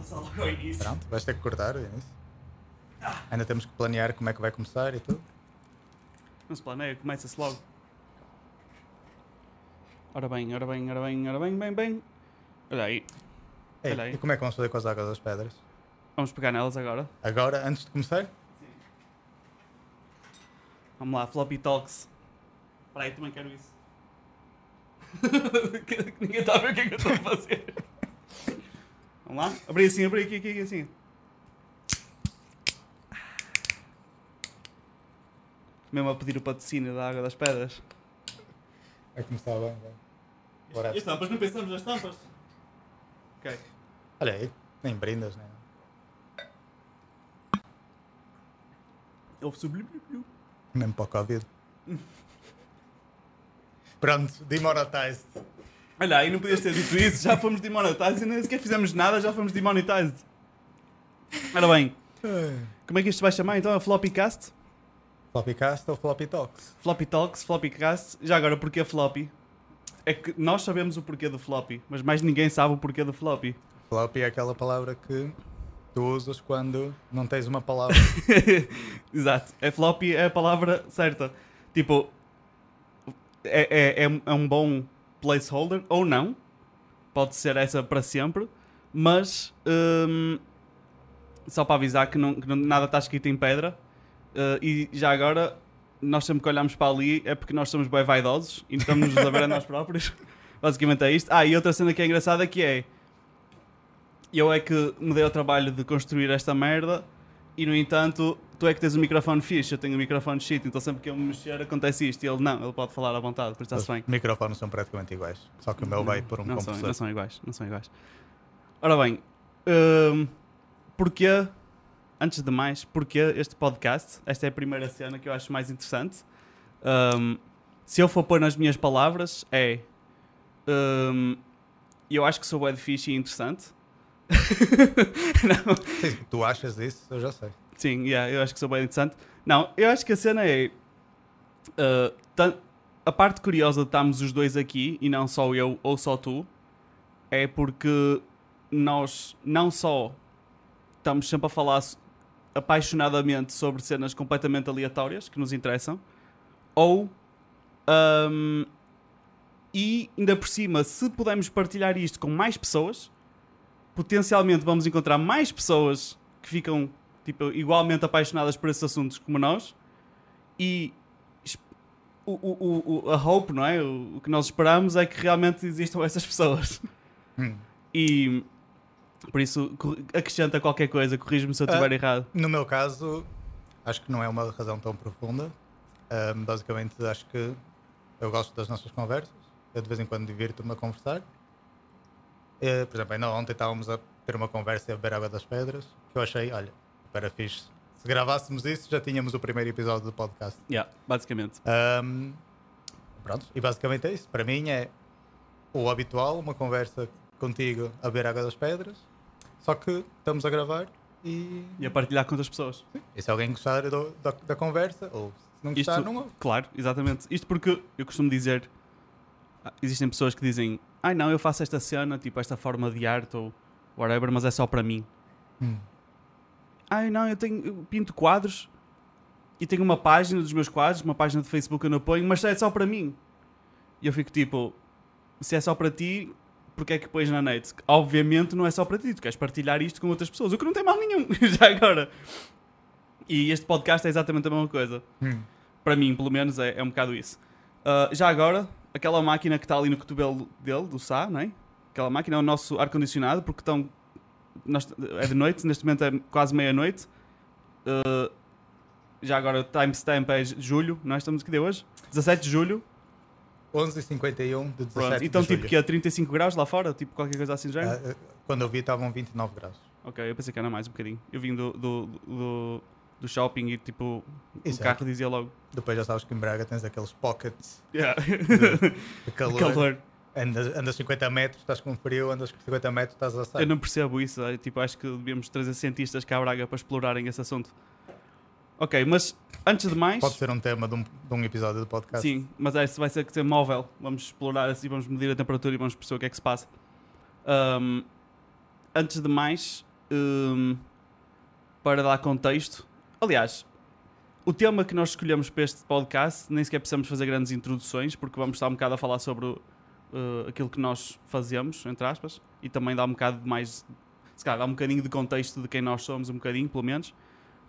passar logo ao início. Pronto, vais ter que cortar o início. Ainda temos que planear como é que vai começar e tudo. Não se planeia, começa-se logo. Ora bem, ora bem, ora bem, ora bem, bem, bem. Olha aí, Ei, Olha aí. e como é que vamos fazer com as águas das pedras? vamos pegar nelas agora. Agora, antes de começar? Vamos lá, floppy talks. Espera aí, também quero isso. Ninguém está a ver o que é que eu estou a fazer. Vamos lá? Abri assim, abri aqui, aqui, aqui, assim. Mesmo a pedir o patrocínio da água das pedras. Vai começar bem. Bora. E as tampas? Não pensamos nas tampas? Ok. Olha aí, nem brindas, nem. Houve sublime. Mesmo para o Covid. Pronto, demonetized. Olha, aí não podias ter dito isso, já fomos demonetized e nem sequer fizemos nada, já fomos demonetized. Ora bem, como é que isto vai chamar então? A Floppycast? Floppycast ou Floppy Talks? Floppy Talks, Floppycast. Já agora, porquê floppy? É que nós sabemos o porquê do floppy, mas mais ninguém sabe o porquê do floppy. Floppy é aquela palavra que tu usas quando não tens uma palavra. Exato. É floppy é a palavra certa. Tipo, é, é, é, é um bom placeholder, ou não. Pode ser essa para sempre. Mas, hum, só para avisar que, não, que nada está escrito em pedra. Uh, e já agora, nós sempre que olhamos para ali é porque nós somos bem vaidosos e estamos a ver a nós próprios. Basicamente é isto. Ah, e outra cena que é engraçada que é... Eu é que me dei o trabalho de construir esta merda e no entanto, tu é que tens o microfone fixe, eu tenho o microfone shit, então sempre que eu me mexer acontece isto. E ele não, ele pode falar à vontade, por isso Os está-se bem. microfones são praticamente iguais. Só que o meu vai por um não são, compressor. não são iguais, não são iguais. Ora bem, hum, porquê, antes de mais, porquê este podcast? Esta é a primeira cena que eu acho mais interessante. Hum, se eu for pôr nas minhas palavras, é. hum, eu acho que sou bué de fixe e interessante. não, Sim, tu achas isso? Eu já sei. Sim, yeah, eu acho que sou bem interessante. Não, eu acho que a cena é. uh, a parte curiosa de estarmos os dois aqui e não só eu ou só tu é porque nós não só estamos sempre a falar apaixonadamente sobre cenas completamente aleatórias que nos interessam, ou um, e ainda por cima, se pudermos partilhar isto com mais pessoas, potencialmente vamos encontrar mais pessoas que ficam tipo, igualmente apaixonadas por esses assuntos como nós e o, o, o- a hope, não é? O, o que nós esperamos é que realmente existam essas pessoas. Hum. E por isso acrescenta qualquer coisa, corrige-me se eu Ah. estiver errado. No meu caso, acho que não é uma razão tão profunda. Ahm, basicamente, acho que eu gosto das nossas conversas. Eu de vez em quando divirto-me a conversar. Eh, por exemplo, ainda ontem estávamos a ter uma conversa a beber água das pedras. Que eu achei, olha, para fixe. Se gravássemos isso, já tínhamos o primeiro episódio do podcast. Yeah, basicamente. Ahm, pronto, e basicamente é isso. Para mim é o habitual, uma conversa contigo a beber água das pedras. Só que estamos a gravar e, E a partilhar com outras pessoas. e se alguém gostar do- da, da conversa, ou se não gostar, Isto- não ouve. Claro, exatamente. Isto porque eu costumo dizer. ah, Existem pessoas que dizem, ai não, eu faço esta cena, tipo esta forma de arte ou whatever, mas é só para mim. Hum. Ai não, eu tenho eu pinto quadros e tenho uma página dos meus quadros, uma página de Facebook eu não ponho, mas é só para mim. E eu fico tipo, se é só para ti, porque é que pões na net? Obviamente não é só para ti, tu queres partilhar isto com outras pessoas, o que não tem mal nenhum, já agora. E este podcast é exatamente a mesma coisa. Hum. Para mim, pelo menos, é, é um bocado isso. Ah, já agora, aquela máquina que está ali no cotovelo dele, do Sá, não é? Aquela máquina é o nosso ar-condicionado, porque estão. Nós- é de noite, neste momento é quase meia-noite. Ah, já agora, timestamp é julho, nós estamos que dia hoje? 17 de julho. 11h51 de 17 Pronto. Então, de tipo, julho. que é 35 graus lá fora? Tipo, qualquer coisa assim do género? Ah, quando eu vi estavam 29 graus. Ok, eu pensei que era mais um bocadinho. Eu vim do, do, do, do shopping e, tipo, o carro dizia logo. Depois já sabes que em Braga tens aqueles pockets Yeah. de calor. Calor. Andas, andas 50 metros, estás com frio, andas 50 metros, estás a assar. Eu não percebo isso. é, Tipo, acho que devíamos trazer cientistas cá a Braga para explorarem esse assunto. Ok, mas antes de mais. Pode ser um tema de um, de um episódio do podcast. Sim, mas esse vai ser que ser móvel. Vamos explorar assim, vamos medir a temperatura e vamos perceber o que é que se passa. Ahm, antes de mais, hum, para dar contexto, aliás, o tema que nós escolhemos para este podcast nem sequer precisamos fazer grandes introduções, porque vamos estar um bocado a falar sobre uh, aquilo que nós fazemos, entre aspas, e também dá um bocado de mais. Se calhar dá um bocadinho de contexto de quem nós somos, um bocadinho, pelo menos.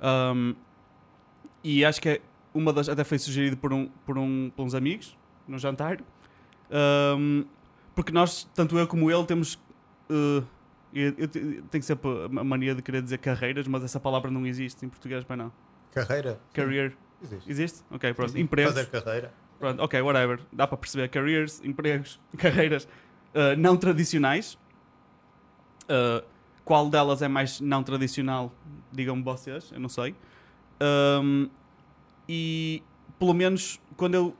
Um, e acho que é uma das. Até foi sugerido por, um, por, um, por uns amigos no jantar. Um, porque nós, tanto eu como ele, temos. Uh, eu, eu te- tenho sempre a mania de querer dizer carreiras, mas essa palavra não existe em português, para não. Carreira? Career. Existe. Existe? Ok, pronto. Empregos. Fazer carreira. Pronto, ok, whatever. Dá para perceber. Careers, empregos, carreiras uh, não tradicionais. Uh, qual delas é mais não tradicional? Digam-me vocês, eu não sei. Um, e pelo menos quando eu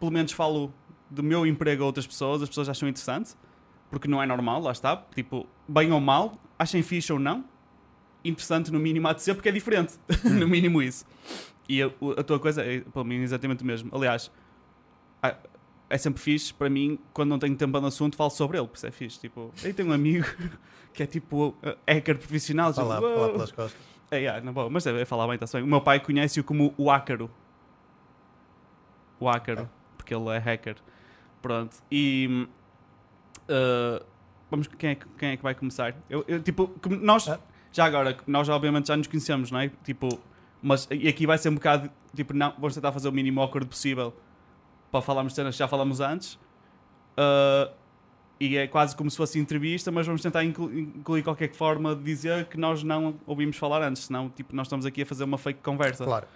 pelo menos falo do meu emprego a outras pessoas, as pessoas acham interessante, porque não é normal, lá está. Tipo, bem ou mal, achem fixe ou não, interessante no mínimo há de ser, porque é diferente. no mínimo isso. E a, a tua coisa é, para mim, exatamente o mesmo. Aliás, é sempre fixe, para mim, quando não tenho tempo no assunto, falo sobre ele, por isso é fixe. Tipo, eu tenho um amigo que é tipo uh, hacker profissional. tipo, Falar, pelas costas. É, yeah, não, bom, mas é, é falar bem, está bem. O meu pai conhece-o como o Ácaro. O Ácaro, porque ele é hacker. Pronto. E. uh, vamos, quem é, que- quem é que vai começar? Eu, eu, tipo, nós. Ah. Já agora, nós obviamente já nos conhecemos, não é? Tipo, mas e aqui vai ser um bocado. Tipo, não, vamos tentar fazer o mínimo awkward possível para falarmos de cenas que já falamos antes. Uh, e é quase como se fosse entrevista, mas vamos tentar inclu- incluir qualquer forma de dizer que nós não ouvimos falar antes, senão tipo, nós estamos aqui a fazer uma fake conversa. Claro.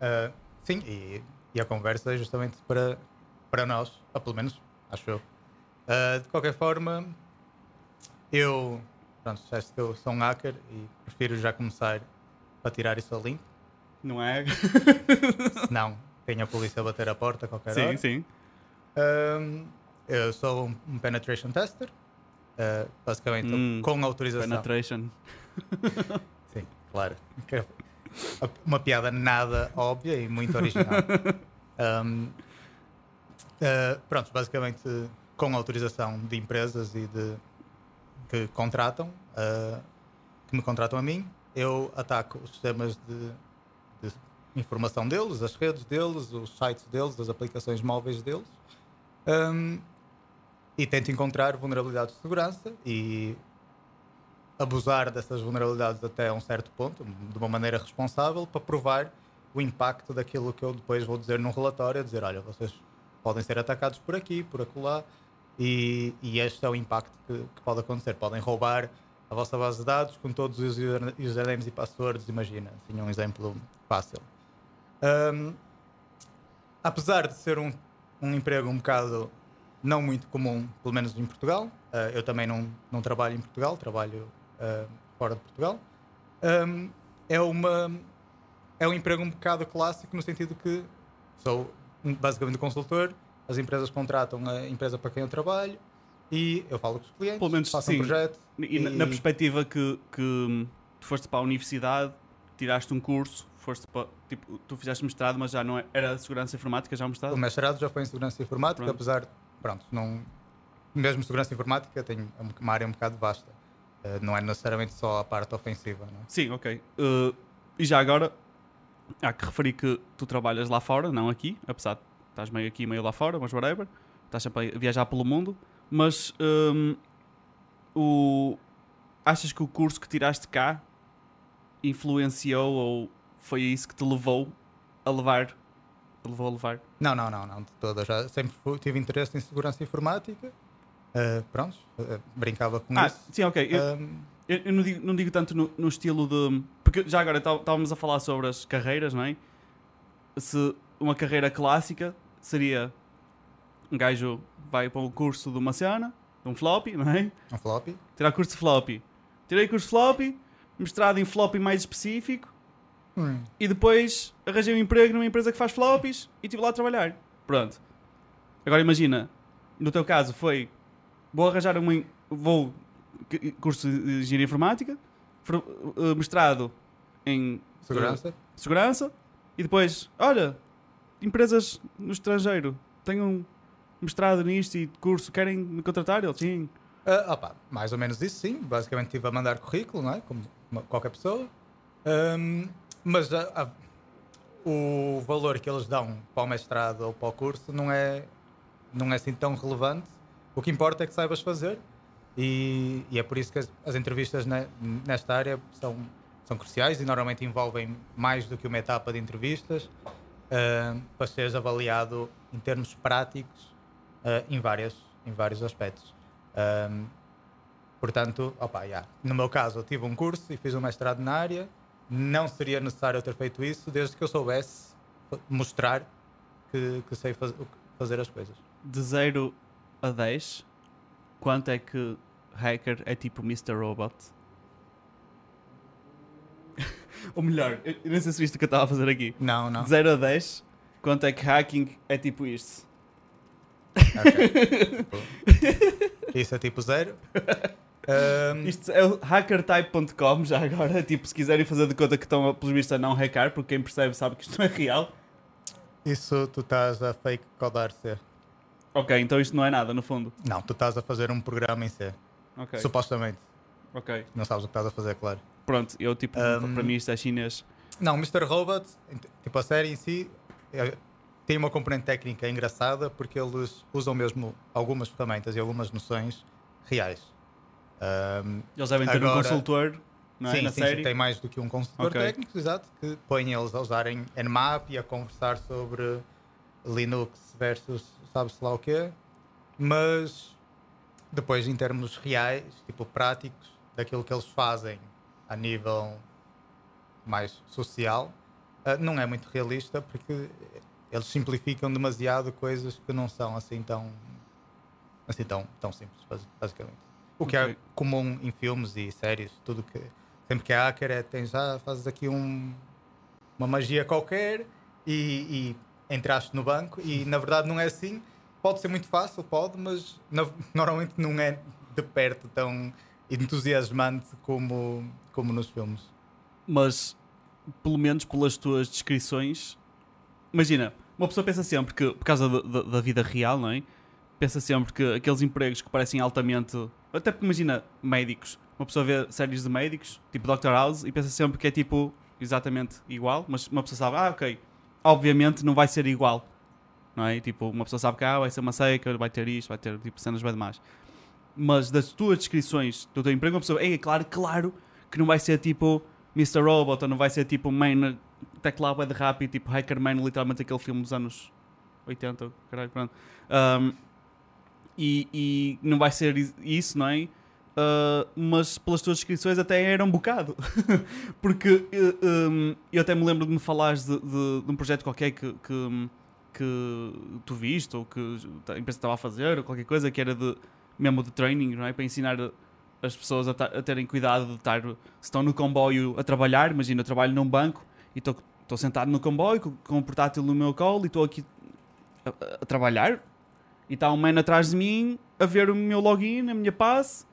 Ah, sim, e, e a conversa é justamente para, para nós, ou pelo menos, acho eu. Ah, de qualquer forma, eu, pronto, disseste que eu sou um hacker e prefiro já começar a tirar isso a limpo, Não é? senão tem a polícia a bater a porta a qualquer sim, hora. sim. Ah, eu sou um, um penetration tester, ah, basicamente Hum, com autorização. Penetration. Sim, claro. É Uma piada nada óbvia e muito original. Um, uh, pronto, basicamente com autorização de empresas e de que contratam, uh, que me contratam a mim, eu ataco os sistemas de informação deles, as redes deles, os sites deles, as aplicações móveis deles. Um, e tento encontrar vulnerabilidades de segurança e abusar dessas vulnerabilidades até um certo ponto, de uma maneira responsável, para provar o impacto daquilo que eu depois vou dizer num relatório, dizer, olha, vocês podem ser atacados por aqui, por acolá, e, e este é o impacto que, que pode acontecer. Podem roubar a vossa base de dados com todos os user- usernames e passwords, imagina, assim um exemplo fácil. Ahm, apesar de ser um, um emprego um bocado não muito comum, pelo menos em Portugal, ah, eu também não, não trabalho em Portugal, trabalho ah, fora de Portugal, Ahm, é, uma, é um emprego um bocado clássico no sentido que sou um- basicamente consultor, as empresas contratam a empresa para quem eu trabalho e eu falo com os clientes, Pelo menos, faço sim. um projeto. E, na- na perspectiva que, que tu foste para a universidade, tiraste um curso, foste para, tipo, tu fizeste mestrado, mas já não é- era segurança informática, já o mestrado? O mestrado já foi em segurança informática, Pronto. apesar de, pronto, não, mesmo segurança informática tem uma área um bocado vasta. Eh, não é necessariamente só a parte ofensiva. Não é? Sim, ok. Uh, e já agora, há que referir que tu trabalhas lá fora, não aqui, apesar de estás meio aqui, meio lá fora, mas whatever. Estás sempre a viajar pelo mundo. Mas um, o, achas que o curso que tiraste cá influenciou ou foi isso que te levou a levar? Te levou a levar? Não, não, não, não, de todo. Eu já sempre fui- tive interesse em segurança informática. Uh, pronto, uh, brincava com Ah, isso. sim, ok. Eu, Um, Eu, eu não, digo, não digo tanto no, no estilo de. Porque já agora tá- estávamos a falar sobre as carreiras, não é? Se uma carreira clássica seria um gajo vai para um curso de uma cena, de um floppy, não é? um floppy. Tirar curso de floppy. Tirei curso de floppy, mestrado em floppy mais específico Hum. e depois arranjei um emprego numa empresa que faz floppies e estive lá a trabalhar. Pronto. Agora imagina, no teu caso foi vou arranjar um vou curso de engenharia informática, for- uh, mestrado em Segurança. uh, segurança e depois, olha, empresas no estrangeiro têm um mestrado nisto e curso, querem me contratar? Ele, sim. Ah, opa, mais ou menos isso, sim. Basicamente estive a mandar currículo, não é? Como qualquer pessoa. Ahm, mas a- a- o valor que eles dão para o mestrado ou para o curso não é, não é assim tão relevante. O que importa é que saibas fazer. E, e é por isso que as, as entrevistas ne- nesta área são, são cruciais e normalmente envolvem mais do que uma etapa de entrevistas ahm, para seres avaliado em termos práticos ah, em, várias, em vários aspectos. Portanto, opa, yeah. no meu caso, eu tive um curso e fiz um mestrado na área não seria necessário ter feito isso desde que eu soubesse mostrar que, que sei faz, fazer as coisas. De 0 a 10, quanto é que hacker é tipo Mr. Robot? Ou melhor, eu não sei se viste o que eu estava a fazer aqui. Não, não. De 0 a 10, quanto é que hacking é tipo isto? Okay. isso é tipo 0. Um... Isto é o hackertype.com já agora. Tipo, se quiserem fazer de conta que estão, pelos vistos, a não hackar, porque quem percebe sabe que isto não é real. Isso tu estás a fake codar C. Ok, então isto não é nada, no fundo. Não, tu estás a fazer um programa em C. Ok. Supostamente. Ok. Não sabes o que estás a fazer, claro. Pronto, eu tipo, um... para mim isto é chinês. Não, Mr. Robot, tipo a série em si, é, tem uma componente técnica engraçada porque eles usam mesmo algumas ferramentas e algumas noções reais. Ahm, Eles devem ter um agora- consultor, não é? sim, Na sim, série. sim, tem mais do que um consultor Ok. técnico, exato, que põe eles a usarem Nmap e a conversar sobre Linux versus sabe-se lá o quê. Mas depois, em termos reais, tipo práticos, daquilo que eles fazem a nível mais social, ah, não é muito realista porque eles simplificam demasiado coisas que não são assim tão assim tão, tão simples, basi- basicamente. O que Ok. é comum em filmes e séries, tudo que sempre que é hacker é tens já fazes aqui um, uma magia qualquer e, e entraste no banco e na verdade não é assim. Pode ser muito fácil, pode, mas na- normalmente não é de perto tão entusiasmante como, como nos filmes. mas pelo menos pelas tuas descrições, imagina, uma pessoa pensa sempre que, por causa da, da- da vida real, não é? Pensa sempre que aqueles empregos que parecem altamente. Até porque imagina, médicos. Uma pessoa vê séries de médicos, tipo Dr. House, e pensa sempre que é tipo exatamente igual, mas uma pessoa sabe, ah, ok, obviamente não vai ser igual. Não é? Tipo, uma pessoa sabe que ah, vai ser uma seca, vai ter isto, vai ter tipo, cenas bem demais. Mas das tuas descrições do teu emprego, uma pessoa, é claro, claro que não vai ser tipo Mr. Robot ou não vai ser tipo Man teclado é de rápido, tipo Hacker Man, literalmente aquele filme dos anos 80, caralho, pronto. Um, e, e não vai ser is- isso, não é? Uh, mas pelas tuas descrições até era um bocado. Porque uh, um, eu até me lembro de me falares de, de- de um projeto qualquer que, que, que tu viste ou que a empresa estava a fazer ou qualquer coisa que era de mesmo de training, não é? Para ensinar as pessoas a, a terem cuidado de estar, se estão no comboio a trabalhar, imagina, eu trabalho num banco e estou sentado no comboio com, o portátil no meu colo e estou aqui a- a trabalhar e está um man atrás de mim a ver o meu login, a minha passe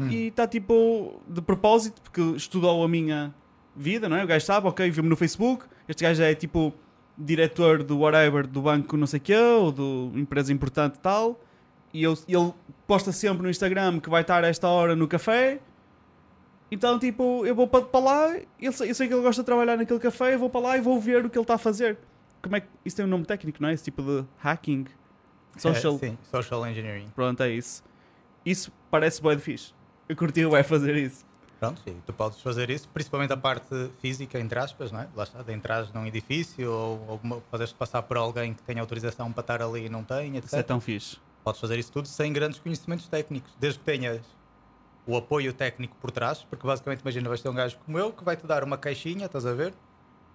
Hum. e está tipo de propósito porque estudou a minha vida, não é? O gajo sabe, ok, viu-me no Facebook, este gajo é tipo diretor do whatever do banco não sei o quê, ou do empresa importante tal, e eu, ele posta sempre no Instagram que vai estar a esta hora no café. Então, tipo, eu vou para, para lá, eu sei, eu sei que ele gosta de trabalhar naquele café, eu vou para lá e vou ver o que ele está a fazer. Como é que isso tem um nome técnico, não é? Esse tipo de hacking, social. É, sim, social engineering. Pronto, é isso. Isso parece bem fixe. Eu curti o vai fazer isso. Pronto, sim, tu podes fazer isso, principalmente a parte física, entre aspas, não é? Lá está, de entrares num edifício ou, ou fazeres passar por alguém que tenha autorização para estar ali e não tem, etc. Isso é tão fixe. Podes fazer isso tudo sem grandes conhecimentos técnicos, desde que tenhas o apoio técnico por trás, porque basicamente imagina, vais ter um gajo como eu que vai te dar uma caixinha, estás a ver?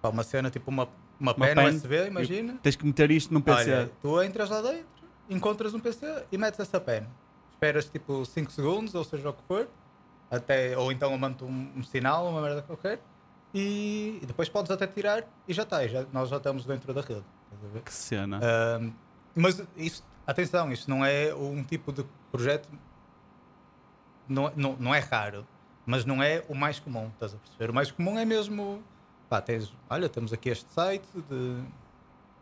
Pá, uma cena tipo uma, uma, Uma pen pen. USB, imagina. Tens que meter isto num PC. Olha, tu entras lá dentro, encontras um PC e metes essa pen. Esperas tipo 5 segundos, ou seja o que for, até, ou então eu mando um, um sinal, uma merda qualquer, e, e depois podes até tirar e já está, já, nós já estamos dentro da rede. Que cena. Mas isso, atenção, isto não é um tipo de projeto, não, não, não é raro, mas não é o mais comum, estás a perceber? O mais comum é mesmo, pá, tens, olha, temos aqui este site de,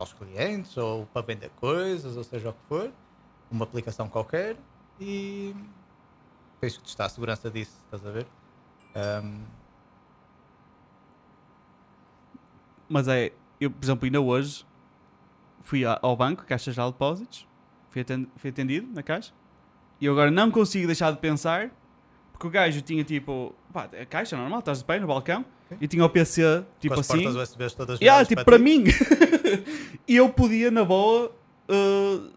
aos clientes, ou para vender coisas, ou seja o que for, uma aplicação qualquer, e, tens que testar a segurança disso, estás a ver? Um, Mas é, eu, por exemplo, ainda hoje fui ao banco, Caixa Geral de Depósitos, fui aten- fui atendido na caixa, e eu agora não consigo deixar de pensar, porque o gajo tinha tipo, pá, a caixa normal, estás de pé no balcão. E tinha o PC tipo com as assim, portas USBs todas Yeah, tipo, para ti. mim. e eu podia, na boa, uh,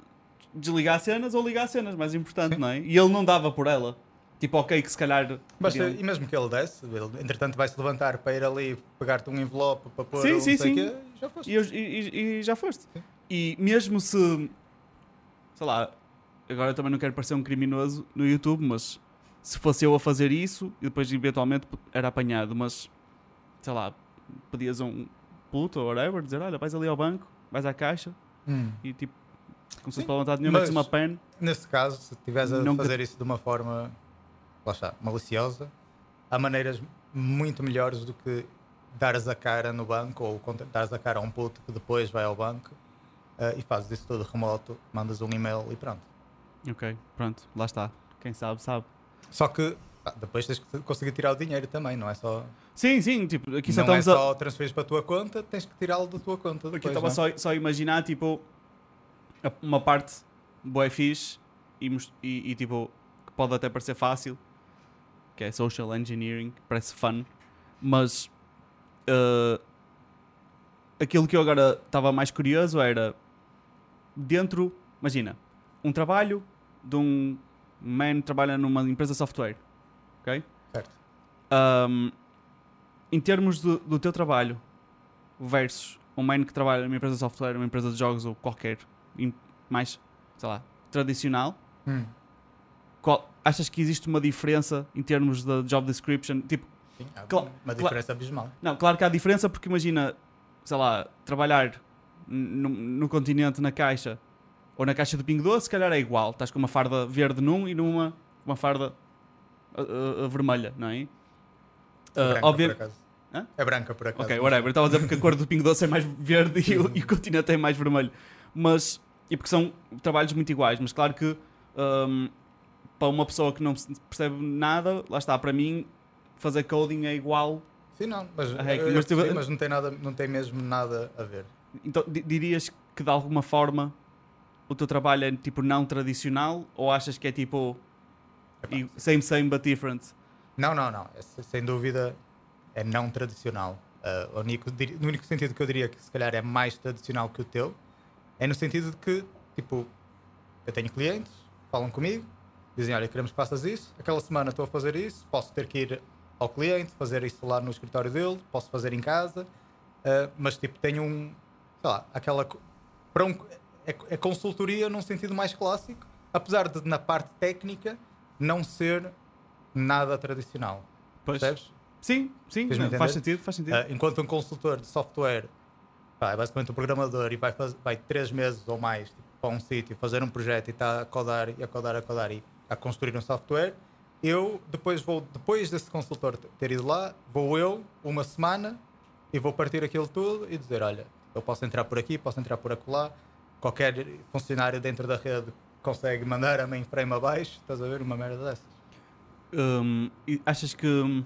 desligar cenas ou ligar cenas, mais importante, Sim. não é? E ele não dava por ela. Tipo, ok, que se calhar. Podiam- e mesmo que ele desse, ele, entretanto vai-se levantar para ir ali pegar-te um envelope para pôr Sim, um sim, sim. quê, e já foste. E, eu- e- e- já foste. Sim. E mesmo se. Sei lá, agora eu também não quero parecer um criminoso no YouTube, mas se fosse eu a fazer isso e depois eventualmente era apanhado, mas sei lá, pedias um puto ou whatever, dizer: olha, vais ali ao banco, vais à caixa Hum. e tipo, como se fosse para levantar dinheiro, mas- metes uma pen. Nesse caso, se estiveres a Nunca- fazer isso de uma forma, lá está, maliciosa, há maneiras muito melhores do que dares a cara no banco ou dares a cara a um puto que depois vai ao banco eh, e fazes isso todo remoto, mandas um e-mail e pronto. Ok, pronto, lá está. Quem sabe, sabe. Só que depois tens que conseguir tirar o dinheiro também, não é só, Sim, sim, tipo, aqui só não é a. só transferir para a tua conta, tens que tirá-lo da tua conta. Aqui Depois, estava não é? só, só a imaginar, tipo, a- uma parte boa fixe e, e, e, tipo, que pode até parecer fácil, que é social engineering, parece fun, mas uh, aquilo que eu agora estava mais curioso era dentro, imagina, um trabalho de um man que trabalha numa empresa de software, ok? Certo. Um, em termos do, do teu trabalho versus um man que trabalha numa empresa de software, uma empresa de jogos ou qualquer mais, sei lá, tradicional, Hum. qual- achas que existe uma diferença em termos de job description? Tipo, Sim, há Cla- uma diferença abismal. não, claro que há diferença porque imagina, sei lá, trabalhar no, no continente na caixa ou na caixa do Pingo Doce, se calhar é igual. Estás com uma farda verde num e numa uma farda uh, vermelha, não é? É Uh, branca, obvia- por acaso. Hã? É branca, por acaso. Ok, whatever. Estava a dizer porque a cor do Pingo Doce é mais verde e o, e o continente é mais vermelho. Mas, e porque são trabalhos muito iguais, mas claro que hum, para uma pessoa que não percebe nada, lá está, para mim, fazer coding é igual. Sim, não, mas, Ah, eu mas percebi, mas não, tem nada, não tem mesmo nada a ver. Então di- dirias que de alguma forma o teu trabalho é tipo não tradicional ou achas que é tipo I- same, same but different? Não, não, não. Se- sem dúvida é não tradicional. Ah, o único, no único sentido que eu diria que se calhar é mais tradicional que o teu é no sentido de que, tipo, eu tenho clientes, falam comigo, dizem: Olha, queremos que faças isso. Aquela semana estou a fazer isso, posso ter que ir ao cliente, fazer isso lá no escritório dele, posso fazer em casa, ah, mas, tipo, tenho um, sei lá, aquela. Para um, é, é consultoria num sentido mais clássico, apesar de, na parte técnica, não ser nada tradicional. Pois. Percebes? Sim, sim, faz sentido, faz sentido. Ah, enquanto um consultor de software pá, é basicamente um programador e vai, faz, vai três meses ou mais tipo, para um sítio fazer um projeto e está a codar e a codar, a codar e a construir um software, eu depois vou, depois desse consultor ter ido lá, vou eu uma semana e vou partir aquilo tudo e dizer: olha, eu posso entrar por aqui, posso entrar por acolá, qualquer funcionário dentro da rede consegue mandar a mainframe abaixo, estás a ver? Uma merda dessas. Hum, achas que. hum,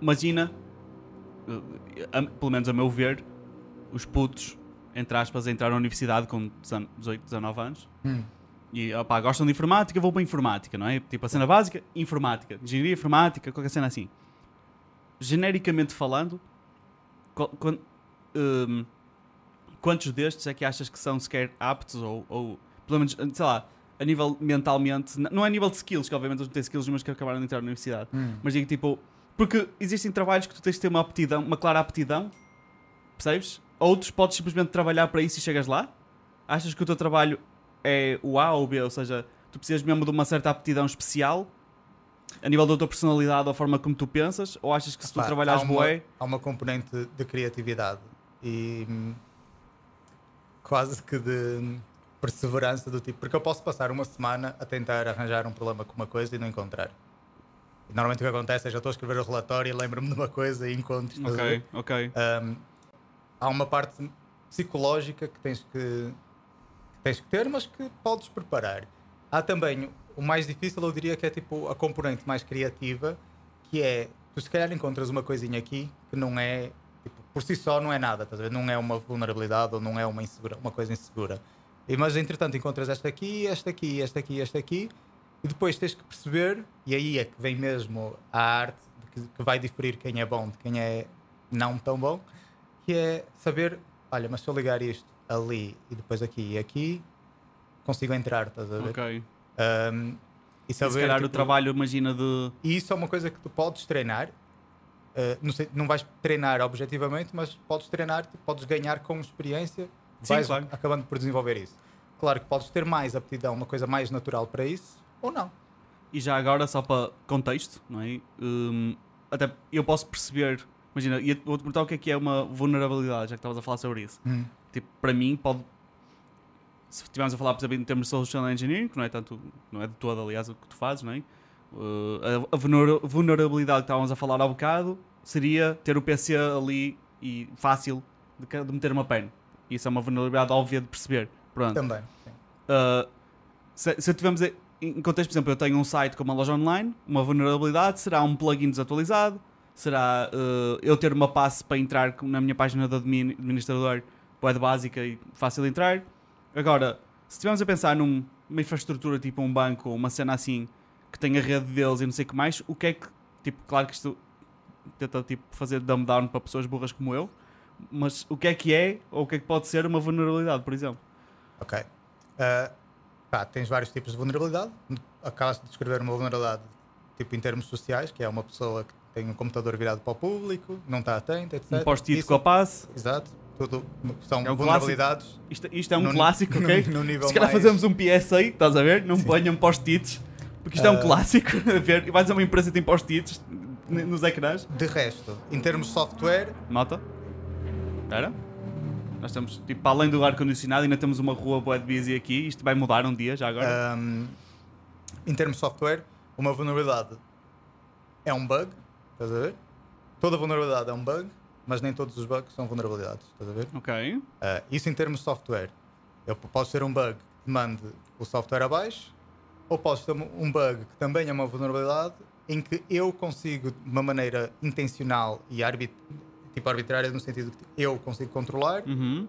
Imagina, a- pelo menos a meu ver, os putos, entre aspas, a entrar na universidade com 18, 19 anos Hum. e opá, gostam de informática, vou para a informática, não é? Tipo a cena básica, informática, engenharia informática, qualquer cena assim. Genericamente falando, hum, quantos destes é que achas que são sequer aptos ou, ou pelo menos, sei lá, a nível mentalmente, não é a nível de skills, que obviamente eles não têm skills, mas que acabaram de entrar na universidade. Hum. Mas digo tipo, porque existem trabalhos que tu tens de ter uma aptidão, uma clara aptidão, percebes? Outros podes simplesmente trabalhar para isso e chegas lá. Achas que o teu trabalho é o A ou o B, ou seja, tu precisas mesmo de uma certa aptidão especial a nível da tua personalidade ou a forma como tu pensas, ou achas que se tu trabalhares há uma, bué, Há uma componente de criatividade e hum, quase que de hum, perseverança do tipo, porque eu posso passar uma semana a tentar arranjar um problema com uma coisa e não encontrar. E normalmente o que acontece é já estou a escrever o relatório e lembro-me de uma coisa e encontro. ok, ok, Hum, há uma parte psicológica que tens que, que tens que ter, mas que podes preparar. Há também o mais difícil, eu diria que é tipo a componente mais criativa, que é tu se calhar encontras uma coisinha aqui que não é tipo, por si só não é nada, estás a ver? Não é uma vulnerabilidade ou não é uma, insegura, uma coisa insegura. E, mas entretanto encontras esta aqui, esta aqui, esta aqui, esta aqui, e depois tens que perceber, e aí é que vem mesmo a arte que, que vai diferir quem é bom de quem é não tão bom, que é saber, olha, mas se eu ligar isto ali e depois aqui e aqui, consigo entrar, estás a ver? Ok. Um, e E saber, se calhar o tipo, trabalho, imagina, de. e isso é uma coisa que tu podes treinar. Uh, não, sei, não vais treinar objetivamente, mas podes treinar, tipo, podes ganhar com experiência, Sim, vais claro. acabando por desenvolver isso. Claro que podes ter mais aptidão, uma coisa mais natural para isso, ou não. E já agora, só para contexto, não é? Hum, até eu posso perceber. Imagina, ia- vou-te perguntar o que é que é uma vulnerabilidade, já que estavas a falar sobre isso. Tipo, para mim, pode. Se estivermos a falar, por exemplo, em termos de social engineering, que não é tanto, não é de todo, aliás, o que tu fazes, não é? Uh, a, a vulnera- vulnerabilidade que estávamos a falar há bocado seria ter o PC ali e fácil de, de meter uma pen. Isso é uma vulnerabilidade óbvia de perceber. Pronto. Também. Uh, se, se tivermos em contexto, por exemplo, eu tenho um site com uma loja online, uma vulnerabilidade será um plugin desatualizado, será uh, eu ter uma passe para entrar na minha página de admin- administrador, web básica e fácil de entrar. Agora, se estivermos a pensar num- numa infraestrutura tipo um banco uma cena assim que tem a rede deles e não sei o que mais, o que é que, tipo, claro que isto tenta tipo, fazer dumb down para pessoas burras como eu, mas o que é que é ou o que é que pode ser uma vulnerabilidade, por exemplo? Ok. Uh, pá, tens vários tipos de vulnerabilidade. Acabas de descrever uma vulnerabilidade tipo em termos sociais, que é uma pessoa que tem um computador virado para o público, não está atenta, etc. Um post-it com a passe. Exato. Tudo são É um vulnerabilidades. Isto, isto é um No- clássico, no- ok? no nível Se calhar mais- fazemos um PSA, estás a ver? Não ponham post-its, porque isto é um Ah. clássico. A ver, vais a uma empresa que tem post-its nos ecrãs. De resto, em termos de software, Nota. Espera. Nós estamos, tipo, para além do ar-condicionado, ainda temos uma rua boa de busy aqui. Isto vai mudar um dia, já agora. Um, em termos de software, uma vulnerabilidade é um bug, estás a ver? Toda vulnerabilidade é um bug, mas nem todos os bugs são vulnerabilidades, estás a ver? Ok. Uh, isso em termos de software. Eu posso ter um bug que mande o software abaixo, ou posso ter um bug que também é uma vulnerabilidade em que eu consigo, de uma maneira intencional e arbit tipo arbitrária, no sentido que eu consigo controlar, Uhum.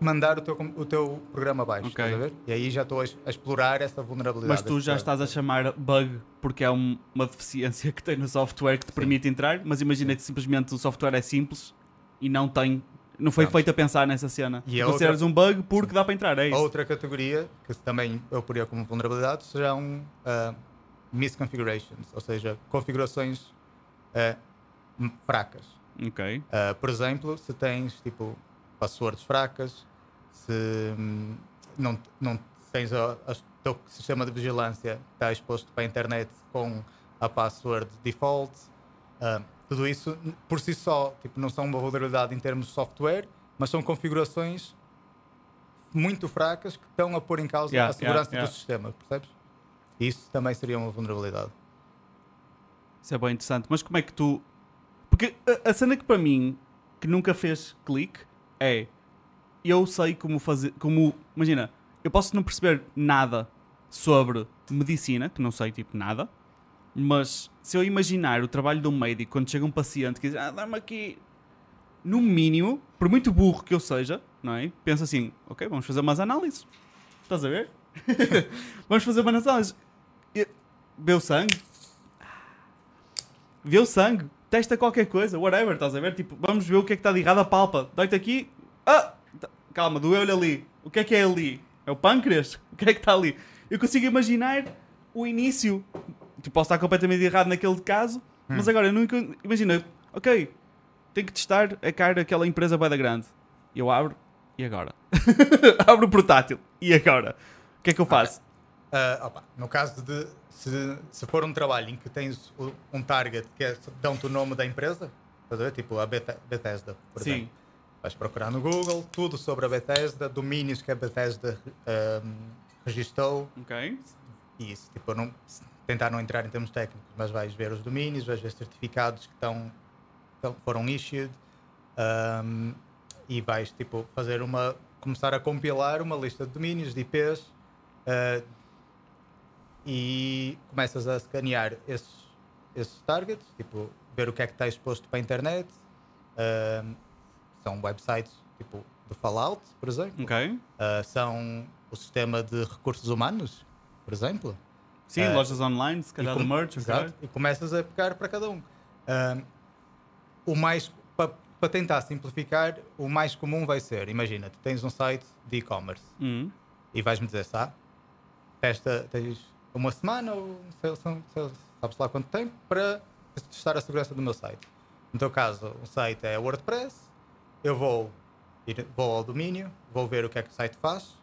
mandar o teu, o teu programa abaixo. Ok. Estás a ver? E aí já estou a, a explorar essa vulnerabilidade. Mas tu já estás a chamar bug porque é um- uma deficiência que tem no software que te permite entrar, mas imagina que simplesmente o software é simples e não tem. Não foi Pronto. feito a pensar nessa cena. E Consideras um bug porque dá para entrar, é isso. outra categoria, que também eu poria como vulnerabilidade, serão uh, misconfigurations, ou seja, configurações uh, fracas. Ok. Uh, por exemplo, se tens tipo passwords fracas, se hum, não, não tens o teu sistema de vigilância está exposto para a internet com a password default, uh, tudo isso por si só tipo, não são uma vulnerabilidade em termos de software, mas são configurações muito fracas que estão a pôr em causa Yeah, a segurança yeah, yeah. do sistema, percebes? Isso também seria uma vulnerabilidade. Isso é bem interessante. Mas como é que tu. Porque a, a cena que para mim, que nunca fez clique, é. Eu sei como fazer. Como. Imagina, eu posso não perceber nada sobre medicina, que não sei tipo nada, mas se eu imaginar o trabalho de um médico quando chega um paciente que diz, ah, dá-me aqui. No mínimo, por muito burro que eu seja, não é? Penso assim, ok, vamos fazer umas análises. Estás a ver? vamos fazer umas análises. Vê o sangue, vê o sangue, testa qualquer coisa, whatever, estás a ver? Tipo, vamos ver o que é que está de errado, a palpa, dói-te aqui, ah, tá- calma, doeu-lhe ali, o que é que é ali? É o pâncreas? O que é que está ali? Eu consigo imaginar o início, tipo, posso estar completamente errado naquele caso, mas agora, eu nunca, imagina, ok, tenho que testar a cara daquela empresa bem da grande, eu abro, e agora? abro o portátil, e agora? O que é que eu faço? Ah, opa, no caso de se, se for um trabalho em que tens um target que é, dão-te o nome da empresa, tipo a Bethe- Bethesda, por Sim. exemplo. Vais procurar no Google tudo sobre a Bethesda, domínios que a Bethesda ahm, registou Ok. e isso, tipo, não, tentar não entrar em termos técnicos, mas vais ver os domínios, vais ver certificados que estão, foram issued ahm, e vais tipo fazer uma começar a compilar uma lista de domínios de IPs ah, e começas a escanear esses, esses targets, tipo, ver o que é que está exposto para a internet. Ahm, são websites tipo do Fallout, por exemplo. Ok. Ah, são o sistema de recursos humanos, por exemplo. Sim, Eh, lojas online, se calhar com- merch, exato, e começas a pegar para cada um. O mais para tentar simplificar, o mais comum vai ser, imagina, tu tens um site de e-commerce Hum, e vais-me dizer, sabe, testa, tens uma semana ou sei, sei, sabes lá quanto tempo para testar a segurança do meu site. No teu caso, o site é WordPress, eu vou, ir, vou ao domínio, vou ver o que é que o site faz.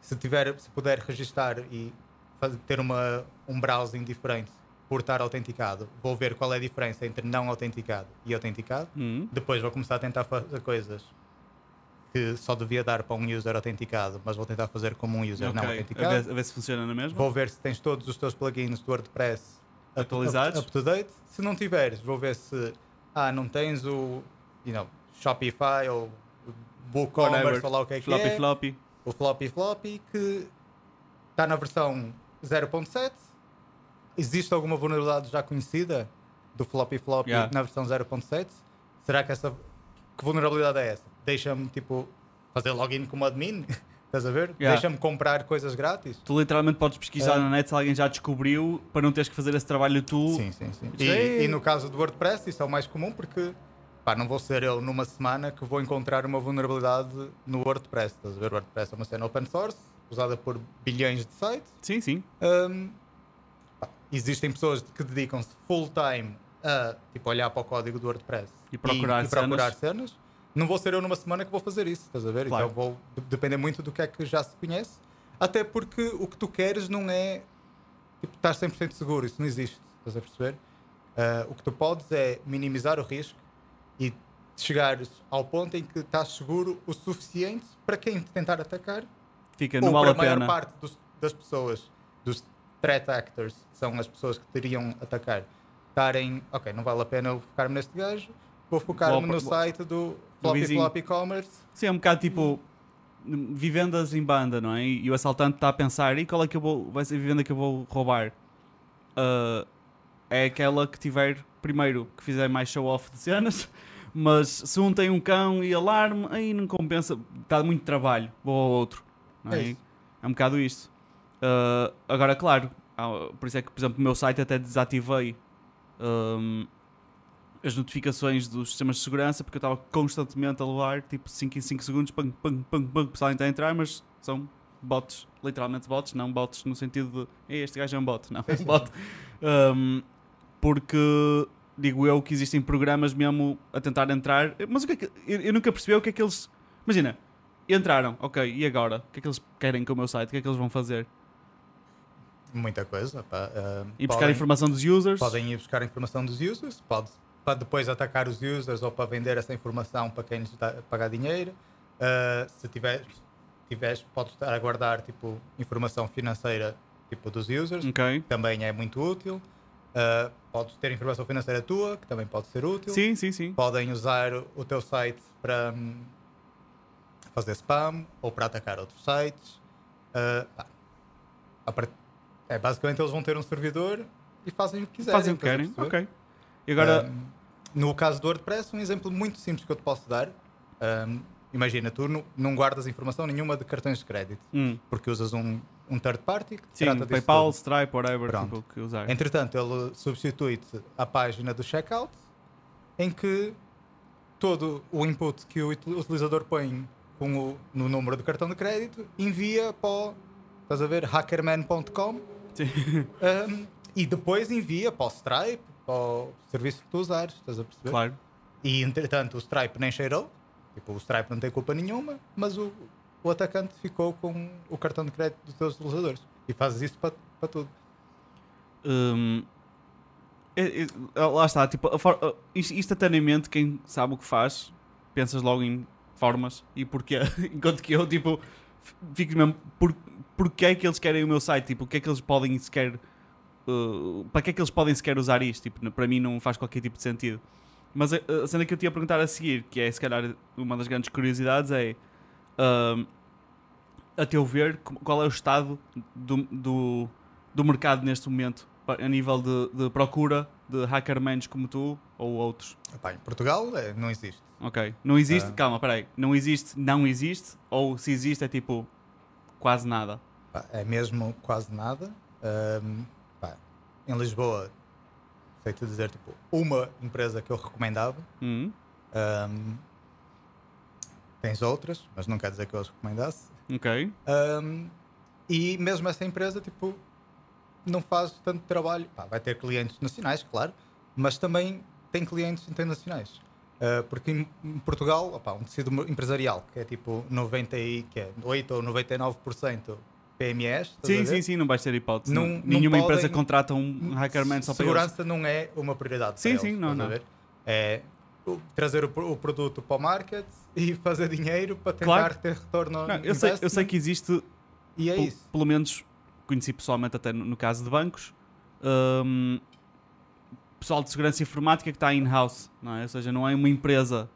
Se, tiver, se puder registar e faz- ter uma, um browsing diferente por estar autenticado, vou ver qual é a diferença entre não autenticado e autenticado. hum. Depois vou começar a tentar fazer coisas que só devia dar para um user autenticado, mas vou tentar fazer como um user não Ok, autenticado. A ver, a ver se funciona na mesma. Vou ver se tens todos os teus plugins do WordPress Atualizados. up, up to date. Se não tiveres, vou ver se ah, não tens o you know, Shopify ou WooCommerce ou lá o que é que floppy, é. floppy. O Floppy Floppy que está na versão 0.7. Existe alguma vulnerabilidade já conhecida do Floppy Floppy Yeah. na versão 0.7? Será que essa. Que vulnerabilidade é essa? Deixa-me tipo fazer login como admin? Estás a ver? Yeah. Deixa-me comprar coisas grátis? Tu literalmente podes pesquisar Ah. na net se alguém já descobriu para não teres que fazer esse trabalho tu. Sim, sim, sim. Isso é- E, e no caso do WordPress, isso é o mais comum porque pá, não vou ser eu numa semana que vou encontrar uma vulnerabilidade no WordPress. Estás a ver? O WordPress é uma cena open source, usada por bilhões de sites. Sim, sim. Um, pá, existem pessoas que dedicam-se full time a tipo, olhar para o código do WordPress E procurar e procurar cenas. cenas. Não vou ser eu numa semana que vou fazer isso, estás a ver? Claro. Então vou de- depender muito do que é que já se conhece. Até porque o que tu queres não é tipo, estar 100% seguro, isso não existe, estás a perceber? Ah, o que tu podes é minimizar o risco e chegares ao ponto em que estás seguro o suficiente para quem te tentar atacar Fica, não vale a a maior pena. parte dos- das pessoas, dos threat actors, que são as pessoas que teriam atacar, estarem, ok, não vale a pena eu focar-me neste gajo, vou focar-me no site do Floppy vizinho. Floppy Commerce. Sim, é um bocado tipo vivendas em banda, não é? E, o assaltante está a pensar, e qual é que eu vou. Vai ser a vivenda que eu vou roubar? Ah, é aquela que tiver primeiro que fizer mais show off de cenas, mas se um tem um cão e alarme, aí não compensa, dá muito trabalho, vou ao outro. Não é? É isso. É um bocado isto. Ah, agora, claro, por isso é que, por exemplo, no meu site até desativei ahm, as notificações dos sistemas de segurança porque eu estava constantemente a levar tipo 5 em 5 segundos, pam, pam, pam, pam, o pessoal a entrar, mas são bots, literalmente bots, não bots no sentido de "Ei, este gajo é um bot, não, é um bot. Ahm, porque digo eu que existem programas mesmo a tentar entrar, mas o que é que eu, eu nunca percebi o que é que eles. Imagina, entraram, ok, e agora? O que é que eles querem com o meu site? O que é que eles vão fazer? Muita coisa. pá, ah, E buscar podem- informação dos users? Podem ir buscar informação dos users, pode, para depois atacar os users ou para vender essa informação para quem lhes dá, pagar dinheiro. Uh, se tiveres, tiveres, podes estar a guardar tipo, informação financeira tipo, dos users, Ok. que também é muito útil. Uh, podes ter informação financeira tua, que também pode ser útil. Sim, sim, sim. Podem usar o teu site para hum, fazer spam ou para atacar outros sites. Uh, pá, part- é, basicamente eles vão ter um servidor e fazem o que quiserem. Fazem o que querem. Ok. E agora. Um, no caso do WordPress, um exemplo muito simples que eu te posso dar. um, imagina, tu não, guardas informação nenhuma de cartões de crédito, hum, porque usas um, um third party que sim, trata disso PayPal. Stripe, whatever, Pronto. tipo, que usar. Entretanto, ele substitui-te a página do checkout, em que todo o input que o util- utilizador põe com o, no número do cartão de crédito envia para o, estás a ver, hackerman.com um, e depois envia para o Stripe, para o serviço que tu usares, estás a perceber? Claro. E entretanto o Stripe nem cheirou, tipo, o Stripe não tem culpa nenhuma, mas o, o atacante ficou com o cartão de crédito dos teus utilizadores. E fazes isso para, para tudo. Hum, é- é- lá está, tipo, a for- a- inst- instantaneamente quem sabe o que faz, pensas logo em formas e porquê. Enquanto que eu, tipo, fico mesmo, por, porque é que eles querem o meu site? Tipo, o que é que eles podem sequer. Uh, para que é que eles podem sequer usar isto? Tipo, para mim não faz qualquer tipo de sentido. Mas a, a cena que eu te ia perguntar a seguir, que é se calhar uma das grandes curiosidades, é. hum, a teu ver, qual é o estado do, do, do mercado neste momento, a nível de, de procura de hackermans como tu ou outros? Epá, em Portugal eh, não existe. Ok. Não existe, Ah. calma, peraí. Não existe, não existe, ou se existe é tipo quase nada. É mesmo quase nada. Pá, em Lisboa, sei-te dizer, tipo, uma empresa que eu recomendava. Hum, Ahm, tens outras, mas não quer dizer que eu as recomendasse. ok. Ahm, e mesmo essa empresa, tipo, não faz tanto trabalho. Pá, vai ter clientes nacionais, claro, mas também tem clientes internacionais. Ah, porque em, Portugal, opá, um tecido empresarial que é tipo 90 e, que é 8 ou 99% PMEs, a Sim, sim, sim, não vais ter hipótese. Não- não. Nenhuma empresa podem- contrata um hackerman só para. Segurança não é uma prioridade. Sim, sim, eles, não, não. É trazer o, o produto para o market e fazer dinheiro para tentar Claro. ter retorno Não, eu, sei, eu sei que existe, E é isso. pelo menos conheci pessoalmente até no, no caso de bancos, hum, pessoal de segurança informática que está in-house, não é? Ou seja, não é uma empresa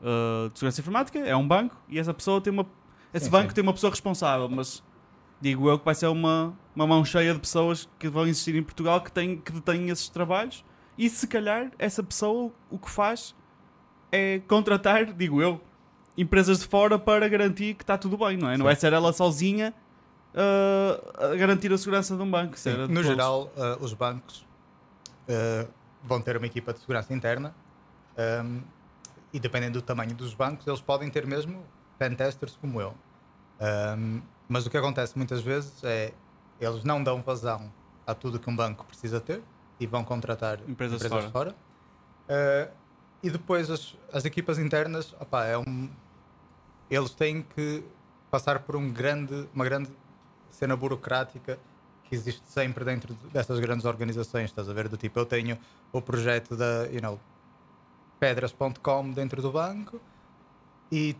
uh, de segurança informática, é um banco e essa pessoa tem uma. Esse Sim, banco sim. tem uma pessoa responsável, mas digo eu que vai ser uma, uma mão cheia de pessoas que vão existir em Portugal que, têm, que detêm esses trabalhos e se calhar essa pessoa o que faz é contratar, digo eu, empresas de fora para garantir que está tudo bem, não é? Não Sim. vai ser ela sozinha uh, a garantir a segurança de um banco. Sim, no todos. geral, ah, os bancos ah, vão ter uma equipa de segurança interna ahm, e dependendo do tamanho dos bancos, eles podem ter mesmo pentesters como eu. Ahm, mas o que acontece muitas vezes é eles não dão vazão a tudo que um banco precisa ter e vão contratar Empresas empresas, de fora. Ah, e depois as, as equipas internas, opá, é um, eles têm que passar por um grande, uma grande cena burocrática que existe sempre dentro de- dessas grandes organizações, estás a ver? Do tipo, eu tenho o projeto da, you know, pedras.com dentro do banco e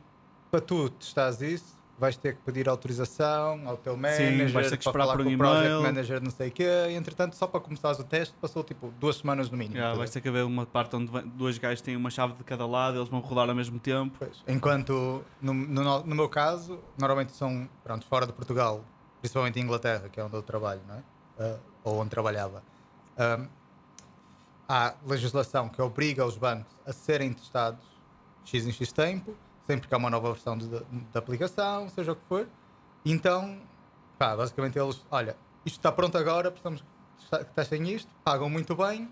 para tu testares isso vais ter que pedir autorização ao teu manager, vais ter que para esperar falar por com um o project manager, não sei o quê, e entretanto só para começares o teste passou tipo duas semanas no mínimo. Já, estás a vai ver? ter que haver uma parte onde dois gajos têm uma chave de cada lado, eles vão rodar ao mesmo tempo. Pois. Enquanto no, no, no- meu caso, normalmente são pronto, fora de Portugal, principalmente em Inglaterra, que é onde eu trabalho, não é? Ah, ou onde trabalhava. Ahm, há legislação que obriga os bancos a serem testados X em X tempo, sempre que há uma nova versão de, de aplicação, seja o que for. Então, pá, basicamente eles, olha, isto está pronto agora, precisamos que testem isto, pagam muito bem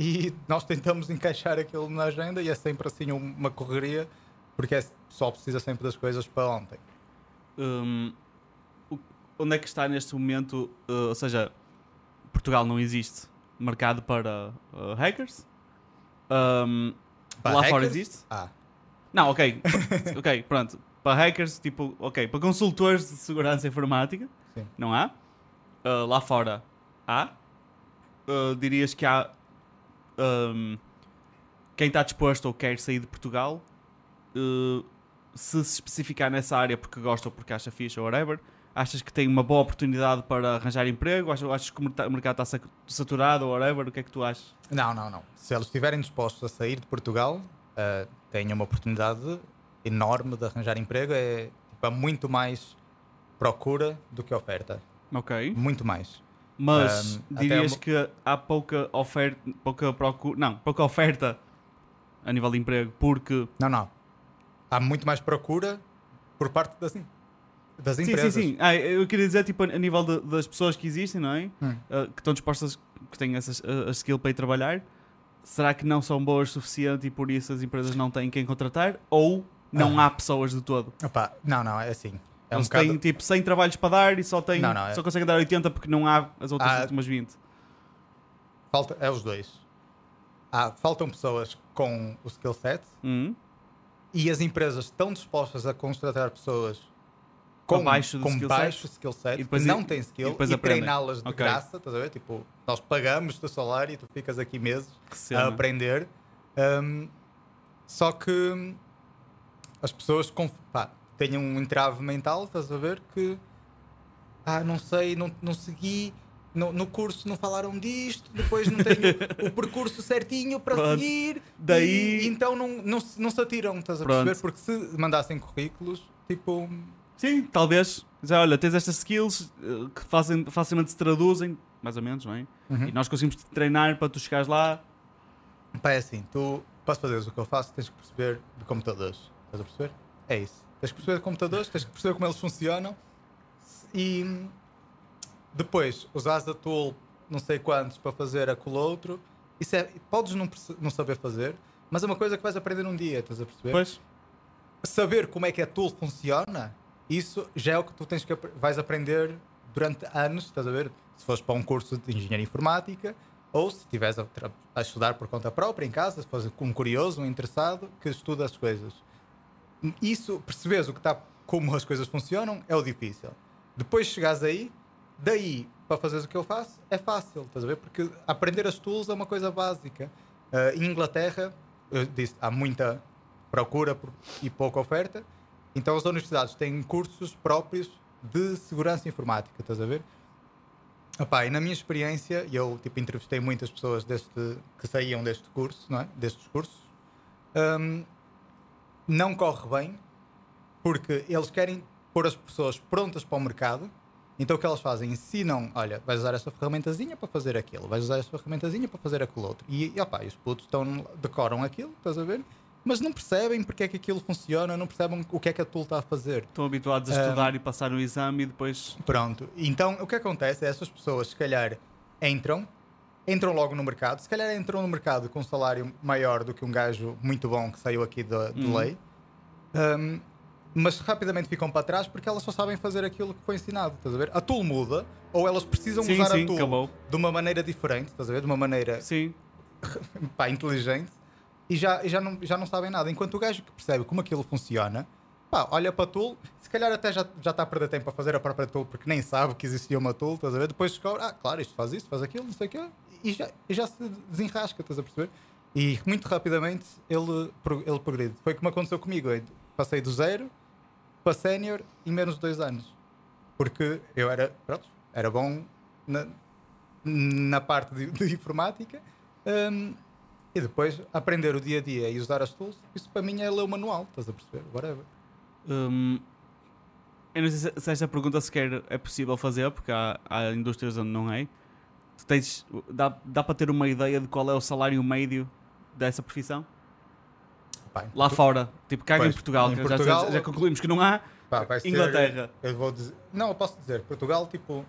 e nós tentamos encaixar aquilo na agenda e é sempre assim uma correria, porque é, só precisa sempre das coisas para ontem. Hum, onde é que está neste momento? uh, ou seja, Portugal não existe mercado para uh, hackers. Para lá fora hackers? existe? Ah, Não, ok. ok, pronto. Para hackers, tipo, ok. Para consultores de segurança informática, Sim. não há. Uh, lá fora há. Uh, dirias que há. um, quem está disposto ou quer sair de Portugal, uh, se se especificar nessa área porque gosta ou porque acha fixe ou whatever, achas que tem uma boa oportunidade para arranjar emprego? Achas, achas que o mercado está sa- saturado ou whatever? O que é que tu achas? não, não, não. Se eles estiverem dispostos a sair de Portugal, ah, têm uma oportunidade enorme de arranjar emprego. É tipo, há muito mais procura do que oferta. Ok. Muito mais. Mas Um, dirias uma- que há pouca oferta, pouca procura, não, pouca oferta a nível de emprego, porque Não, não. Há muito mais procura por parte das, das sim, sim, empresas. sim. Ah, eu queria dizer tipo a nível de- das pessoas que existem, não é? Hum. Ah, que estão dispostas, que têm essas a, a skill para ir trabalhar. Será que não são boas o suficiente e por isso as empresas não têm quem contratar? Ou não Ah. há pessoas de todo? Opa, não, não, é assim. É um Eles bocado... têm tipo 100 trabalhos para dar e só, têm, Não, não, é- só conseguem dar 80 porque não há as outras Ah. últimas 20. Falta, é os dois. Há, faltam pessoas com o skill set Hum? e as empresas estão dispostas a contratar pessoas com, Abaixo do com skill baixo set. skill set, E não i- têm e skill, depois e, treiná-las de Ok. graça, estás a ver? Tipo, nós pagamos o teu salário e tu ficas aqui meses a aprender. Um, só que as pessoas pá, têm um entrave mental, estás a ver? Que ah, não sei, não, não segui. No, no curso não falaram disto, depois não tenho o percurso certinho para Pronto. seguir, Daí- e, então não, não, se- não se atiram, estás a Pronto. perceber? Porque se mandassem currículos, tipo, Sim, talvez Dizer, olha, tens estas skills eh, que fazem, facilmente se traduzem, mais ou menos, não é? Uhum. E nós conseguimos te treinar para tu chegares lá. Pá, é assim, tu, para fazeres o que eu faço, tens que perceber de computadores. Estás a perceber? É isso. Tens que perceber de computadores, tens que perceber como eles funcionam e depois usares a tool não sei quantos para fazer aquilo outro. Isso é, podes não, não saber fazer, mas é uma coisa que vais aprender num dia, estás a perceber? Pois, saber como é que a tool funciona, isso já é o que tu tens que vais aprender durante anos, estás a ver? Se fores para um curso de engenharia informática ou se estiveres a, a estudar por conta própria em casa, se fores um curioso, um interessado que estuda as coisas. Isso, percebes o que está, como as coisas funcionam, é o difícil. Depois chegares aí, daí para fazeres o que eu faço, é fácil, estás a ver? Porque aprender as tools é uma coisa básica. Ah, em Inglaterra, eu disse, há muita procura por- e pouca oferta, então as universidades têm cursos próprios de segurança informática, estás a ver? Epá, e na minha experiência, eu tipo, entrevistei muitas pessoas deste, que saíam deste curso, não é? destes cursos, hum, não corre bem porque eles querem pôr as pessoas prontas para o mercado. Então o que elas fazem? Ensinam, olha, vais usar esta ferramentazinha para fazer aquilo, vais usar esta ferramentazinha para fazer aquilo outro. E, e opá, e os putos estão, decoram aquilo, estás a ver? Mas não percebem porque é que aquilo funciona, não percebem o que é que a tool está a fazer. estão habituados a estudar e passar um exame e depois. Pronto. Então, o que acontece é essas pessoas, se calhar, entram, entram logo no mercado, se calhar entram no mercado com um salário maior do que um gajo muito bom que saiu aqui de, de Uhum. lei, hum, mas rapidamente ficam para trás porque elas só sabem fazer aquilo que foi ensinado, estás a ver? A tool muda, ou elas precisam Sim, usar sim, a tool acabou. de uma maneira diferente, estás a ver? De uma maneira Sim, pá, inteligente e já, já, não, já não sabem nada. Enquanto o gajo que percebe como aquilo funciona, pá, olha para a tool, se calhar até já, já está a perder tempo a fazer a própria tool porque nem sabe que existia uma tool, estás a ver? Depois descobre, ah, claro, isto faz isto, faz aquilo, não sei o quê, e já, e já se desenrasca, estás a perceber? E muito rapidamente ele, ele progride. Foi o que me aconteceu comigo. Eu passei do zero para sénior em menos de dois anos. Porque eu era, pronto, era bom na, na parte de, de informática hum, e depois aprender o dia a dia e usar as tools, isso para mim é ler o manual, estás a perceber? Whatever. Hum, eu não sei se, esta pergunta sequer é possível fazer, porque há, há indústrias onde não é. Tens, dá, dá para ter uma ideia de qual é o salário médio dessa profissão? Pá, Lá tu- fora, tipo, caga em Portugal, em Portugal- já, já concluímos que não há. pá, vai ser- Inglaterra. eu vou dizer, não, eu posso dizer, Portugal, tipo,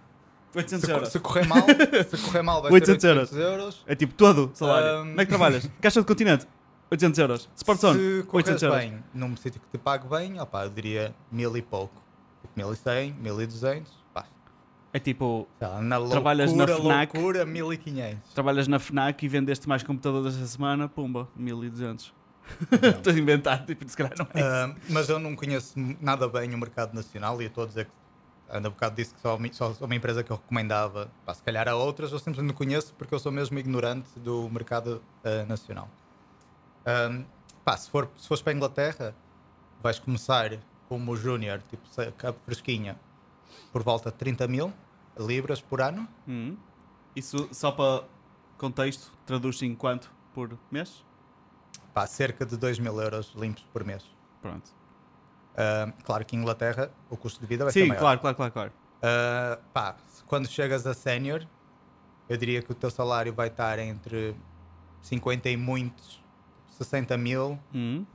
800 se, co- euros. se correr mal, se correr mal vai 800 ser 800 euros. É tipo todo o salário. Como é que trabalhas? Caixa do continente? 800 euros. Sportzone? Se corres 800 euros. bem num sítio que te pague bem, opá, eu diria mil e pouco. Tipo, 1100, 1200, pá, É tipo, na loucura, Trabalhas na FNAC. loucura, 1500. trabalhas na FNAC e vendeste mais computadores esta semana, pumba, 1200. Não. Estou a inventar, tipo, se calhar não é isso. Ah, mas eu não conheço nada bem o mercado nacional e estou a dizer que há bocado disse que só, só uma empresa que eu recomendava. Pá, se calhar há outras, eu simplesmente não conheço porque eu sou mesmo ignorante do mercado ah, nacional. Ah, pá, se, for, se fores para a Inglaterra, vais começar como júnior, tipo cabo fresquinha, por volta de 30 mil libras por ano. Hum. Isso só para contexto, traduz-se em quanto por mês? Pá, cerca de 2 mil euros limpos por mês. Pronto. Ah, claro que em Inglaterra o custo de vida vai ser Sim, maior. claro, claro, claro, claro. Uh, pá, quando chegas a sénior, eu diria que o teu salário vai estar entre 50 e muitos, 60 mil Hum.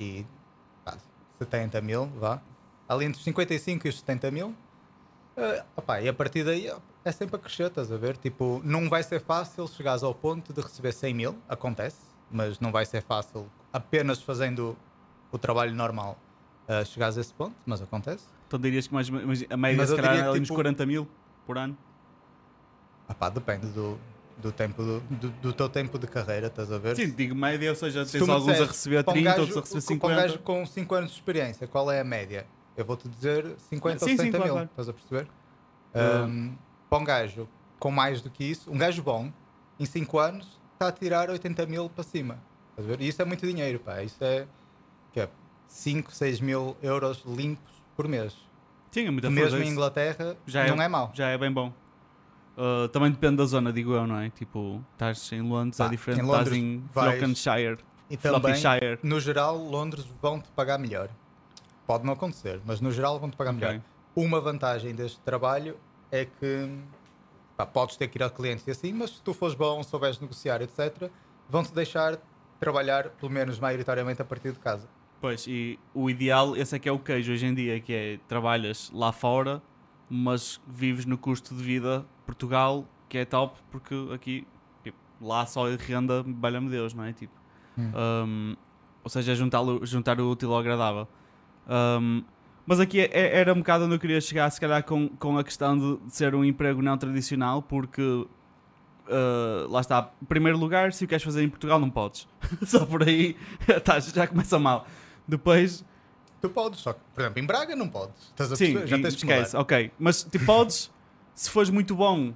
e pá, 70 mil, vá. Ali entre os 55 e os 70 mil. Uh, opá, e a partir daí é sempre a crescer, estás a ver? Tipo, não vai ser fácil chegares ao ponto de receber 100 mil, acontece, mas não vai ser fácil apenas fazendo o trabalho normal uh, chegares a esse ponto, mas acontece. Então dirias que mais, mais- a média Mas se calhar é que, tipo- 40 mil por ano. Ah pá, depende do, do tempo do, do, do teu tempo de carreira, estás a ver? Sim, digo média, ou seja, Se tens alguns a disseres, receber para um 30, gajo- outros a receber Para um 50. gajo com 5 anos de experiência, qual é a média? Eu vou-te dizer 50 Sim, ou sim, 60 claro, mil, claro. estás a perceber? Ah. Um, para um gajo com mais do que isso, um gajo bom, em 5 anos, está a tirar 80 mil para cima. Estás a ver? E isso é muito dinheiro, pá. Isso é, que é 5, 6 mil euros limpos por mês. Sim, é muita Mesmo em. Inglaterra, Já não é mau. Já é bem bom. Uh, também depende da zona, digo eu, não é? Tipo, estás em Londres Pá, é diferente, em estás em Flockensshire, E também, Floppyshire. no geral, Londres vão-te pagar melhor. Pode não acontecer, mas no geral vão-te pagar Ok. melhor. uma vantagem deste trabalho é que pá, podes ter que ir ao cliente e assim, mas se tu fores bom, souberes negociar, etc., vão-te deixar trabalhar, pelo menos maioritariamente, a partir de casa. Pois, e o ideal, esse é que é o queijo hoje em dia, que é trabalhas lá fora, mas vives no custo de vida Portugal, que é top, porque aqui, tipo, lá só renda, valha-me Deus, não é? Tipo, Hum. um, ou seja, juntar, juntar o útil ao agradável. Um, mas aqui é- é- era um bocado onde eu queria chegar, se calhar, com, com a questão de, de ser um emprego não tradicional, porque uh, lá está, em primeiro lugar, se o queres fazer em Portugal, não podes. Só por aí tá, já começa mal. Depois, Tu podes, só que, por exemplo, em Braga não podes. Estás a sim, perceber? Já tens mudar. esquece, ok. Mas tipo, podes, se fores muito bom,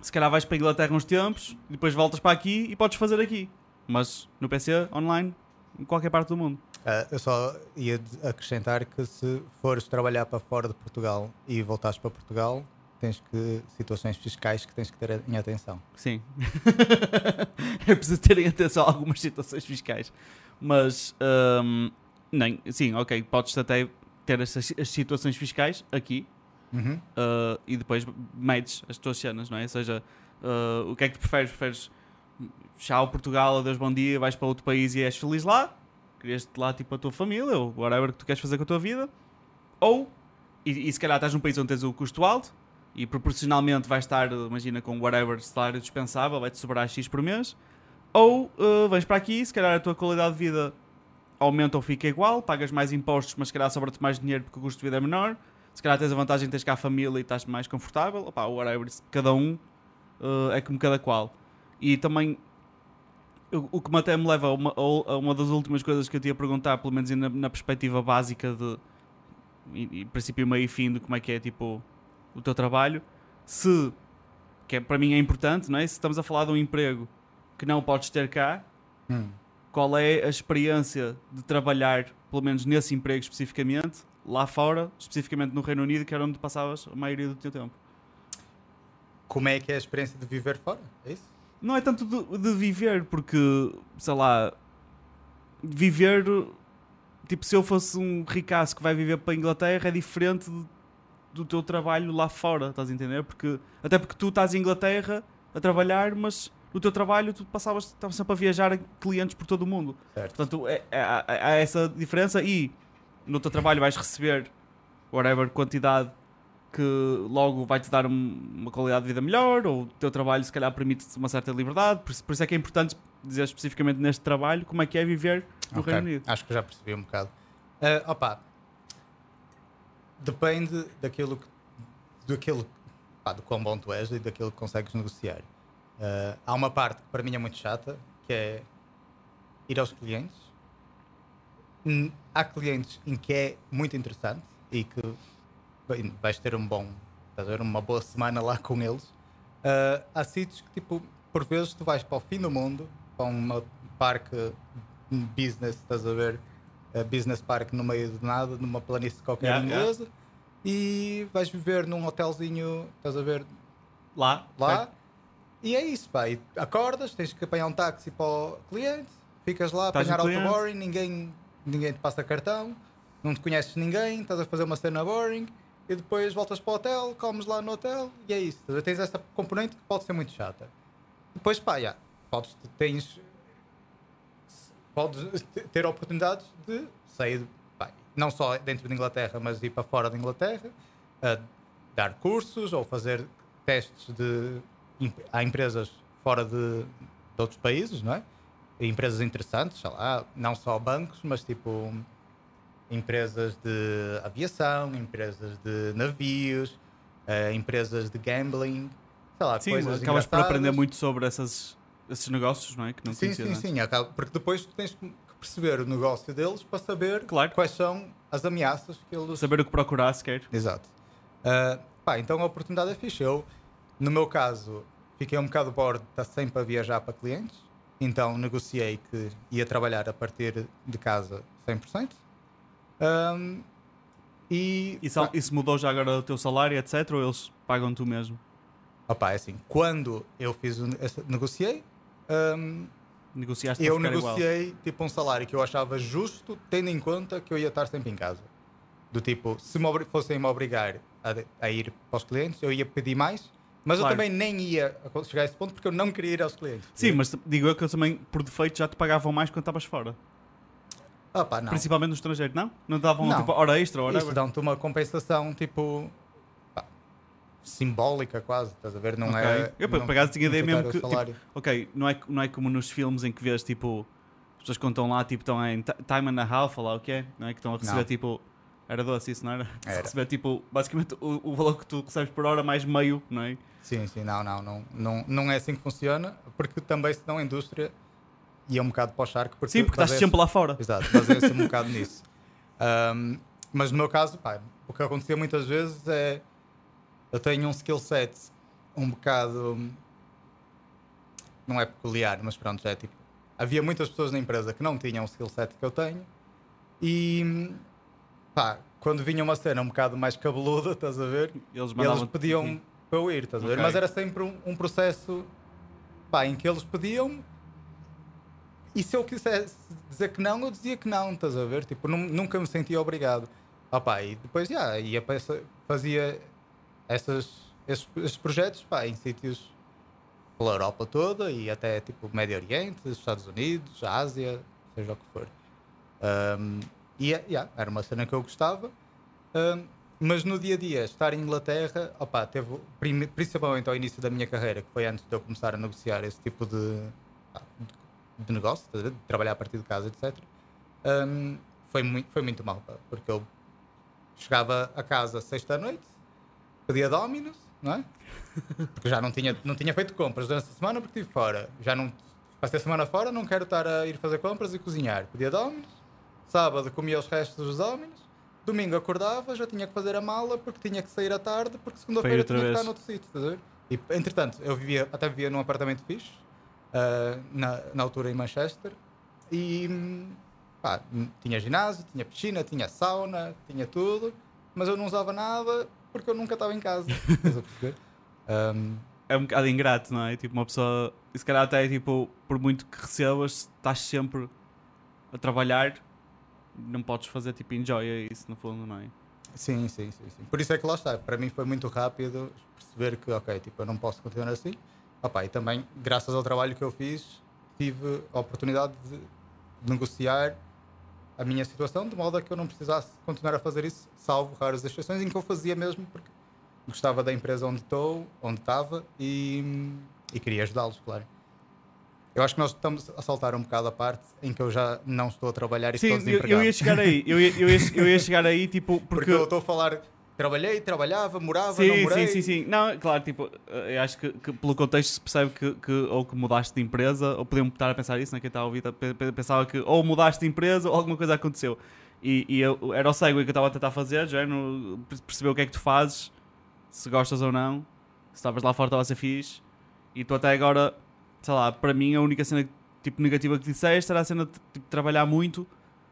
se calhar vais para a Inglaterra uns tempos, depois voltas para aqui e podes fazer aqui. Mas no PC, online, em qualquer parte do mundo. Ah, eu só ia acrescentar que se fores trabalhar para fora de Portugal e voltares para Portugal, tens que situações fiscais que tens que ter em atenção. Sim. é preciso terem atenção a algumas situações fiscais. Mas, hum, nem, sim, ok, podes até ter essas as situações fiscais aqui Uhum. uh, e depois medes as tuas cenas, não é? Ou seja, uh, o que é que tu preferes? Preferes tchau Portugal, adeus bom dia, vais para outro país e és feliz lá? Querias lá tipo a tua família ou whatever que tu queres fazer com a tua vida? Ou, e, e se calhar estás num país onde tens o custo alto e proporcionalmente vais estar, imagina, com whatever salário dispensável, vai-te sobrar X por mês. Ou uh, vens para aqui, se calhar a tua qualidade de vida aumenta ou fica igual, pagas mais impostos, mas se calhar sobra-te mais dinheiro porque o custo de vida é menor. Se calhar tens a vantagem de teres cá a família e estás mais confortável. Opá, whatever, cada um uh, é como cada qual. E também o, que até me leva a uma, a uma das últimas coisas que eu te ia perguntar, pelo menos na, na perspectiva básica de e, e princípio, meio e fim de como é que é tipo o teu trabalho, se que é, para mim é importante, não é? Se estamos a falar de um emprego que não podes ter cá, Hum. Qual é a experiência de trabalhar, pelo menos nesse emprego especificamente, lá fora, especificamente no Reino Unido, que era onde passavas a maioria do teu tempo. Como é que é a experiência de viver fora? É isso? Não é tanto de, de viver, porque, sei lá, viver, tipo, se eu fosse um ricaço que vai viver para a Inglaterra, é diferente de- do teu trabalho lá fora, estás a entender? Porque, até porque tu estás em Inglaterra a trabalhar, mas no teu trabalho tu passavas, estavas sempre a viajar clientes por todo o mundo. Certo. Portanto, é, é- há, há essa diferença e no teu trabalho vais receber whatever quantidade que logo vai-te dar um- uma qualidade de vida melhor, ou o teu trabalho se calhar permite-te uma certa liberdade, por, isso- por isso é que é importante dizer especificamente neste trabalho como é que é viver no Ok, Reino Unido. Acho que já percebi um bocado. Ah, opa, depende daquilo que, daquilo, pá, do quão bom tu és e daquilo que consegues negociar. Ah, há uma parte que para mim é muito chata, que é ir aos clientes. Há clientes em que é muito interessante e que vai- vais ter um bom, estás a ver, uma boa semana lá com eles. Ah, há sítios que, tipo, por vezes tu vais para o fim do mundo, para um parque business, estás a ver, a business park no meio de nada, numa planície qualquer Yeah, yeah. inglesa, e vais viver num hotelzinho, estás a ver, Lá, lá. E é isso, pá. E acordas, tens que apanhar um táxi para o cliente, ficas lá, Estás apanhar no cliente. auto-boring, ninguém, ninguém te passa cartão, não te conheces ninguém, estás a fazer uma cena boring e depois voltas para o hotel, comes lá no hotel e é isso. A? Tens essa componente que pode ser muito chata. Depois, pá, já, podes, tens, podes ter oportunidades de sair, pá, não só dentro da Inglaterra, mas ir para fora da Inglaterra, a dar cursos ou fazer testes de há empresas fora de, de outros países, não é? Empresas interessantes, sei lá, não só bancos, mas tipo empresas de aviação, empresas de navios, eh, empresas de gambling, sei lá, Sim, coisas acabas por aprender muito sobre essas, esses negócios, não é? Que não Sim, sim, antes. sim, acaba- porque depois tu tens que perceber o negócio deles para saber Claro. quais são as ameaças que eles Saber o que procurar sequer. Exato. Ah, pá, então a oportunidade é fixe. Eu, no meu caso, fiquei um bocado bored de estar sempre a viajar para clientes, então negociei que ia trabalhar a partir de casa 100%. Ahm, e, Isso, pá, isso mudou já agora o teu salário, etc. Ou eles pagam tu mesmo? opá, é assim, quando eu fiz o, negociei, ahm, Negociaste eu ficar igual. negociei tipo um salário que eu achava justo, tendo em conta que eu ia estar sempre em casa. Do tipo, se me fossem me obrigar a, a ir para os clientes, eu ia pedir mais, mas Claro. eu também nem ia chegar a esse ponto porque eu não queria ir aos clientes. Sim, mas digo eu que eu também, por defeito, já te pagavam mais quando estavas fora. Ah, pá, não. Principalmente no estrangeiro, não? Não davam Não. tipo hora extra Isso whatever? dão-te uma compensação tipo pá, simbólica quase, estás a ver? Não Ok. é. Eu, não- acaso, tinha ideia mesmo que, o salário. Ok, não é, não é como nos filmes em que vês tipo. As pessoas contam lá, tipo, estão em ti- time and a half, ou lá o que é? Não é? Que estão a receber Não. tipo. Era doce isso, não era? Era. Receber tipo, basicamente o, o valor que tu recebes por hora mais meio, não é? Sim, sim, não, não, não, não, não é assim que funciona, porque também senão a indústria ia um bocado para o charco. Porque Sim, porque estás sempre lá fora. Exato, baseia-se um bocado nisso. Ahm, mas no meu caso, pá, o que acontecia muitas vezes é eu tenho um skill set um bocado não é peculiar, mas pronto, já é tipo. Havia muitas pessoas na empresa que não tinham o skill set que eu tenho e pá, quando vinha uma cena um bocado mais cabeluda, estás a ver? Eles eles pediam para eu ir, estás a ver? Mas era sempre um, um processo pá, em que eles pediam e se eu quisesse dizer que não, eu dizia que não, estás a ver? Tipo, nu- nunca me sentia obrigado. Ah, pá, e depois já, ia essa- fazia essas, esses, esses projetos pá, em sítios pela Europa toda e até tipo Médio Oriente, Estados Unidos, Ásia, seja o que for. Um, e yeah, era uma cena que eu gostava. Um, mas no dia a dia, estar em Inglaterra, opá, teve, principalmente ao início da minha carreira, que foi antes de eu começar a negociar esse tipo de, de, negócio, de trabalhar a partir de casa, etc. um, foi, muito, foi muito mal, pá, porque eu chegava a casa sexta à noite, pedia Dominos, não é? Porque já não tinha, não tinha feito compras durante a semana porque estive fora. Já não passei a semana fora, não quero estar a ir fazer compras e cozinhar. Pedia Dominos, sábado comia os restos dos Dominos, domingo acordava, já tinha que fazer a mala porque tinha que sair à tarde, porque segunda-feira tinha que vez. estar noutro sítio, estás a ver? E entretanto, eu vivia, até vivia num apartamento fixe, ah, na, na altura em Manchester, e pá, tinha ginásio, tinha piscina, tinha sauna, tinha tudo, mas eu não usava nada porque eu nunca estava em casa. Estás a perceber? Um, É um bocado ingrato, não é? Tipo, uma pessoa. Se calhar até tipo, por muito que recebas, estás sempre a trabalhar, não podes fazer tipo enjoy isso no fundo, não é? sim, sim, sim, sim. Por isso é que lá está. Para mim foi muito rápido perceber que, ok, tipo, eu não posso continuar assim. Opa, e também, graças ao trabalho que eu fiz, tive a oportunidade de negociar a minha situação de modo a que eu não precisasse continuar a fazer isso, salvo raras exceções em que eu fazia mesmo porque gostava da empresa onde estou, onde estava e, e queria ajudá-los, claro. Eu acho que nós estamos a saltar um bocado a parte em que eu já não estou a trabalhar e Sim, estou desempregado. eu ia chegar aí. Eu ia, eu, ia, eu ia chegar aí, tipo, Porque porque. eu estou a falar, trabalhei, trabalhava, morava, não Sim, morei. sim, sim, sim. Não, claro, tipo, eu acho que, que pelo contexto se percebe que, que ou que mudaste de empresa, ou podiam estar a pensar isso, né? Quem está a ouvir tá- pe- pe- pensava que ou mudaste de empresa ou alguma coisa aconteceu. E, e eu, era o segue que eu estava a tentar fazer, já no, perceber o que é que tu fazes, se gostas ou não, se estavas lá fora estava a ser fixe, e tu até agora, sei lá, para mim a única cena tipo, negativa que disseste era a cena de tipo, trabalhar muito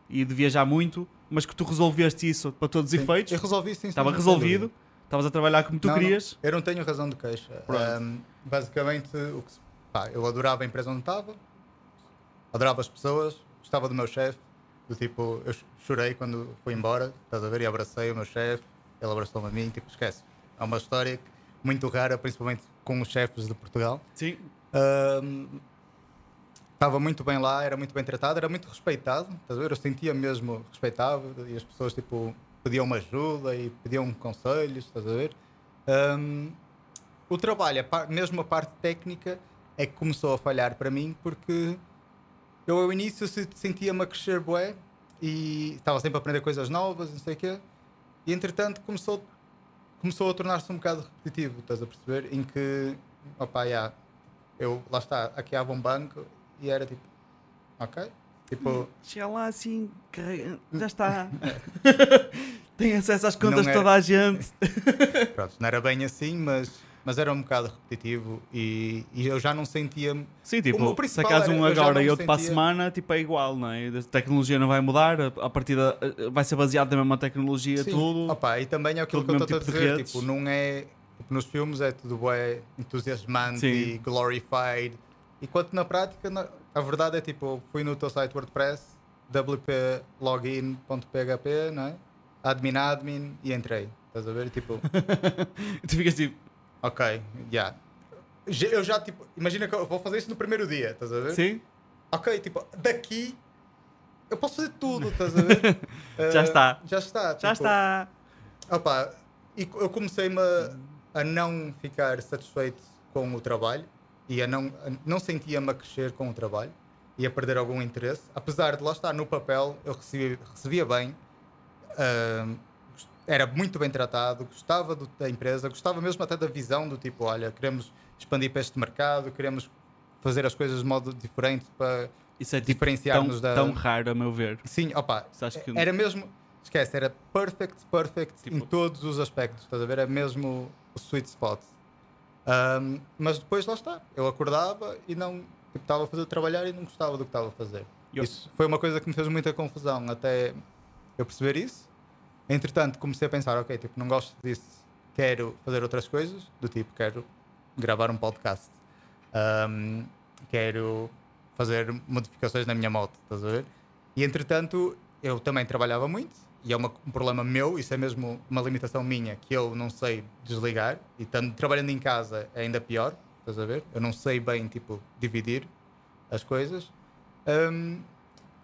e de viajar muito, mas que tu resolveste isso para todos os efeitos, Eu resolvi sim, estava resolvido, estavas a trabalhar como tu Não, não, querias. eu não tenho razão de queixa. Ahm, basicamente, o que pá, eu adorava a empresa onde estava, adorava as pessoas, gostava do meu chefe. Do tipo, eu ch- chorei quando fui embora, estás a ver? E abracei o meu chefe, ele abraçou-me a mim, tipo, esquece. É uma história muito rara, principalmente com os chefes de Portugal. Sim, Estava muito bem lá, era muito bem tratado, era muito respeitado. Estás a ver? Eu sentia mesmo respeitado e as pessoas tipo, pediam-me ajuda e pediam conselhos. Estás a ver? O trabalho, a par- mesmo a parte técnica, é que começou a falhar para mim porque eu ao início se- sentia-me a crescer bué e estava sempre a aprender coisas novas, não sei o quê. E entretanto começou, começou a tornar-se um bocado repetitivo, estás a perceber? Em que, opá, já, eu lá está, hackeava um banco e era tipo, ok? Tipo, chega lá assim, carrega- já está. Tem acesso às contas de era- toda a gente. pronto, não era bem assim, mas, mas era um bocado repetitivo e, e eu já não sentia-me. Sim, tipo, se acaso um agora e outro para a sentia- semana, tipo, é igual, não é? A tecnologia não vai mudar, a, a partida eh, vai ser baseada na mesma tecnologia, Sim, tudo. opá, e também é aquilo que eu estou a tipo de dizer, tipo, não é. Nos filmes é tudo bué entusiasmante Sim. e glorified. Enquanto na prática, na- a verdade é tipo, fui no teu site WordPress, wplogin.php, não é? admin, admin e entrei. Estás a ver? Tipo, tu ficas tipo, ok, já. Já- Eu já, tipo, imagina que eu vou fazer isso no primeiro dia, estás a ver? sim, Ok, tipo, daqui eu posso fazer tudo, estás a ver? Já Eh, está. Já está. já tipo, está. Opa, e eu comecei-me a, a não ficar satisfeito com o trabalho e a não, a- não sentia-me a crescer com o trabalho e a perder algum interesse. Apesar de lá estar no papel, eu recebia, recebia bem, gost- era muito bem tratado, gostava do- da empresa, gostava mesmo até da visão do tipo: olha, queremos expandir para este mercado, queremos fazer as coisas de modo diferente para Isso é tipo, diferenciar-nos tão, da. tão raro, a meu ver. Sim, opa, que- era mesmo, esquece, era perfect, perfect em Tipo- todos os aspectos, estás a ver? É mesmo o sweet spot. Ahm, mas depois lá está, eu acordava e não tipo, estava a fazer trabalhar e não gostava do que estava a fazer. Eu- Isso foi uma coisa que me fez muita confusão até eu perceber isso. Entretanto, comecei a pensar, ok, tipo, não gosto disso, quero fazer outras coisas, do tipo, quero gravar um podcast, Ahm, quero fazer modificações na minha moto, estás a ver? E entretanto, eu também trabalhava muito, e é uma- um problema meu, isso é mesmo uma limitação minha, que eu não sei desligar, e estando trabalhando em casa é ainda pior, estás a ver? Eu não sei bem, tipo, dividir as coisas. Ahm,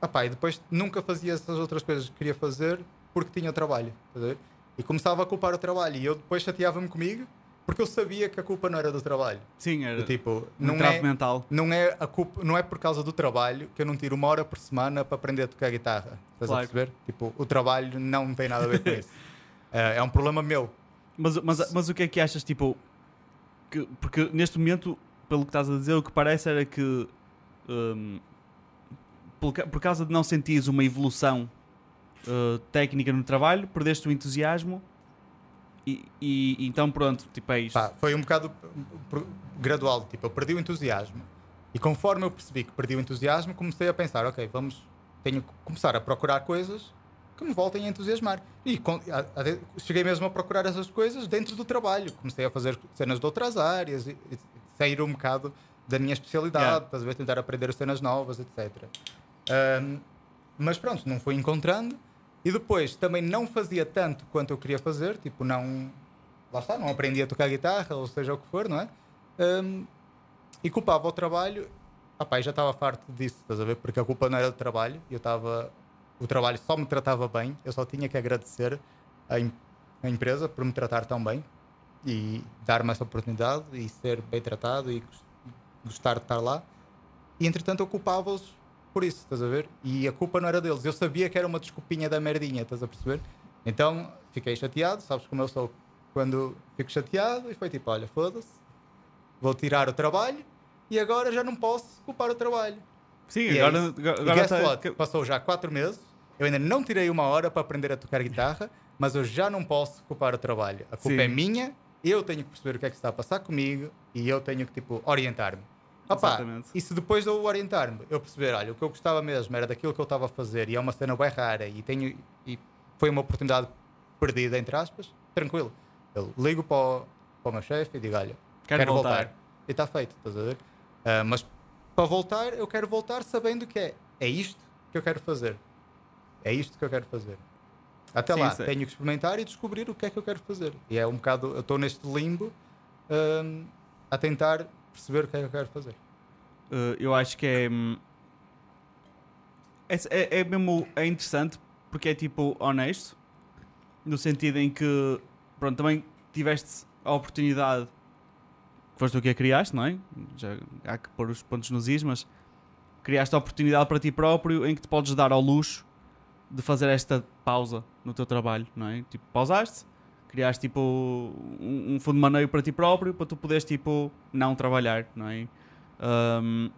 opá, e depois nunca fazia essas outras coisas que queria fazer porque tinha trabalho, estás a ver? E começava a culpar o trabalho, e eu depois chateava-me comigo porque eu sabia que a culpa não era do trabalho. Sim, era Do tipo, um não travo é, mental. não é a culpa, não é por causa do trabalho que eu não tiro uma hora por semana para aprender a tocar guitarra. Estás Claro. a perceber? Tipo, o trabalho não tem nada a ver com isso. É, é um problema meu. Mas, mas, mas o que é que achas, tipo, que, porque neste momento, pelo que estás a dizer, o que parece era que hum, por, por causa de não sentires uma evolução uh, técnica no trabalho, perdeste o entusiasmo e, e- então pronto, tipo é isto. Pá, foi um bocado gradual. Tipo, eu perdi o entusiasmo. E conforme eu percebi que perdi o entusiasmo, comecei a pensar, ok, vamos, tenho que começar a procurar coisas que me voltem a entusiasmar. E a- a- cheguei mesmo a procurar essas coisas dentro do trabalho. Comecei a fazer cenas de outras áreas, e, e sair um bocado da minha especialidade, Yeah. estás a ver, tentar aprender cenas novas, etc. Ahm, mas pronto, não fui encontrando. E depois também não fazia tanto quanto eu queria fazer, tipo, não. Lá está, não aprendi a tocar guitarra, ou seja o que for, não é? Ahm, e culpava o trabalho. Ah, já estava farto disso, estás a ver? Porque a culpa não era do trabalho, eu estava. O trabalho só me tratava bem, eu só tinha que agradecer à, em- à empresa por me tratar tão bem e dar-me essa oportunidade e ser bem tratado e gos- gostar de estar lá. E entretanto eu culpava-os por isso, estás a ver? E a culpa não era deles, eu sabia que era uma desculpinha da merdinha, estás a perceber? Então fiquei chateado, sabes como eu sou quando fico chateado, e foi tipo: olha, foda-se, vou tirar o trabalho e agora já não posso culpar o trabalho. Sim, E é agora, isso. agora, E agora guess tá- what? Passou já quatro meses, eu ainda não tirei uma hora para aprender a tocar guitarra, mas eu já não posso culpar o trabalho. A culpa Sim. é minha, eu tenho que perceber o que é que está a passar comigo e eu tenho que tipo, orientar-me. Opa, e se depois de eu orientar-me, eu perceber, olha, o que eu gostava mesmo era daquilo que eu estava a fazer e é uma cena bem rara e, tenho, e foi uma oportunidade perdida, entre aspas, tranquilo. Eu ligo para o, para o meu chefe e digo, olha, Quero quero, voltar. voltar. E está feito, estás a ver? Ah, mas para voltar, eu quero voltar sabendo que é, é isto que eu quero fazer. É isto que eu quero fazer. Até Sim, lá, sei. tenho que experimentar e descobrir o que é que eu quero fazer. E é um bocado, eu estou neste limbo ahm, a tentar perceber o que é que eu quero fazer. Uh, eu acho que é, hum, é. É, é mesmo. É interessante porque é tipo honesto. No sentido em que. Pronto, também tiveste a oportunidade. Foste tu que a criaste, não é? Já há que pôr os pontos nos is, mas. Criaste a oportunidade para ti próprio em que te podes dar ao luxo de fazer esta pausa no teu trabalho, não é? Tipo, pausaste, criaste tipo um, um fundo de maneio para ti próprio para tu poderes tipo não trabalhar, não é? Um,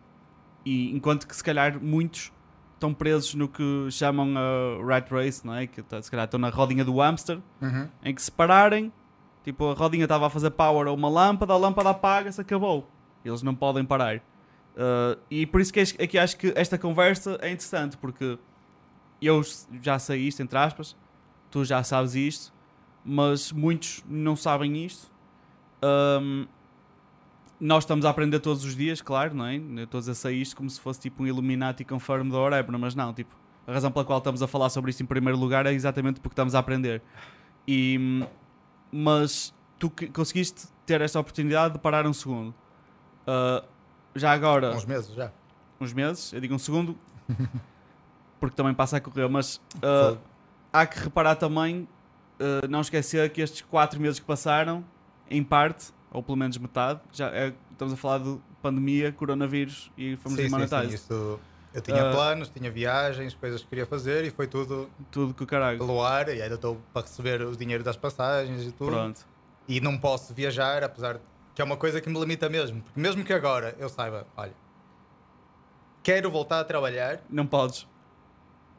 e enquanto que se calhar muitos estão presos no que chamam a rat race, não é? Que tá- se calhar estão na rodinha do hamster, em que se pararem, tipo a rodinha estava a fazer power a uma lâmpada, a lâmpada apaga-se, acabou. Eles não podem parar. Uh, e por isso que é que acho que esta conversa é interessante, porque eu já sei isto, entre aspas, tu já sabes isto, mas muitos não sabem isto. Um, nós estamos a aprender todos os dias, claro, não é? Eu estou a dizer sei isto como se fosse tipo um Illuminati confirm da Orebra, mas não, tipo, A razão pela qual estamos a falar sobre isto em primeiro lugar é exatamente porque estamos a aprender. E, mas tu que- conseguiste ter esta oportunidade de parar um segundo. Uh, já agora, Uns meses já. uns meses, eu digo um segundo, porque também passa a correr, mas uh, há que reparar também, uh, não esquecer que estes quatro meses que passaram, em parte, ou pelo menos metade, já é- estamos a falar de pandemia, coronavírus e fomos sim, sim, sim, desmonetados. isso, eu tinha Ah. planos, tinha viagens, coisas que queria fazer e foi tudo Tudo com o caralho. pelo ar e ainda estou para receber o dinheiro das passagens e tudo. Pronto. E não posso viajar, apesar de que é uma coisa que me limita mesmo. Porque mesmo que agora eu saiba, olha, quero voltar a trabalhar, Não podes.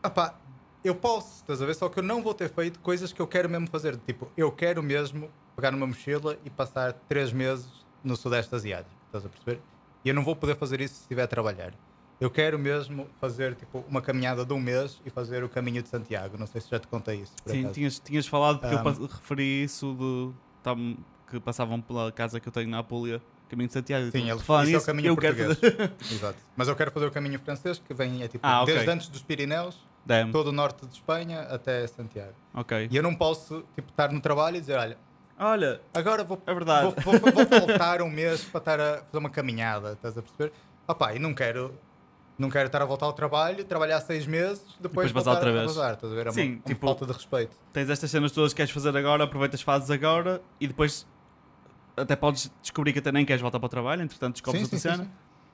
opá, eu posso, estás a ver? Só que eu não vou ter feito coisas que eu quero mesmo fazer. Tipo, eu quero mesmo pegar numa mochila e passar três meses no Sudeste Asiático, estás a perceber? E eu não vou poder fazer isso se estiver a trabalhar. Eu quero mesmo fazer tipo uma caminhada de um mês e fazer o caminho de Santiago. Não sei se já te contei isso. Sim, acaso. tinhas, tinhas falado porque eu Um, pa- referi isso do. tam- que passavam pela casa que eu tenho na Apulia, caminho de Santiago. Sim, eles, por falar isso é o caminho eu português. fazer. Exato. Mas eu quero fazer o caminho francês que vem é tipo Ah, desde antes dos Pirineus, Damn. todo o norte de Espanha até Santiago. Ok. E eu não posso tipo, estar no trabalho e dizer, olha, Olha, agora vou, é verdade. vou, vou, vou voltar um mês para estar a fazer uma caminhada, estás a perceber? Opá, e não quero, não quero estar a voltar ao trabalho, trabalhar seis meses, depois, Depois voltar outra a vez. vazar, estás a ver? É uma, Sim, uma tipo- falta de respeito. tens estas cenas todas que queres fazer agora, aproveitas, fazes agora e depois até podes descobrir que até nem queres voltar para o trabalho, entretanto descobres Sim, outra sim, sim, cena. sim.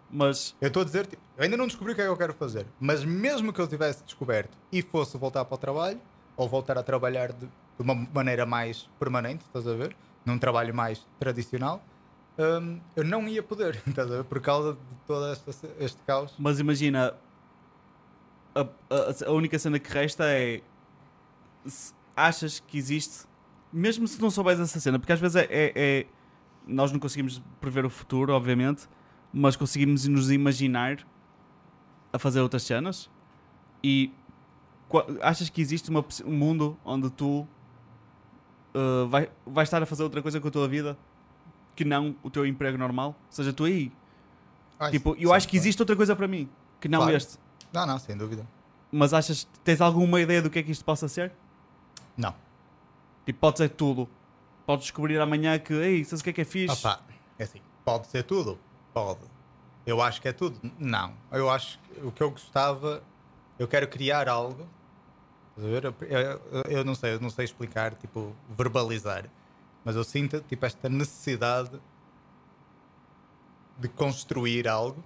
Mas Eu estou a dizer, tipo, eu ainda não descobri o que é que eu quero fazer, mas mesmo que eu tivesse descoberto e fosse voltar para o trabalho, ou voltar a trabalhar de, de uma maneira mais permanente, estás a ver? Num trabalho mais tradicional, hum, eu não ia poder, estás a ver? Por causa de todo esta, este caos. Mas imagina, a, a- a única cena que resta é achas que existe, mesmo se não souberes essa cena, porque às vezes é, é- é- nós não conseguimos prever o futuro, obviamente, mas conseguimos nos imaginar a fazer outras cenas e achas que existe uma um mundo onde tu uh, vai, vais estar a fazer outra coisa com a tua vida que não o teu emprego normal? Ou seja, tu aí Ai, Tipo, sim, eu acho que claro. existe outra coisa para mim, que não Claro. este. Não, não, sem dúvida. Mas achas, tens alguma ideia do que é que isto possa ser? Não. Tipo, pode ser tudo. Podes descobrir amanhã que, ei, sabes o que é que é fixe? Opa, é assim, pode ser tudo? Pode. Eu acho que é tudo? Não. Eu acho que o que eu gostava, eu quero criar algo. Estás a ver? Eu, eu- eu não sei, eu não sei explicar, tipo, verbalizar. Mas eu sinto, tipo, esta necessidade de construir algo.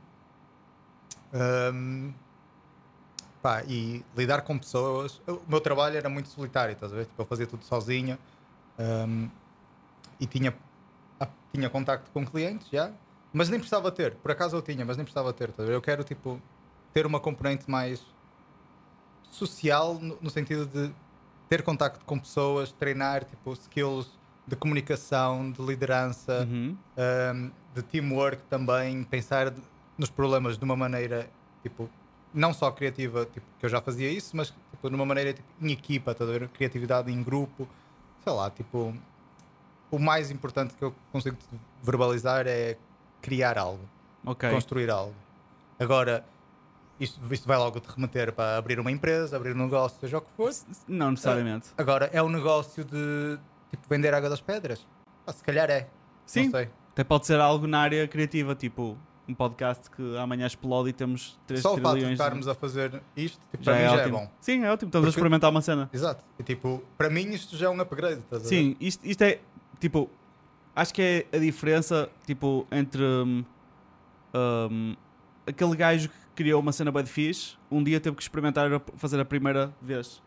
Ahm, pá, e lidar com pessoas. O meu trabalho era muito solitário, estás a ver? Tipo, eu fazia tudo sozinho. ahm, e tinha, ah, tinha contacto com clientes já, mas nem precisava ter. Por acaso eu tinha, mas nem precisava ter. ver? Eu quero tipo ter uma componente mais social no, no sentido de ter contacto com pessoas, treinar tipo skills de comunicação, de liderança, Uhum. um, de teamwork também, pensar nos problemas de uma maneira tipo não só criativa, tipo, que eu já fazia isso, mas tipo, de uma maneira tipo, em equipa, ver? criatividade em grupo, sei lá, tipo o mais importante que eu consigo verbalizar é criar algo, Ok. construir algo. Agora, isto, isto vai logo te remeter para abrir uma empresa, abrir um negócio, seja o que for. Não necessariamente. Agora, é um negócio de tipo, vender água das pedras? Ah, se calhar é. Sim. Não sei. Até pode ser algo na área criativa, tipo um podcast que amanhã explode e temos 3 Só o fato de trilhões. estarmos a fazer isto, tipo, já para é mim já ótimo. é bom. Sim, é ótimo. Estamos a Porque- experimentar uma cena. Exato. E tipo, para mim isto já é um upgrade. A? Sim, isto, isto é tipo. Acho que é a diferença tipo, entre hum, hum, aquele gajo que criou uma cena bem fixe, um dia teve que experimentar fazer a primeira vez.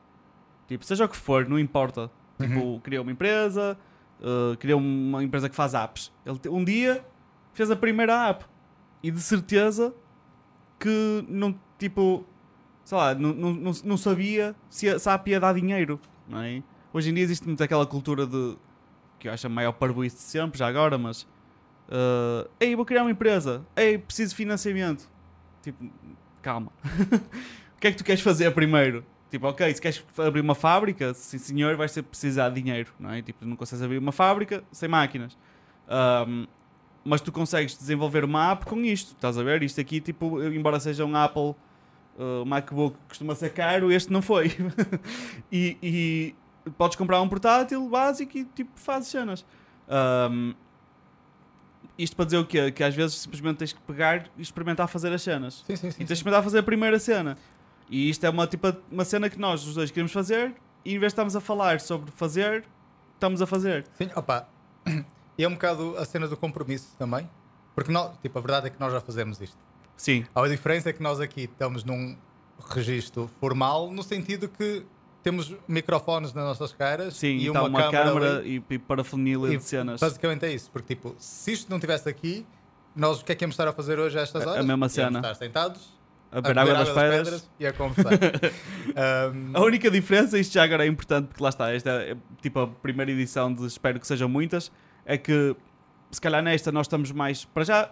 Tipo, seja o que for, não importa. Tipo, Uhum. criou uma empresa, uh, criou uma empresa que faz apps. Ele um dia fez a primeira app e de certeza que não, tipo, sei lá, não, não, não, não sabia se a, se a app ia dar dinheiro, não é? Hoje em dia existe muito aquela cultura de que eu acho a maior parboice de sempre, já agora, mas uh, ei, vou criar uma empresa, ei, preciso de financiamento. Tipo, calma. o que é que tu queres fazer primeiro? Tipo, ok, se queres abrir uma fábrica, sim senhor, vais ter precisar de dinheiro, não é? Tipo, não consegues abrir uma fábrica sem máquinas. Um, mas tu consegues desenvolver uma app com isto, estás a ver? Isto aqui, tipo, embora seja um Apple o MacBook costuma ser caro, este não foi. e, e podes comprar um portátil básico e tipo fazes cenas. Um, isto para dizer o quê? Que às vezes simplesmente tens que pegar e experimentar fazer as cenas. Sim, sim, sim. E tens de sim. experimentar fazer a primeira cena. E isto é uma, tipo, uma cena que nós, os dois, queremos fazer e em vez de estarmos a falar sobre fazer, estamos a fazer. Sim, opa. E é um bocado a cena do compromisso também. Porque nós, tipo, a verdade é que nós já fazemos isto. Sim. A diferença é que nós aqui estamos num registro formal, no sentido que temos microfones nas nossas caras Sim, e está uma, uma, ali. e, e parafernália E de cenas. Basicamente é isso, porque tipo, se isto não estivesse aqui, nós o que é que íamos estar a fazer hoje a estas A- a horas? mesma Íamos cena. estar sentados, A beber água das pedras. e a conversar. Um, A única diferença, isto já agora é importante, porque lá está, esta é tipo a primeira edição de espero que sejam muitas, é que se calhar nesta nós estamos mais, para já,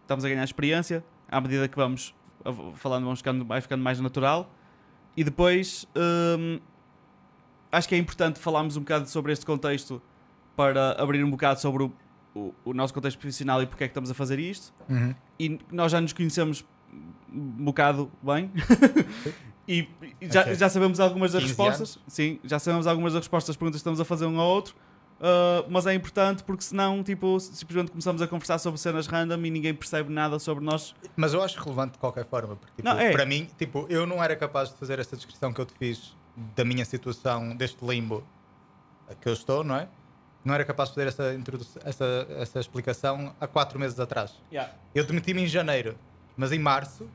estamos a ganhar experiência, à medida que vamos falando, vamos ficando, vai ficando mais natural, e depois hum, acho que é importante falarmos um bocado sobre este contexto para abrir um bocado sobre o, o, o nosso contexto profissional e porque é que estamos a fazer isto uhum. e nós já nos conhecemos um bocado bem e já, Ok. já sabemos algumas das 15 respostas. Sim, já sabemos algumas das respostas das perguntas que estamos a fazer um ao outro. Uh, mas é importante porque senão, tipo, simplesmente começamos a conversar sobre cenas random e ninguém percebe nada sobre nós. Mas eu acho relevante de qualquer forma, porque tipo, Não, é. para mim, tipo, eu não era capaz de fazer esta descrição que eu te fiz da minha situação, deste limbo que eu estou, não é? Não era capaz de fazer essa, essa, essa explicação há quatro meses atrás. Eu demiti-me em janeiro, mas em março,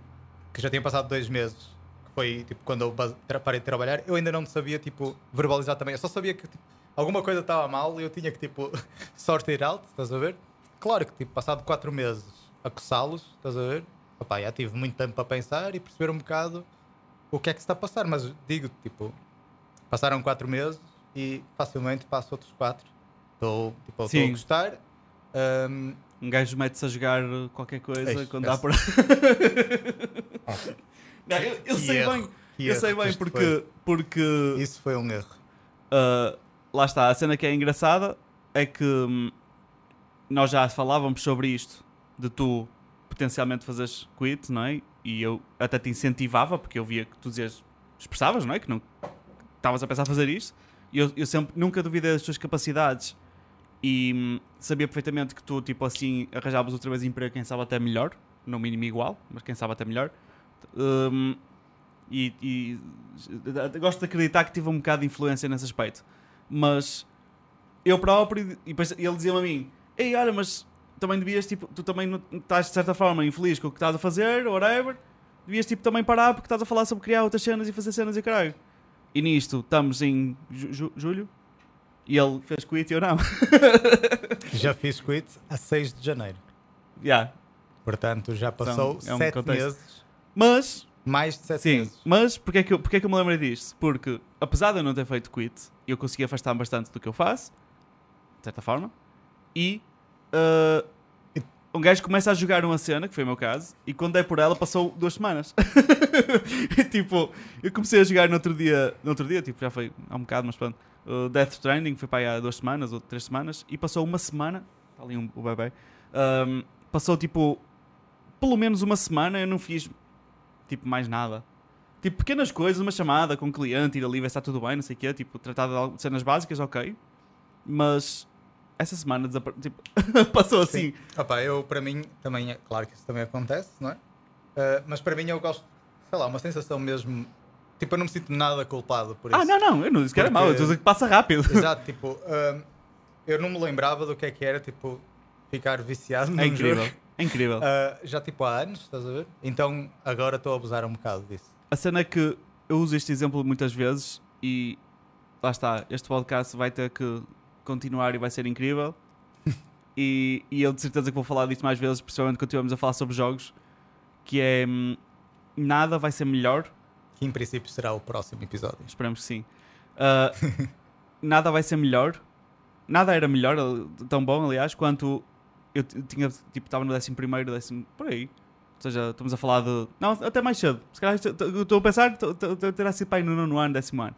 que já tinha passado dois meses, que foi tipo quando eu parei de trabalhar, eu ainda não sabia tipo verbalizar também. Eu só sabia que tipo, alguma coisa estava mal e eu tinha que tipo sort it out, estás a ver? Claro que tipo, passado quatro meses a coçá-los, estás a ver? Opá, já tive muito tempo para pensar e perceber um bocado o que é que se está a passar, mas digo tipo, passaram quatro meses e facilmente passo outros quatro. Estou tipo, estou a gostar. Ahm, Um gajo mete-se a jogar qualquer coisa Ei, quando dá por. Não, eu, eu sei erro, bem, eu erro sei bem porque, foi. porque Isso foi um erro. Uh, lá está, a cena que é engraçada é que hum, nós já falávamos sobre isto de tu potencialmente fazeres quit, não é? E eu até te incentivava porque eu via que tu dizias, expressavas, não é? Que não estavas a pensar fazer isto. E eu, eu sempre nunca duvidei das tuas capacidades e hum, sabia perfeitamente que tu, tipo assim, arranjavas outra vez emprego, quem sabe até melhor, no mínimo igual, mas quem sabe até melhor. Hum, e, e gosto de acreditar que tive um bocado de influência nesse aspecto. Mas eu próprio, e depois ele dizia-me a mim: Ei, olha, mas também devias, tipo, tu também estás de certa forma infeliz com o que estás a fazer, whatever. Devias, tipo, também parar porque estás a falar sobre criar outras cenas e fazer cenas e caralho. E nisto, estamos em ju- ju- julho e ele fez quit e eu não. Já fiz quit a 6 de janeiro. yeah. Portanto, já passou é um 7 contexto. meses. Mas Mais de 7 Sim, meses. mas porquê é, que eu, porquê é que eu me lembrei disto? Porque, apesar de eu não ter feito quit, eu consegui afastar-me bastante do que eu faço, de certa forma, e uh, um gajo começa a jogar uma cena, que foi o meu caso, e quando é por ela, passou duas semanas. Tipo, eu comecei a jogar no outro dia, no outro dia, tipo, já foi há um bocado, mas pronto, o Death Stranding foi para aí há duas semanas ou três semanas, e passou uma semana, está ali um, o bebê, um, passou tipo, pelo menos uma semana, eu não fiz tipo mais nada. Tipo, pequenas coisas, uma chamada com o cliente, ir ali ver se está tudo bem, não sei o quê, tipo, tratar de cenas básicas, ok. Mas essa semana desapare... tipo, passou assim. Sim. Opa, eu, para mim, também é claro que isso também acontece, não é? Ah, mas para mim, eu gosto, sei lá, uma sensação mesmo. Tipo, eu não me sinto nada culpado por isso. Ah, não, não, eu não disse que era mau, eu dizer que passa rápido. Exato, tipo, ah, eu não me lembrava do que é que era, tipo, ficar viciado num É incrível, jogo. é incrível. Ah, já tipo há anos, estás a ver? Então agora estou a abusar um bocado disso. A cena é que eu uso este exemplo muitas vezes e lá está, este podcast vai ter que continuar e vai ser incrível. e, e eu de certeza que vou falar disto mais vezes, principalmente quando estivermos a falar sobre jogos, que é hum, nada vai ser melhor Que em princípio será o próximo episódio. Esperamos que sim. Ah, nada vai ser melhor. Nada era melhor, eh, tão bom, aliás, quanto eu tinha, tipo, estava no décimo primeiro, décimo, por aí. Ou seja, estamos a falar de... Não, até mais cedo. Se calhar, estou a pensar, terá sido pai no nono ano, décimo ano.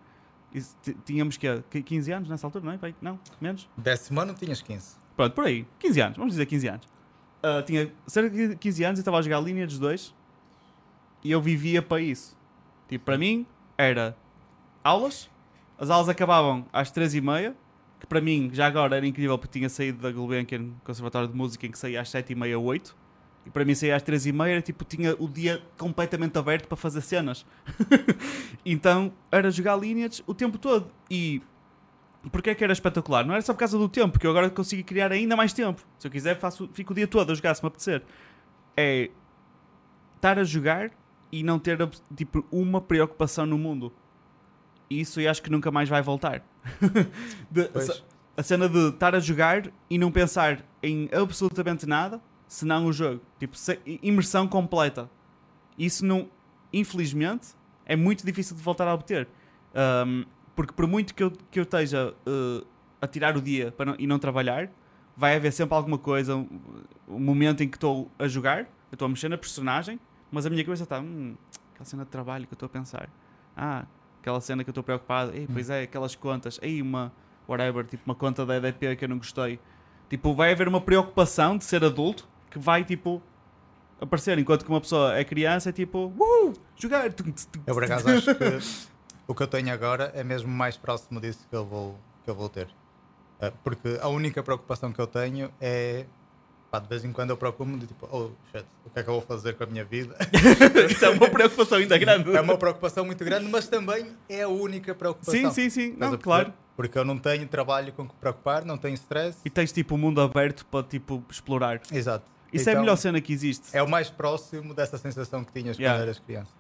E tínhamos que 15 anos nessa altura, não é? Pai? Não? Menos? Décimo ano tinhas 15. Pronto, por aí. 15 anos, vamos dizer 15 anos. Ah, tinha cerca de 15 anos e estava a jogar Lineage 2 e eu vivia para isso. Tipo, para mim era aulas, as aulas acabavam às 3h30, que para mim já agora era incrível porque tinha saído da Gulbenkian Conservatório de Música em que saía às 7h30, 8 e para mim sair às 3h30 era tipo, tinha o dia completamente aberto para fazer cenas. então era jogar Lineage o tempo todo. E Porquê é que era espetacular? Não era só por causa do tempo, porque eu agora consigo criar ainda mais tempo. Se eu quiser, faço, fico o dia todo a jogar, se me apetecer. É estar a jogar e não ter tipo, uma preocupação no mundo. Isso eu acho que nunca mais vai voltar. de, a cena de estar a jogar e não pensar em absolutamente nada senão o jogo. Tipo, imersão completa. Isso não, infelizmente, é muito difícil de voltar a obter. Um, porque por muito que eu, que eu esteja uh, a tirar o dia para não, e não trabalhar, vai haver sempre alguma coisa, um, um momento em que estou a jogar, eu estou a mexer na personagem, mas a minha cabeça está, hum, aquela cena de trabalho que eu estou a pensar. Ah, aquela cena que eu estou preocupado. Ei, pois é, aquelas contas. Aí uma, whatever, tipo uma conta da EDP que eu não gostei. Tipo, vai haver uma preocupação de ser adulto que vai, tipo, aparecer. Enquanto que uma pessoa é criança, é tipo, uh, jogar. Eu, por acaso, acho que o que eu tenho agora é mesmo mais próximo disso que eu vou, que eu vou ter. Uh, porque a única preocupação que eu tenho é. Pá, de vez em quando eu preocupo-me de tipo, oh shit, o que é que eu vou fazer com a minha vida? Isso é uma preocupação ainda grande. É uma preocupação muito grande, mas também é a única preocupação. Sim, sim, sim. Não, claro. Porque eu não tenho trabalho com que preocupar, não tenho stress. E tens tipo o um mundo aberto para tipo explorar. Exato. Isso então, é a então, melhor cena que existe. É o mais próximo dessa sensação que tinhas yeah. quando eras criança.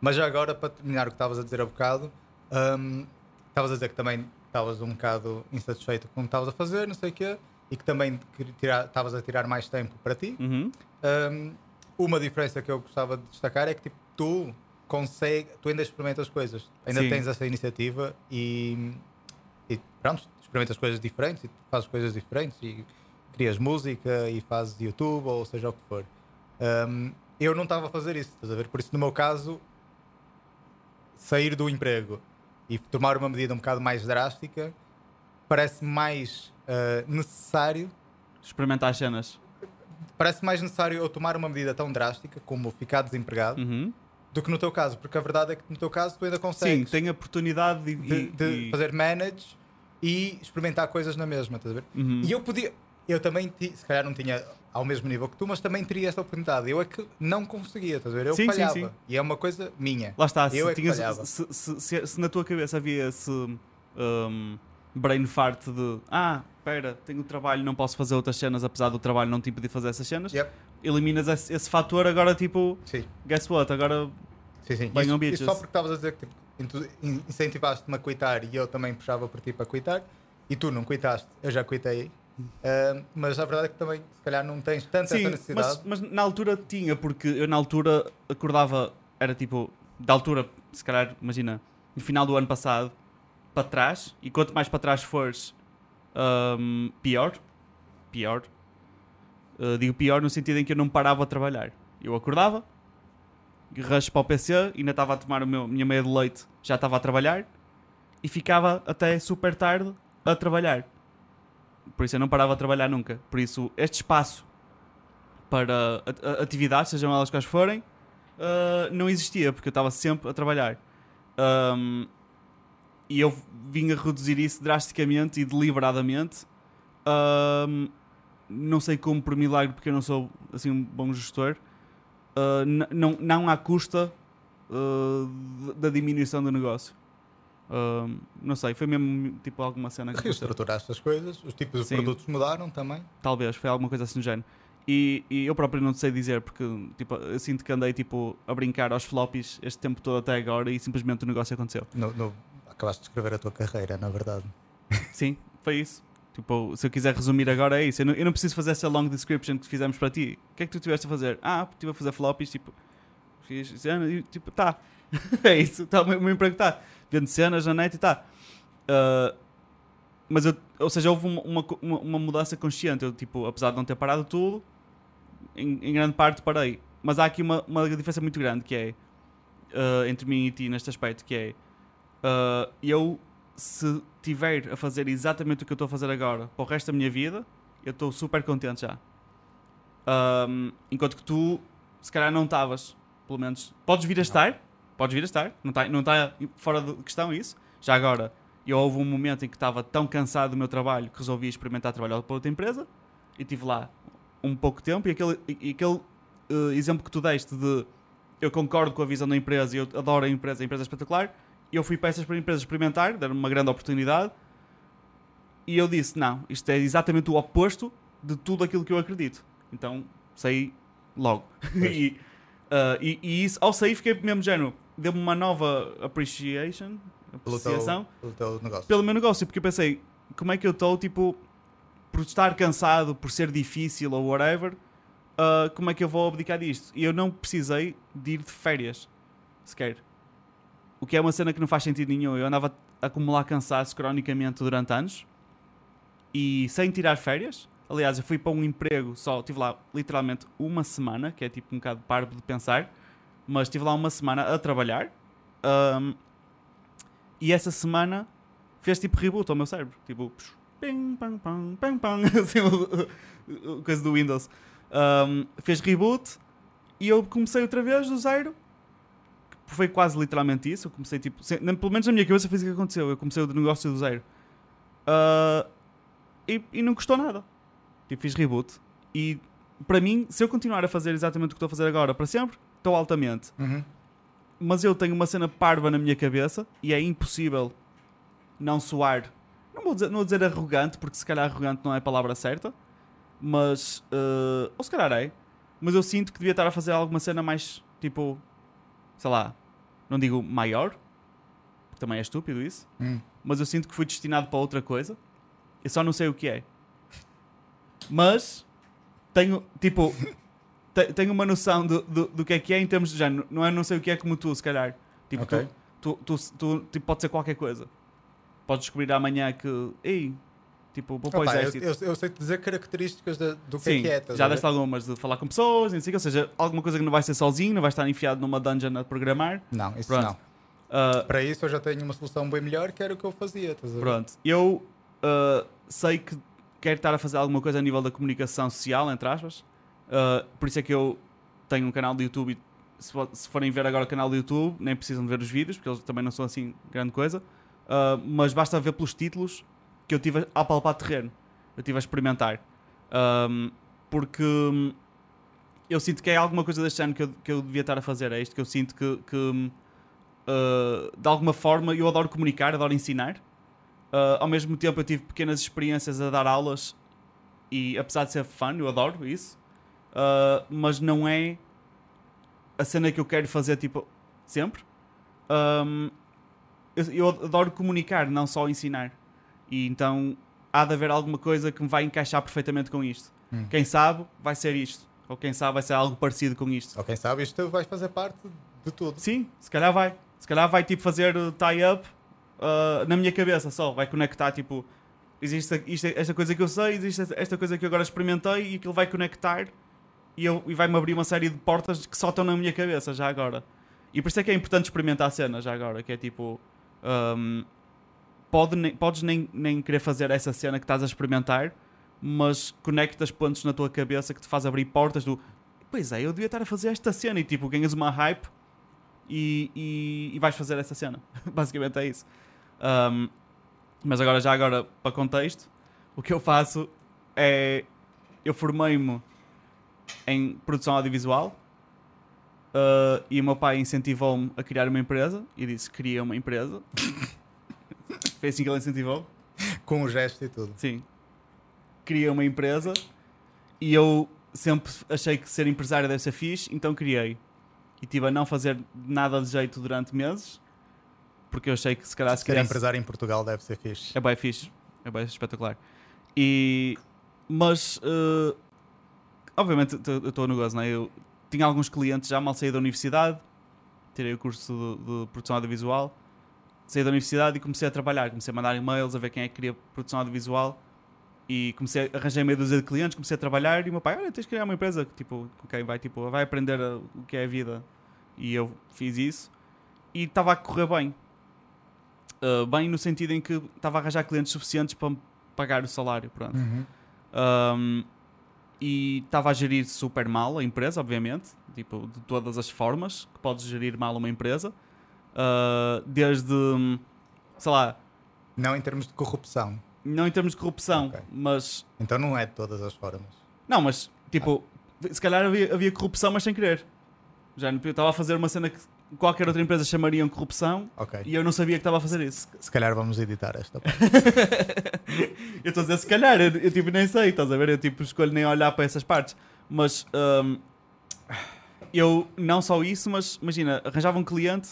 Mas já agora, para terminar o que estavas a dizer há bocado, um, estavas a dizer que também estavas um bocado insatisfeito com o que estavas a fazer, não sei o quê, e que também estavas a tirar mais tempo para ti. Uhum. Um, uma diferença que eu gostava de destacar é que tipo, tu consegue, tu ainda experimentas coisas, ainda Sim. tens essa iniciativa e, e pronto, experimentas coisas diferentes e fazes coisas diferentes e crias música e fazes YouTube ou seja o que for. Um, eu não estava a fazer isso, estás a ver? Por isso, no meu caso, sair do emprego e tomar uma medida um bocado mais drástica parece mais uh, necessário. Experimentar as cenas. Parece mais necessário eu tomar uma medida tão drástica como ficar desempregado uhum. do que no teu caso, porque a verdade é que no teu caso tu ainda consegues. Sim, tem a oportunidade de, de, de e... fazer manage e experimentar coisas na mesma, estás a ver? Uhum. E eu podia, eu também, se calhar não tinha ao mesmo nível que tu, mas também teria essa oportunidade. Eu é que não conseguia, estás a ver? Eu sim, falhava. Sim, sim. E é uma coisa minha. Lá está, eu se, é tinhas, se, se, se, se, na tua cabeça havia esse um, brain fart de ah, espera, tenho trabalho, não posso fazer outras cenas, apesar do trabalho não te impedir fazer essas cenas, yep. eliminas esse, esse fator, agora tipo, sim. guess what? Agora sim, sim. Isso, isso só porque estavas a dizer que tipo, incentivaste-me a quitar e eu também puxava por ti para quitar e tu não quitaste, eu já quitei Uh, mas a verdade é que também, se calhar, não tens tanta Sim, essa necessidade. Mas, mas, na altura tinha, porque eu na altura acordava, era tipo, da altura, se calhar, imagina, no final do ano passado, para trás, e quanto mais para trás fores, um, pior. Pior. Uh, digo pior no sentido em que eu não parava a trabalhar. Eu acordava, rush para o PC, ainda estava a tomar a minha meia de leite, já estava a trabalhar, e ficava até super tarde a trabalhar. Por isso eu não parava a trabalhar nunca. Por isso, este espaço para atividades, sejam elas quais forem, uh, não existia, porque eu estava sempre a trabalhar. Um, e eu vim a reduzir isso drasticamente e deliberadamente. Um, não sei como por milagre, porque eu não sou assim um bom gestor. Uh, não, não à custa uh, da diminuição do negócio não sei, foi mesmo tipo alguma cena que. Reestruturaste as coisas, os tipos de Sim. produtos mudaram também. Talvez, foi alguma coisa assim do género. E, e, eu próprio não sei dizer, porque tipo, eu sinto que andei tipo, a brincar aos floppies este tempo todo até agora e simplesmente o negócio aconteceu. No, no, acabaste de escrever a tua carreira, na verdade. Sim, foi isso. Tipo, se eu quiser resumir agora é isso. Eu não, eu não preciso fazer essa long description que fizemos para ti. O que é que tu tiveste a fazer? Ah, estive a fazer floppies, tipo, fiz, tipo, tá. é isso, tá, o meu emprego está vendo cenas na net e tá. Uh, mas eu, ou seja, houve uma, uma, uma, mudança consciente. Eu, tipo, apesar de não ter parado tudo, em, em grande parte parei. Mas há aqui uma, uma diferença muito grande que é uh, entre mim e ti neste aspecto, que é uh, eu se tiver a fazer exatamente o que eu estou a fazer agora para o resto da minha vida, eu estou super contente já. Um, enquanto que tu, se calhar, não estavas. pelo menos. Podes vir a estar, podes vir a estar, não está não tá fora de questão isso. Já agora, eu houve um momento em que estava tão cansado do meu trabalho que resolvi experimentar trabalhar para outra empresa e estive lá um pouco tempo. E aquele, e aquele uh, exemplo que tu deste de eu concordo com a visão da empresa e eu adoro a empresa, a empresa é espetacular. Eu fui para essas empresas experimentar, deram uma grande oportunidade e eu disse: não, isto é exatamente o oposto de tudo aquilo que eu acredito. Então saí logo. e, uh, e, e, isso, ao sair, fiquei mesmo género, deu-me uma nova appreciation, apreciação pelo, teu, pelo teu negócio. Pelo meu negócio, porque eu pensei: como é que eu estou, tipo, por estar cansado, por ser difícil ou whatever, uh, como é que eu vou abdicar disto? E eu não precisei de ir de férias, sequer. O que é uma cena que não faz sentido nenhum. Eu andava a acumular cansaço cronicamente durante anos e sem tirar férias. Aliás, eu fui para um emprego só, estive lá literalmente uma semana, que é tipo um bocado parvo de pensar, mas estive lá uma semana a trabalhar. Um, e essa semana fez tipo reboot ao meu cérebro. Tipo, ping, pang, pang, pang, pang, assim, coisa do Windows. Um, fez reboot e eu comecei outra vez do zero. Foi quase literalmente isso. Eu comecei tipo, sem, pelo menos na minha cabeça foi isso que aconteceu. Eu comecei o negócio do zero. Uh, e, e não custou nada. Tipo, fiz reboot. E para mim, se eu continuar a fazer exatamente o que estou a fazer agora para sempre, estou altamente. Uhum. Mas eu tenho uma cena parva na minha cabeça e é impossível não soar. Não vou dizer, não vou dizer arrogante, porque se calhar arrogante não é a palavra certa. Mas. Uh, ou se calhar é. Mas eu sinto que devia estar a fazer alguma cena mais tipo. Sei lá. Não digo maior. Porque também é estúpido isso. Hum. Mas eu sinto que fui destinado para outra coisa. Eu só não sei o que é. Mas tenho, tipo, tenho uma noção do, do, do, que é que é em termos de género. Não é não sei o que é como tu, se calhar. Tipo, okay. tu, tu, tu, tu, tipo, pode ser qualquer coisa. Podes descobrir amanhã que, ei, tipo, vou para o exército. Eu, eu, eu sei te dizer características de, do que Sim, é que é. já deste algumas de falar com pessoas, ou seja, alguma coisa que não vai ser sozinho, não vai estar enfiado numa dungeon a programar. Não, isso Pronto. não. Uh, Para isso eu já tenho uma solução bem melhor, que era o que eu fazia. Pronto, eu uh, sei que quero estar a fazer alguma coisa a nível da comunicação social, entre aspas. Uh, por isso é que eu tenho um canal de YouTube. E se, se, forem ver agora o canal do YouTube, nem precisam de ver os vídeos, porque eles também não são assim grande coisa. Uh, mas basta ver pelos títulos que eu tive a palpar terreno. Eu tive a experimentar. Um, porque eu sinto que é alguma coisa deste ano que eu, que eu devia estar a fazer. É isto que eu sinto que, que uh, de alguma forma eu adoro comunicar, adoro ensinar. Uh, ao mesmo tempo eu tive pequenas experiências a dar aulas e apesar de ser fun, eu adoro isso. Uh, mas não é a cena que eu quero fazer tipo sempre. Um, eu, eu, adoro comunicar, não só ensinar. E então há de haver alguma coisa que me vai encaixar perfeitamente com isto. Hum. Quem sabe vai ser isto. Ou quem sabe vai ser algo parecido com isto. Ou quem sabe isto vai fazer parte de tudo. Sim, se calhar vai. Se calhar vai tipo fazer tie-up uh, na minha cabeça só. Vai conectar, tipo, existe isto, esta coisa que eu sei, existe esta coisa que eu agora experimentei e aquilo vai conectar e, eu, e vai-me abrir uma série de portas que só estão na minha cabeça já agora. E por isso é que é importante experimentar a cena já agora, que é tipo. Um, pode nem, podes nem, nem querer fazer essa cena que estás a experimentar, mas conectas pontos na tua cabeça que te faz abrir portas do. Pois é, eu devia estar a fazer esta cena e tipo, ganhas uma hype e, e, e vais fazer essa cena. Basicamente é isso. Um, mas agora, já agora, para contexto, o que eu faço é. Eu formei-me em produção audiovisual uh, e o meu pai incentivou-me a criar uma empresa e disse: Cria uma empresa. Foi assim que ele incentivou. Com o gesto e tudo. Sim. Cria uma empresa e eu sempre achei que ser empresário deve ser fixe, então criei. E tive a não fazer nada de jeito durante meses porque eu achei que se calhar se Ser empresário em Portugal deve ser fixe. É bem fixe, é bem espetacular. E, mas, uh, obviamente, eu estou no gozo, né? Eu tinha alguns clientes já mal saí da universidade, tirei o curso de, de, produção audiovisual, saí da universidade e comecei a trabalhar. Comecei a mandar e-mails a ver quem é que queria produção audiovisual e comecei a arranjar meia dúzia de clientes, comecei a trabalhar e o meu pai, olha, tens de criar uma empresa tipo, com quem vai, tipo, vai aprender a, o que é a vida. E eu fiz isso e estava a correr bem. Uh, bem no sentido em que estava a arranjar clientes suficientes para pagar o salário. Pronto. Uhum. Um, e estava a gerir super mal a empresa, obviamente. tipo, de todas as formas que podes gerir mal uma empresa. Uh, desde, sei lá, Não em termos de corrupção. não em termos de corrupção, Ok. mas. Então não é de todas as formas. Não, mas, tipo, se calhar havia, havia corrupção, mas sem querer. Já estava a fazer uma cena que qualquer outra empresa chamariam corrupção Ok. e eu não sabia que estava a fazer isso. Se calhar vamos editar esta parte. Eu estou a dizer se calhar, eu, eu, tipo nem sei, estás a ver? Eu tipo escolho nem olhar para essas partes. Mas hum, eu não só isso, mas imagina, arranjava um cliente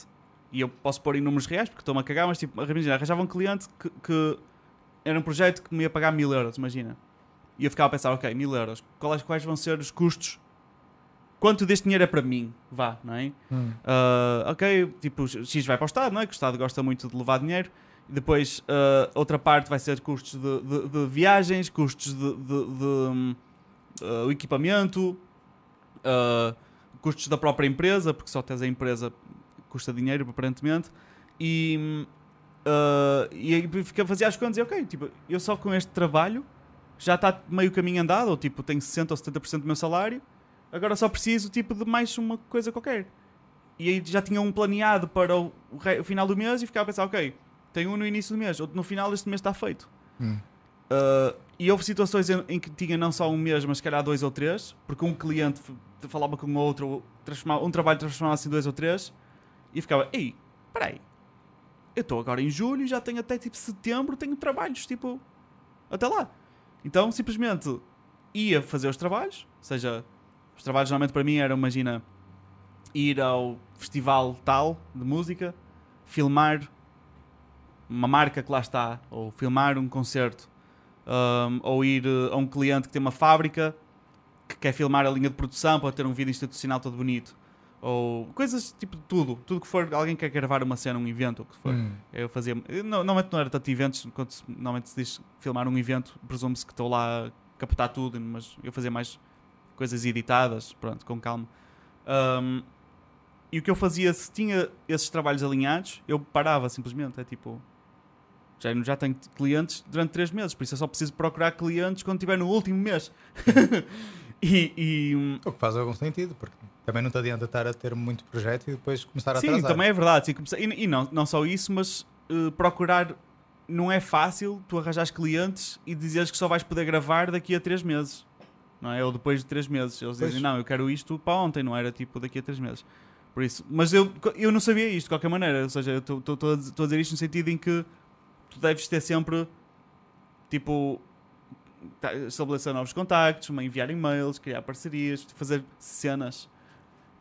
e eu posso pôr em números reais porque estou-me a cagar, mas tipo, imagina, arranjava um cliente que, que era um projeto que me ia pagar mil euros, imagina. E eu ficava a pensar, ok, mil euros, quais, quais vão ser os custos? Quanto deste dinheiro é para mim? Vá, não é? Hum. Uh, ok, tipo, X vai para o Estado, não é? Que o Estado gosta muito de levar dinheiro. E depois, uh, outra parte vai ser custos de, de- de viagens, custos de, de- uh, equipamento, custos da própria empresa, porque só tens a empresa custa dinheiro, aparentemente. E, hum, e aí fica a fazer as contas e ok, tipo, eu só com este trabalho já está meio caminho andado, ou tipo, tenho 60% ou 70% do meu salário, agora só preciso tipo de mais uma coisa qualquer. E aí já tinha um planeado para o, o final do mês e ficava a pensar, ok, tenho um no início do mês, outro no final deste mês está feito. Hum. Uh, e houve situações em, em que tinha não só um mês, mas se calhar dois ou três, porque um cliente falava com o outro, transformava, um trabalho transformava-se em dois ou três, e ficava, ei, peraí, eu estou agora em julho e já tenho até tipo setembro, tenho trabalhos, tipo, até lá. Então simplesmente ia fazer os trabalhos, ou seja, os trabalhos normalmente para mim eram, imagina, ir ao festival tal de música, filmar uma marca que lá está, ou filmar um concerto, um, ou ir uh, a um cliente que tem uma fábrica que quer filmar a linha de produção para ter um vídeo institucional todo bonito, ou coisas tipo tudo, tudo que for alguém que quer gravar uma cena, um evento, ou o que for. Hum. Eu fazia. eu não- Normalmente não era tanto eventos, quando se- normalmente se diz filmar um evento, presume-se que estou lá a captar tudo, mas eu fazia mais coisas editadas, pronto, com calma. Um, e o que eu fazia, se tinha esses trabalhos alinhados, eu parava simplesmente. É tipo. Já, já tenho clientes durante 3 meses, por isso eu só preciso procurar clientes quando estiver no último mês. e. e, hum, O que faz algum sentido, porque também não te adianta estar a ter muito projeto e depois começar a Sim, atrasar. também é verdade. sim, e e não, não só isso, mas eh, procurar. Não é fácil tu arranjares clientes e dizeres que só vais poder gravar daqui a 3 meses. Não é? Ou depois de 3 meses. Eles Pois. dizem, não, eu quero isto para ontem, não era tipo daqui a 3 meses. Por isso. Mas eu, eu não sabia isto de qualquer maneira. Ou seja, eu estou a dizer- isto no sentido em que tu deves ter sempre tipo tá- estabelecer novos contactos, enviar e-mails, criar parcerias, fazer cenas,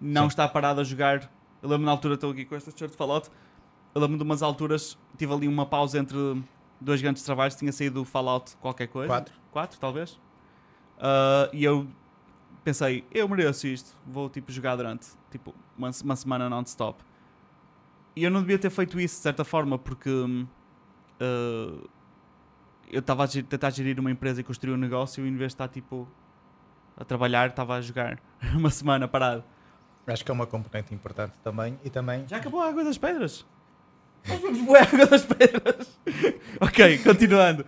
não Sim. estar parado a jogar. Eu lembro na altura, estou aqui com esta shirt de Fallout, eu lembro de umas alturas, tive ali uma pausa entre dois grandes trabalhos, tinha saído o Fallout qualquer coisa. Quatro. Quatro, talvez. Ah, e eu pensei, eu mereço isto, vou tipo jogar durante tipo uma, uma semana non-stop. E eu não devia ter feito isso de certa forma, porque ah, eu estava a tentar gerir uma empresa e construir um negócio e em vez de estar tipo a trabalhar, estava a jogar uma semana parado. Acho que é uma componente importante também e também Já acabou a água das pedras? Boa água das pedras. ok, continuando.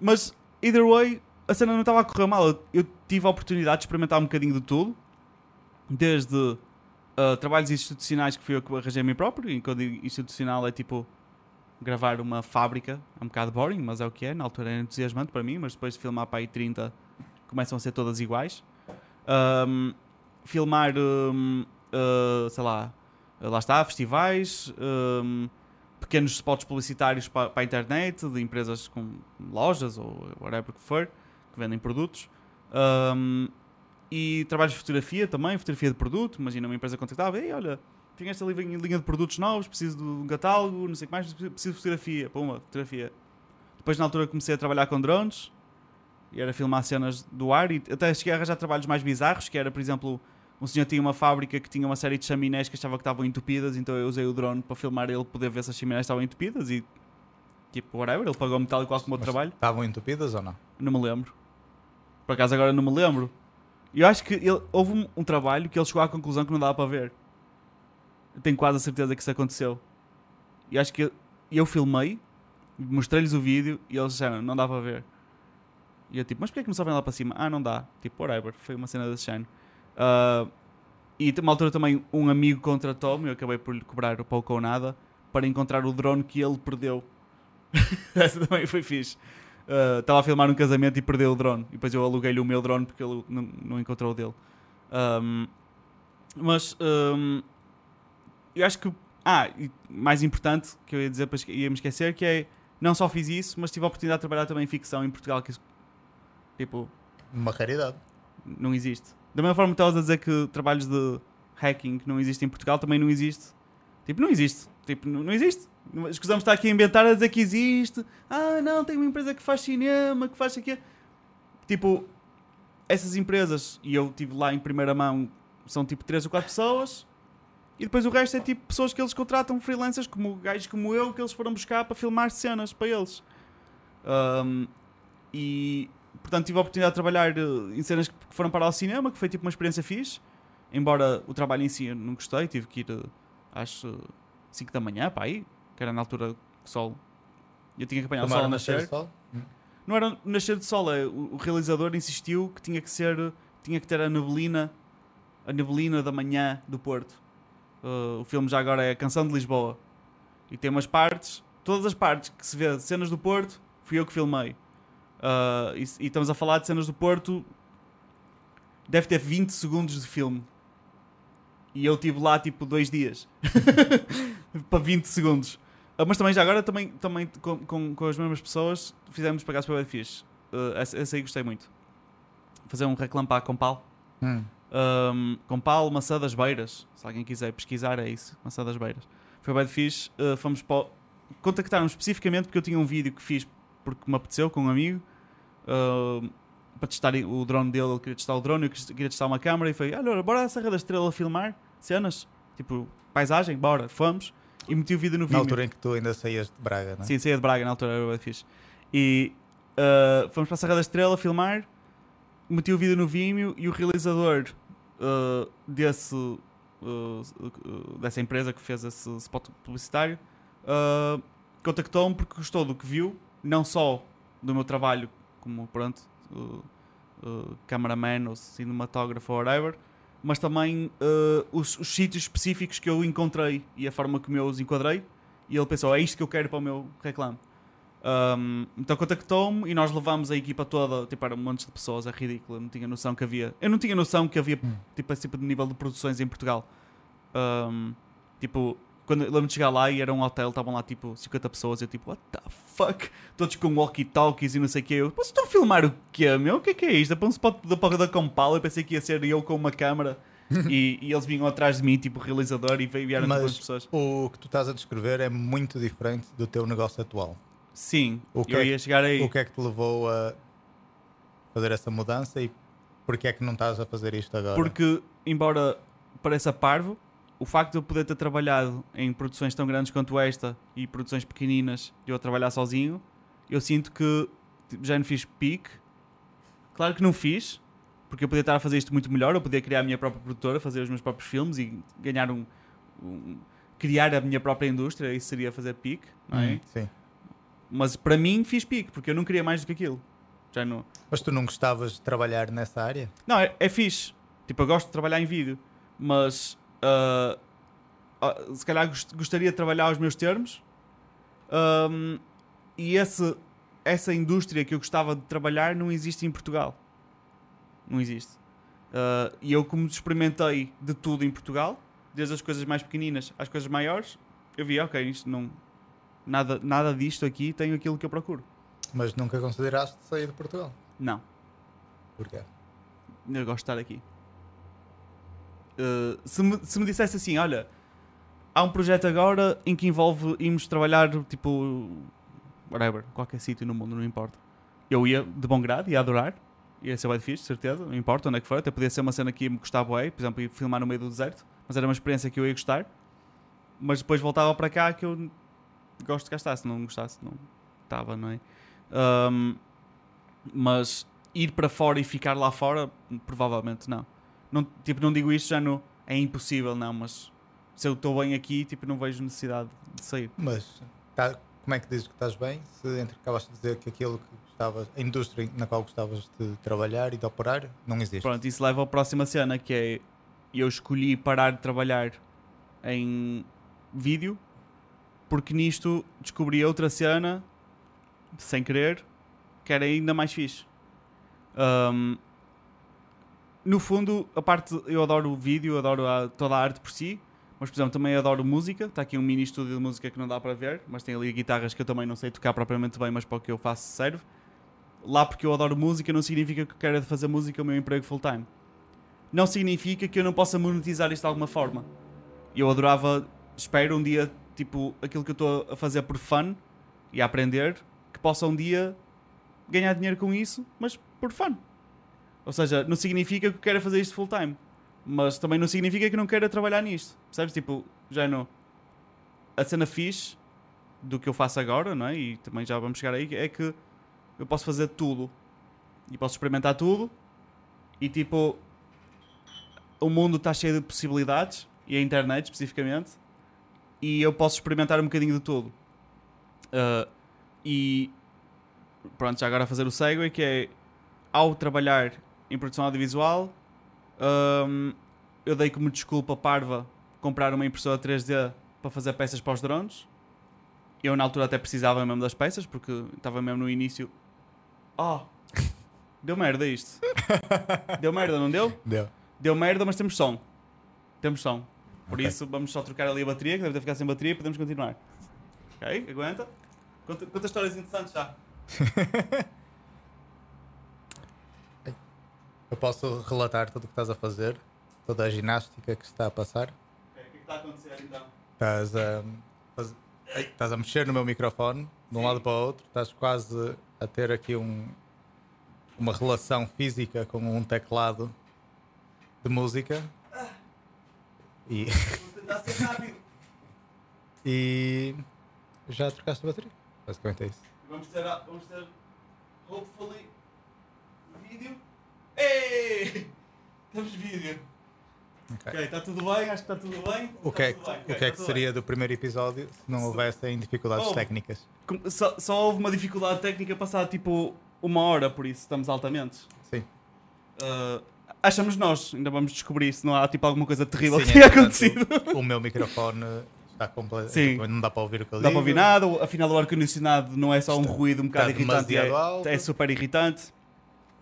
Mas, either way, a cena não estava a correr mal. Eu, eu tive a oportunidade de experimentar um bocadinho de tudo. Desde ah, trabalhos institucionais que fui eu que arranjei a mim próprio. E quando institucional é tipo gravar uma fábrica. É um bocado boring, mas é o que é. Na altura era entusiasmante para mim, mas depois de filmar para aí 30 começam a ser todas iguais. Ahm, filmar, hum, ah, sei lá, lá está, festivais, hum, pequenos spots publicitários para, para a internet, de empresas com lojas ou whatever que for, que vendem produtos. Hum, e trabalhos de fotografia também, fotografia de produto. Imagina uma empresa contactava, ei, olha, tenho esta linha de produtos novos, preciso de um catálogo, não sei o que mais, preciso de fotografia. Puma, fotografia. Depois na altura comecei a trabalhar com drones e era filmar cenas do ar e até cheguei a arranjar trabalhos mais bizarros, que era, por exemplo, um senhor tinha uma fábrica que tinha uma série de chaminés que achava que estavam entupidas, então eu usei o drone para filmar ele, poder ver se as chaminés estavam entupidas e tipo, whatever, ele pagou-me tal e qual como o mas trabalho. estavam entupidas ou não? Não me lembro. Por acaso agora não me lembro. E eu acho que ele- houve um, um trabalho que ele chegou à conclusão que não dava para ver. Eu tenho quase a certeza que isso aconteceu. E acho que eu, eu filmei, mostrei-lhes o vídeo e eles disseram, não dá para ver. E eu tipo, mas porquê que não sabem lá para cima? Ah, não dá. Tipo, whatever. Foi uma cena desse género. Ah, e uma altura também um amigo contratou-me, eu acabei por lhe cobrar pouco ou nada, para encontrar o drone que ele perdeu. Essa também foi fixe. Uh, Estava a filmar um casamento e perdeu o drone. E depois eu aluguei-lhe o meu drone porque ele não, não encontrou o dele. Um, mas um, eu acho que. Ah, e mais importante que eu ia dizer, ia me esquecer, que é não só fiz isso, mas tive a oportunidade de trabalhar também em ficção em Portugal, que isso, tipo. Uma raridade. Não existe. Da mesma forma que estavas a dizer que trabalhos de hacking não existem em Portugal, também não existe. Tipo, não existe. Tipo, não, não existe. Escusamos estar aqui a inventar a dizer que existe. Ah, não, tem uma empresa que faz cinema, que faz aqui. Tipo, essas empresas, e eu estive lá em primeira mão, são tipo 3 ou 4 pessoas. E depois o resto é tipo pessoas que eles contratam, freelancers, como gajos como eu, que eles foram buscar para filmar cenas para eles. Um, e portanto tive a oportunidade de trabalhar eh, em cenas que foram para o cinema, que foi tipo uma experiência fixe. Embora o trabalho em si eu não gostei, tive que ir eh, às 5 da manhã para aí, que era na altura que o sol. Eu tinha que apanhar Tomar o sol a nascer sol? Não era nascer de sol, é, o, o realizador insistiu que tinha que ser, tinha que ter a neblina, a neblina da manhã do Porto. Uh, o filme já agora é a Canção de Lisboa. E tem umas partes, todas as partes que se vê, cenas do Porto, fui eu que filmei. Uh, e, e estamos a falar de cenas do Porto, deve ter 20 segundos de filme. E eu estive lá tipo dois dias. para 20 segundos. Ah, mas também já agora também, também com, com, com as mesmas pessoas fizemos para casa para fixe. Uh, essa, essa aí gostei muito. Fazer um reclampar com pau. Hum. Um, com pau, maçã das beiras. Se alguém quiser pesquisar, é isso. Maçã das beiras. Foi bem fixe. Uh, fomos para. o- Contactaram-me especificamente porque eu tinha um vídeo que fiz porque me apeteceu com um amigo. uh, para testar o drone dele, ele queria testar o drone, eu queria testar uma câmera e foi, olha, bora à Serra da Estrela filmar cenas, tipo, paisagem, bora, fomos e meti o vídeo no Na vídeo. altura em que tu ainda saías de Braga, não é? Sim, saía de Braga na altura, era fixe. E uh, fomos para a Serra da Estrela filmar, meti o vídeo no Vimeo e o realizador uh, desse, uh, uh, dessa empresa que fez esse spot publicitário uh, contactou-me porque gostou do que viu, não só do meu trabalho como, pronto, uh, uh, cameraman ou cinematógrafo ou whatever, mas também uh, os, os sítios específicos que eu encontrei e a forma como eu os enquadrei. E ele pensou: é isto que eu quero para o meu reclame. Um, então contactou-me e nós levámos a equipa toda, tipo, era um monte de pessoas, é ridículo, eu não tinha noção que havia. Eu não tinha noção que havia Hum. tipo, esse tipo de nível de produções em Portugal. Um, tipo, quando lembro de chegar lá e era um hotel, estavam lá tipo 50 pessoas, eu tipo, what the fuck? Todos com walkie-talkies e não sei o que. Eu, vocês estão a filmar o quê, meu? O que é que é isto? Para um spot da porra da Compal, eu pensei que ia ser eu com uma câmera e, e eles vinham atrás de mim, tipo realizador, e vieram Mas- duas pessoas. O que tu estás a descrever é muito diferente do teu negócio atual. Sim, O que eu é que- ia chegar aí. O que é que te levou a fazer essa mudança e porquê é que não estás a fazer isto agora? Porque, embora pareça parvo, o facto de eu poder ter trabalhado em produções tão grandes quanto esta e produções pequeninas de eu trabalhar sozinho, eu sinto que tipo, já não fiz pique. Claro que não fiz, porque eu podia estar a fazer isto muito melhor, eu podia criar a minha própria produtora, fazer os meus próprios filmes e ganhar um. um- criar a minha própria indústria, isso seria fazer pique, não é? Hum, sim. Mas para mim fiz pique, porque eu não queria mais do que aquilo. Já não. Mas tu não gostavas de trabalhar nessa área? Não, é, é fixe. Tipo, eu gosto de trabalhar em vídeo, mas ah, se calhar gost- gostaria de trabalhar aos meus termos. Ahm, e esse, essa indústria que eu gostava de trabalhar não existe em Portugal. Não existe. Ah, e eu, como experimentei de tudo em Portugal, desde as coisas mais pequeninas às coisas maiores, eu vi, ok, isto não. Nada, nada disto aqui tem aquilo que eu procuro. Mas nunca consideraste sair de Portugal? Não. Porquê? Eu gosto de estar aqui. Uh, se, me, se me dissesse assim, olha, há um projeto agora em que envolve irmos trabalhar, tipo, whatever, qualquer sítio no mundo, não importa. Eu ia de bom grado, ia adorar, ia ser bem fixe, certeza, não importa onde é que for, até podia ser uma cena que me gostar bué, por exemplo, ir filmar no meio do deserto, mas era uma experiência que eu ia gostar. Mas depois voltava para cá que eu gosto de gastar, se não gostasse, não estava, não é? Um, mas ir para fora e ficar lá fora, provavelmente não. Não tipo, não digo isto já no. É impossível, não, mas se eu estou bem aqui, tipo, não vejo necessidade de sair. Mas tá- como é que dizes que estás bem se entre acabaste de dizer que aquilo que gostavas, a indústria na qual gostavas de trabalhar e de operar não existe? Pronto, isso leva à próxima cena, que é eu escolhi parar de trabalhar em vídeo porque nisto descobri outra cena sem querer que era ainda mais fixe. Um, no fundo, a parte eu adoro o vídeo, adoro a, toda a arte por si, mas por exemplo também adoro música. Está aqui um mini estúdio de música que não dá para ver, mas tem ali guitarras que eu também não sei tocar propriamente bem, mas para o que eu faço serve. Lá porque eu adoro música não significa que eu quero fazer música o meu emprego full time. Não significa que eu não possa monetizar isto de alguma forma. Eu adorava, espero um dia, tipo, aquilo que eu estou a fazer por fun e a aprender, que possa um dia ganhar dinheiro com isso, mas por fun. Ou seja, não significa que eu quero fazer isto full time. Mas também não significa que não queira trabalhar nisto. Percebes? Tipo, já não. A cena fixe do que eu faço agora, não é? E também já vamos chegar aí, é que eu posso fazer tudo. E posso experimentar tudo. E tipo, o mundo está cheio de possibilidades. E a internet, especificamente. E eu posso experimentar um bocadinho de tudo. Uh, e pronto, já agora a fazer o segue, que é ao trabalhar em produção audiovisual, um, eu dei como desculpa parva comprar uma impressora 3D para fazer peças para os drones. Eu na altura até precisava mesmo das peças, porque estava mesmo no início. Oh! Deu merda isto. deu merda, não deu? Deu. Deu merda, mas temos som. Temos som. Por Ok. isso vamos só trocar ali a bateria, que deve ter ficado sem bateria, e podemos continuar. Ok? Aguenta? Conta histórias interessantes já. Eu posso relatar tudo o que estás a fazer, toda a ginástica que está a passar. Ok, o que é que está a acontecer então? Estás a, faz- estás a mexer no meu microfone de um Sim. lado para o outro, estás quase a ter aqui um, uma relação física com um teclado de música. E, Vou tentar ser rápido. e já trocaste a bateria. Basicamente é isso. Vamos ter, vamos ter, hopefully, vídeo. Ei! Temos vídeo. Ok. Está tudo bem? Acho que está tudo bem. O Está que é, tudo bem, o que, é está que seria do primeiro episódio se não Se- houvessem dificuldades Oh. técnicas? bem. Só, só houve uma dificuldade técnica passar tipo uma hora, por isso estamos altamente. Sim. Uh, achamos nós, ainda vamos descobrir se não há tipo alguma coisa terrível Sim, que tenha entretanto, acontecido. O meu microfone está completo. Sim. Não dá para ouvir o que eu Não dá para ouvir nada, o- afinal o ar-condicionado não é só um ruído um bocado irritante, é, é super irritante.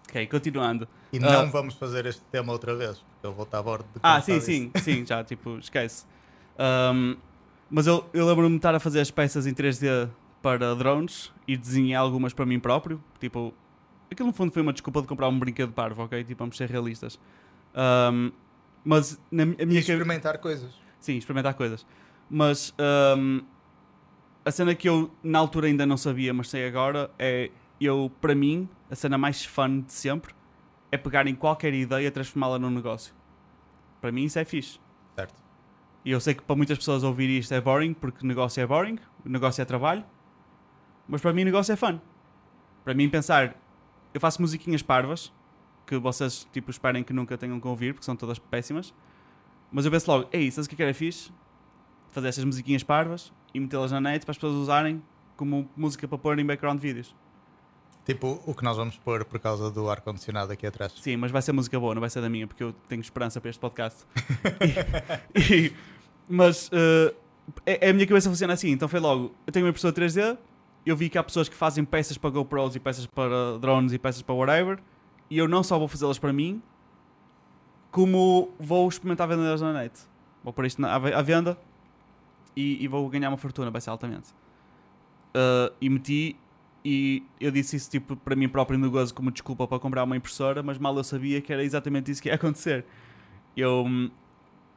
Ok, continuando. E Ah. não vamos fazer este tema outra vez, porque eu vou estar a bordo de Ah, sim, sim, sim, já, tipo, esquece. Um, mas eu, eu lembro-me de estar a fazer as peças em 3D para drones e desenhar algumas para mim próprio. Tipo, aquilo no fundo foi uma desculpa de comprar um brinquedo parvo, ok? Tipo, vamos ser realistas. Um, mas na E minha cabeça. experimentar coisas. Sim, experimentar coisas. Mas um, a cena que eu na altura ainda não sabia, mas sei agora, é eu, para mim, a cena mais fun de sempre é pegar em qualquer ideia e transformá-la num negócio. Para mim isso é fixe. Certo. E eu sei que para muitas pessoas ouvir isto é boring, porque negócio é boring, negócio é trabalho, mas para mim negócio é fun. Para mim pensar, eu faço musiquinhas parvas, que vocês tipo esperem que nunca tenham que ouvir, porque são todas péssimas, mas eu penso logo, ei, sabes o que é que era fixe? Fazer estas musiquinhas parvas e metê-las na net para as pessoas usarem como música para pôr em background vídeos. Tipo o que nós vamos pôr por causa do ar-condicionado aqui atrás. Sim, mas vai ser música boa, não vai ser da minha, porque eu tenho esperança para este podcast. E- e- mas eh, é, é a minha cabeça funciona assim. Então foi logo: eu tenho uma impressora 3D, eu vi que há pessoas que fazem peças para GoPros e peças para drones e peças para whatever, e eu não só vou fazê-las para mim, como vou experimentar vendê-las na net. Vou pôr isto na- à ve- à venda e, e vou ganhar uma fortuna, vai ser altamente. Eh, e meti e eu disse isso tipo para mim próprio no gozo como desculpa para comprar uma impressora, mas mal eu sabia que era exatamente isso que ia acontecer. Eu hum,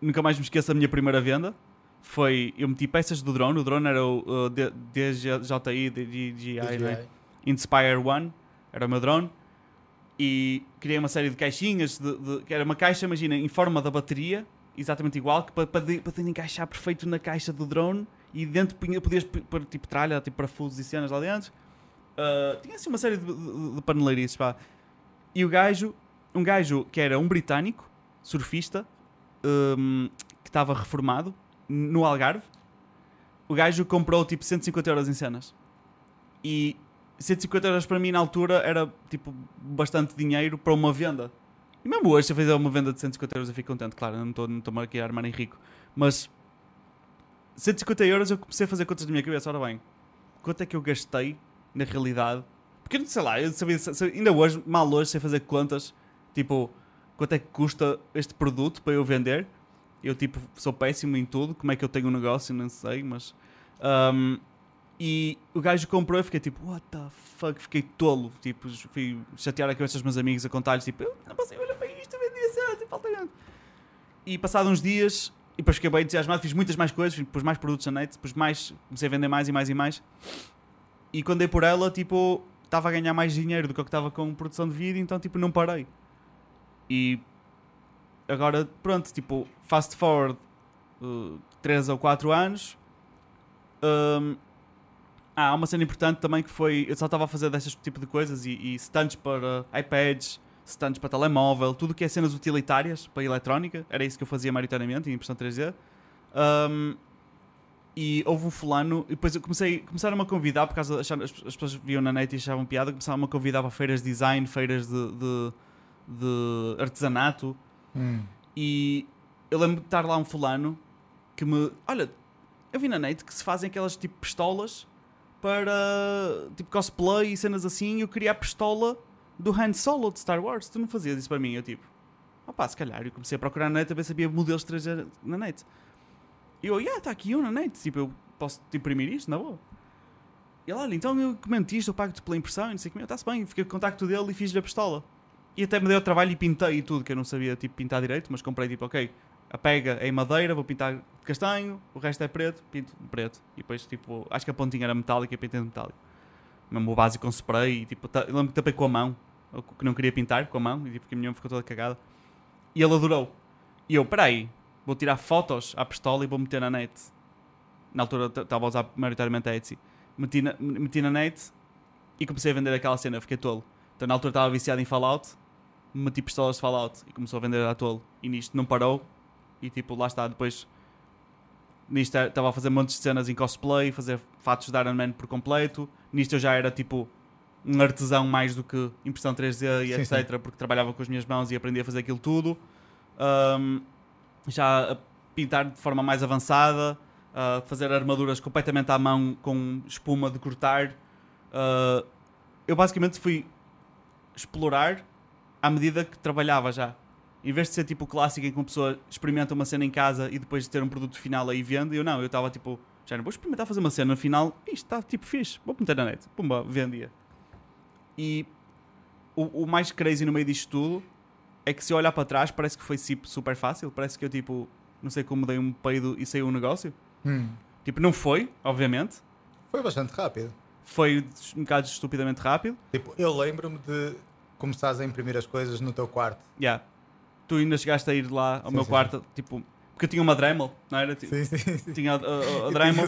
nunca mais me esqueço da minha primeira venda. Foi, eu meti peças do drone, o drone era o uh, DJI, DJI, não é? Inspire One, era o meu drone. E criei uma série de caixinhas, de, de- que era uma caixa, imagina, em forma da bateria, exatamente igual, que para, para, encaixar perfeito na caixa do drone e dentro podias pôr tipo tralha, tipo parafusos e cenas lá dentro. Uh, tinha assim uma série de, de, de paneleirices, pá. E o gajo, um gajo que era um britânico, surfista, um, que estava reformado no Algarve, o gajo comprou tipo 150 euros em cenas. E 150 euros para mim na altura era tipo bastante dinheiro para uma venda. E mesmo hoje, se eu fizer uma venda de 150 euros, eu fico contente. Claro, eu não estou não estou aqui a armar em rico. Mas 150 euros eu comecei a fazer contas na minha cabeça. Ora bem, quanto é que eu gastei na realidade? Porque, sei lá, eu sabia, sabia- ainda hoje, mal hoje, sei fazer contas. Tipo, quanto é que custa este produto para eu vender? Eu, tipo, sou péssimo em tudo. Como é que eu tenho um negócio? Não sei, mas. ahm, e o gajo comprou e fiquei tipo, what the fuck? Fiquei tolo. Tipo, fui chatear a cabeça dos meus amigos a contar-lhes, tipo, eu não passei olha para isto, vendi assim, tipo, falta grande. E passado uns dias, e depois fiquei bem entusiasmado, fiz muitas mais coisas, pus mais produtos na net, depois mais, comecei a vender mais e mais e mais. E quando dei por ela, tipo, estava a ganhar mais dinheiro do que eu estava com produção de vídeo, então, tipo, não parei. E agora, pronto, tipo, fast forward 3 ou 4 anos. hum, ah, há uma cena importante também que foi. Eu só estava a fazer desses tipo de coisas e, e para iPads, stands para telemóvel, tudo que é cenas utilitárias para eletrónica. Era isso que eu fazia maioritariamente em impressão 3D. Hum, e houve um fulano, e depois eu comecei, começaram-me a convidar, por causa acharam- as, as pessoas viam na net e achavam piada, começaram-me a convidar para feiras de design, feiras de, de, de artesanato. Hum. E eu lembro de estar lá um fulano que me. Olha, eu vi na net que se fazem aquelas tipo pistolas para tipo cosplay e cenas assim. E eu queria a pistola do Han Solo de Star Wars. Tu não fazias isso para mim? Eu tipo, opá, se calhar. Eu comecei a procurar na net a ver se havia modelos 3D na net. E eu, yeah, está aqui um na net. Tipo, eu posso te imprimir isto na boa. E ele, olha, então eu comento isto, eu pago-te pela impressão e não sei o que. Está-se bem, fiquei com o contacto dele e fiz-lhe a pistola. E até me deu trabalho e pintei e tudo, que eu não sabia tipo, pintar direito, mas comprei tipo, ok, a pega é em madeira, vou pintar de castanho, o resto é preto, pinto de preto. E depois, tipo, acho que a pontinha era metálica e pintei de metálico. Mesmo o básico com spray, e, tipo, ta- eu lembro que tapei com a mão, que não queria pintar com a mão, e tipo, que a minha mão ficou toda cagada. E ele adorou. E eu, peraí, vou tirar fotos à pistola e vou meter na net. Na altura estava a usar maioritariamente a Etsy. Meti na, meti na net e comecei a vender aquela cena, fiquei tolo. Então na altura estava viciado em Fallout, meti pistolas de Fallout e começou a vender a tolo. E nisto não parou. E tipo, lá está, depois nisto estava a fazer montes de cenas em cosplay, fazer fatos de Iron Man por completo. Nisto eu já era tipo um artesão mais do que impressão 3D e Sim, etc. Porque trabalhava com as minhas mãos e aprendi a fazer aquilo tudo. Ahm, já a pintar de forma mais avançada, a fazer armaduras completamente à mão com espuma de cortar. Ah, eu basicamente fui explorar à medida que trabalhava já. Em vez de ser tipo o clássico em que uma pessoa experimenta uma cena em casa e depois de ter um produto final aí vende, eu não, eu estava tipo, já não vou experimentar fazer uma cena final, isto está tipo fixe, vou meter na net, pumba, vendia. E o, o mais crazy no meio disto tudo é que se eu olhar para trás parece que foi tipo, super fácil, parece que eu tipo, não sei como dei um peido e saiu um negócio. Hum. Tipo, não foi, obviamente, Foi bastante rápido. foi um bocado estupidamente rápido. Tipo, eu lembro-me de começares a imprimir as coisas no teu quarto. Yeah. Tu ainda chegaste a ir lá ao Sim, meu sim, quarto, tipo, porque eu tinha uma Dremel, não era? Sim, sim, sim. tinha a, a, a Dremel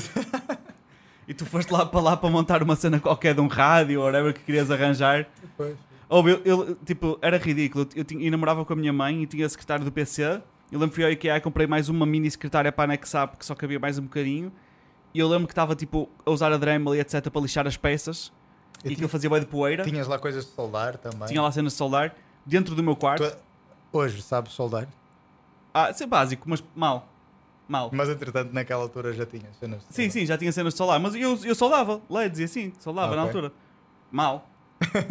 e tu foste lá para lá para montar uma cena qualquer de um rádio ou whatever que querias arranjar. Pois. Ou eu, eu, tipo, era ridículo. Eu, tinha, eu namorava com a minha mãe e tinha a secretária do PC. Eu lembro que fui ao IKEA e comprei mais uma mini secretária para anexar porque só cabia mais um bocadinho. E eu lembro que estava tipo a usar a Dremel e etc para lixar as peças e, E ti- aquilo fazia bem de poeira. Tinhas lá coisas de soldar também. Tinha lá cenas de soldar dentro do meu quarto. Tu- hoje sabes soldar, Ah, isso é básico, mas mal. Mal. mas entretanto naquela altura já tinhas cenas de Sim, soldar. sim, já tinha cenas de soldar, mas eu, eu soldava LEDs e assim, soldava na Ok. altura. Mal.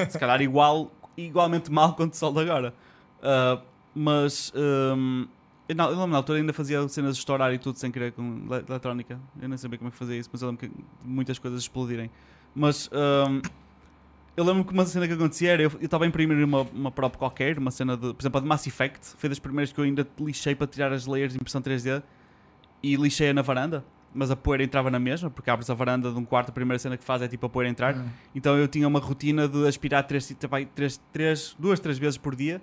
Se calhar igual, igualmente mal quanto soldo agora. Ah, mas hum, eu, lembro na altura ainda fazia cenas de estourar e tudo sem querer com le- eletrónica. Eu nem sabia como é que fazia isso, mas eu lembro que muitas coisas explodirem. Mas hum, eu lembro que uma cena que acontecia era eu estava a imprimir uma, uma qualquer, uma cena de, por exemplo, a de Mass Effect, foi das primeiras que eu ainda lixei para tirar as layers de impressão 3D e lixei-a na varanda, mas a poeira entrava na mesma, porque abres a varanda de um quarto, a primeira cena que faz é tipo a poeira entrar. Hum. Então eu tinha uma rotina de aspirar três, três, três, duas, três vezes por dia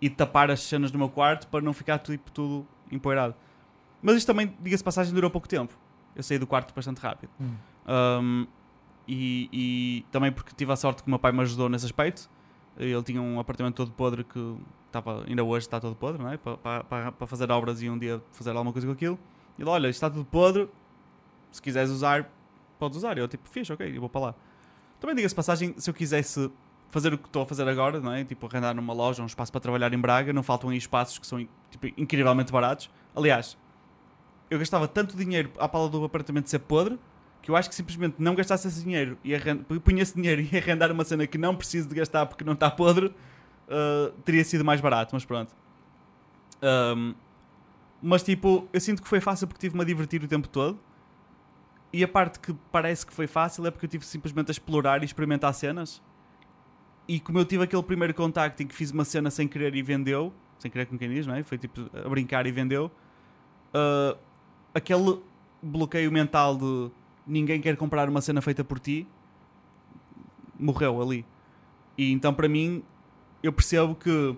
e tapar as cenas do meu quarto para não ficar tipo, tudo empoeirado. Mas isto também, diga-se passagem, durou pouco tempo. Eu saí do quarto bastante rápido. Hum. Um, e, e também porque tive a sorte que o meu pai me ajudou nesse aspecto. Ele tinha um apartamento todo podre que estava, ainda hoje está todo podre, não é? Para, para, para fazer obras e um dia fazer alguma coisa com aquilo. Ele, olha, isto está tudo podre, se quiseres usar, podes usar. Eu tipo, fixe, ok, eu vou para lá. Também diga-se passagem, se eu quisesse fazer o que estou a fazer agora, não é? Tipo, arrendar numa loja, um espaço para trabalhar em Braga, não faltam aí espaços que são tipo, incrivelmente baratos. Aliás, eu gastava tanto dinheiro à pala do apartamento ser podre que eu acho que simplesmente não gastasse esse dinheiro e punha esse dinheiro e arrendar uma cena que não preciso de gastar porque não está podre, uh, teria sido mais barato, mas pronto. Um, mas tipo, eu sinto que foi fácil porque tive-me a divertir o tempo todo. E a parte que parece que foi fácil é porque eu tive simplesmente a explorar e experimentar cenas. E como eu tive aquele primeiro contacto em que fiz uma cena sem querer e vendeu, sem querer com quem diz, não é? Foi tipo a brincar e vendeu. Uh, aquele bloqueio mental de ninguém quer comprar uma cena feita por ti morreu ali. E então para mim eu percebo que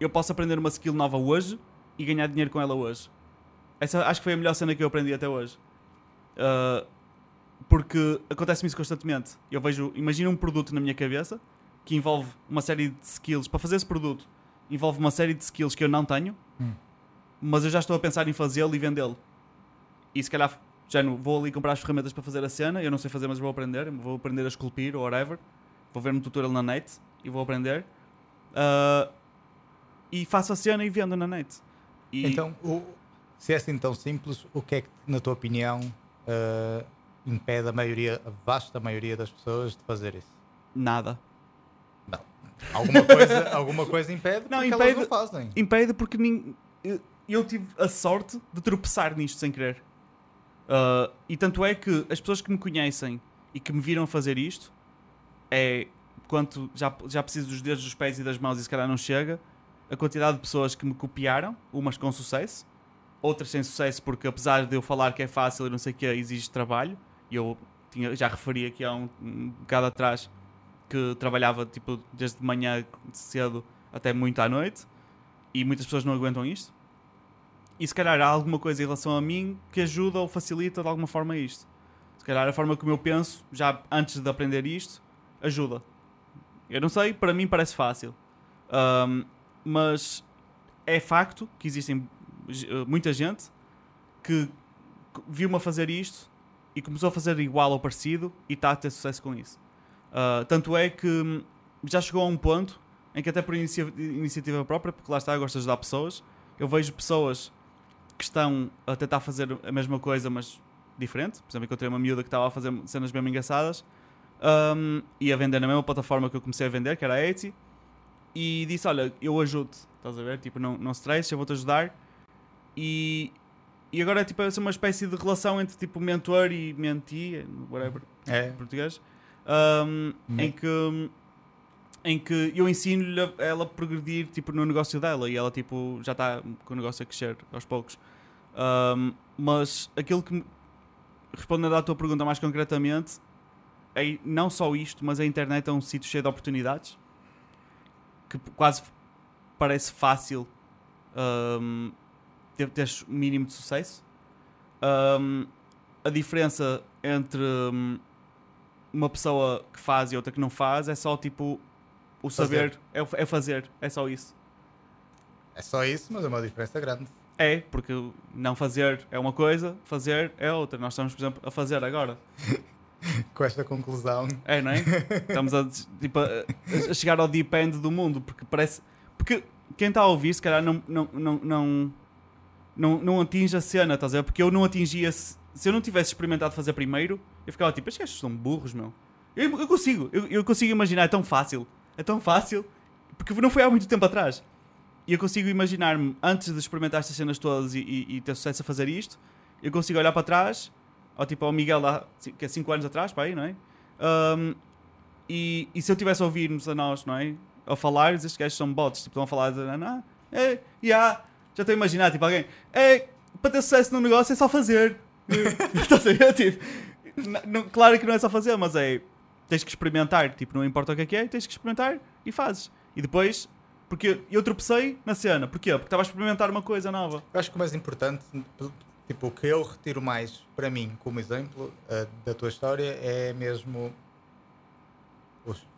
eu posso aprender uma skill nova hoje e ganhar dinheiro com ela hoje. Essa acho que foi a melhor cena que eu aprendi até hoje. Uh, porque acontece-me isso constantemente. Eu vejo, imagina um produto na minha cabeça que envolve uma série de skills. Para fazer esse produto, envolve uma série de skills que eu não tenho, hum. mas eu já estou a pensar em fazê-lo e vendê-lo. E se calhar já não vou ali comprar as ferramentas para fazer a cena. Eu não sei fazer, mas vou aprender. Vou aprender a esculpir ou whatever. Vou ver um tutorial na net e vou aprender. Uh, e faço a cena e vendo na net. E... Então, o, se é assim tão simples, o que é que, na tua opinião, uh, impede a maioria, a vasta maioria das pessoas de fazer isso? Nada. Não. Alguma coisa, alguma coisa impede não, porque impede, elas não fazem. Impede porque nin, eu, eu tive a sorte de tropeçar nisto sem querer. Uh, e tanto é que as pessoas que me conhecem e que me viram fazer isto é quanto já, já preciso dos dedos, dos pés e das mãos e se calhar não chega a quantidade de pessoas que me copiaram, umas com sucesso, outras sem sucesso, porque apesar de eu falar que é fácil e não sei o que, exige trabalho. E eu tinha, já referi aqui há um, um bocado atrás que trabalhava tipo desde de manhã cedo até muito à noite e muitas pessoas não aguentam isto. E se calhar há alguma coisa em relação a mim que ajuda ou facilita de alguma forma isto. Se calhar a forma como eu penso, já antes de aprender isto, ajuda. Eu não sei, para mim parece fácil. Um, mas é facto que existem eh, muita gente que viu-me a fazer isto e começou a fazer igual ou parecido e está a ter sucesso com isso. Uh, tanto é que já chegou a um ponto em que até por inicia iniciativa própria, porque lá está, eu gosto de ajudar pessoas, eu vejo pessoas que estão a tentar fazer a mesma coisa, mas diferente. Por exemplo, encontrei uma miúda que estava a fazer cenas bem engraçadas um, e a vender na mesma plataforma que eu comecei a vender, que era a Etsy, e disse: Olha, eu ajudo, estás a ver? Tipo, não, não stress, eu vou-te ajudar. E, e agora é tipo é uma espécie de relação entre tipo mentor e mentee, whatever, é. português, um, em que em que eu ensino-lhe a ela a progredir tipo, no negócio dela e ela tipo, já está com o negócio a crescer aos poucos. Um, mas aquilo que respondendo à tua pergunta mais concretamente é não só isto, mas a internet é um sítio cheio de oportunidades que quase parece fácil um, ter, ter o mínimo de sucesso. Um, a diferença entre um, uma pessoa que faz e outra que não faz é só tipo o saber. É, é fazer, é só isso. É só isso, mas é uma diferença grande. É, porque não fazer é uma coisa, fazer é outra. Nós estamos, por exemplo, a fazer agora. Com esta conclusão. É, não é? Estamos a, tipo, a, a chegar ao deep end do mundo, porque parece. Porque quem está a ouvir, se calhar, não, não, não, não, não, não atinge a cena, estás a ver? Porque eu não atingia. Se, eu não tivesse experimentado fazer primeiro, eu ficava tipo, estes gajos são burros, meu. Eu, eu consigo, eu, eu consigo imaginar, é tão fácil. É tão fácil. Porque não foi há muito tempo atrás. E eu consigo imaginar-me, antes de experimentar estas cenas todas e, e, e, ter sucesso a fazer isto, eu consigo olhar para trás, ou tipo ao Miguel lá, que é 5 anos atrás, para aí, não é? Um, e, e se eu tivesse a ouvir-nos a nós, não é? A falar, estes gajos são bots, tipo, estão a falar de, ah, é, yeah. já estou a imaginar, tipo, alguém, é, para ter sucesso no negócio é só fazer. Estás a ver? Tipo, claro que não é só fazer, mas é tens que experimentar, tipo, não importa o que é que é, tens que experimentar e fazes. E depois, porque eu tropecei na cena, porquê? Porque estava a experimentar uma coisa nova. Eu acho que o mais importante, tipo, o que eu retiro mais para mim como exemplo uh, da tua história é mesmo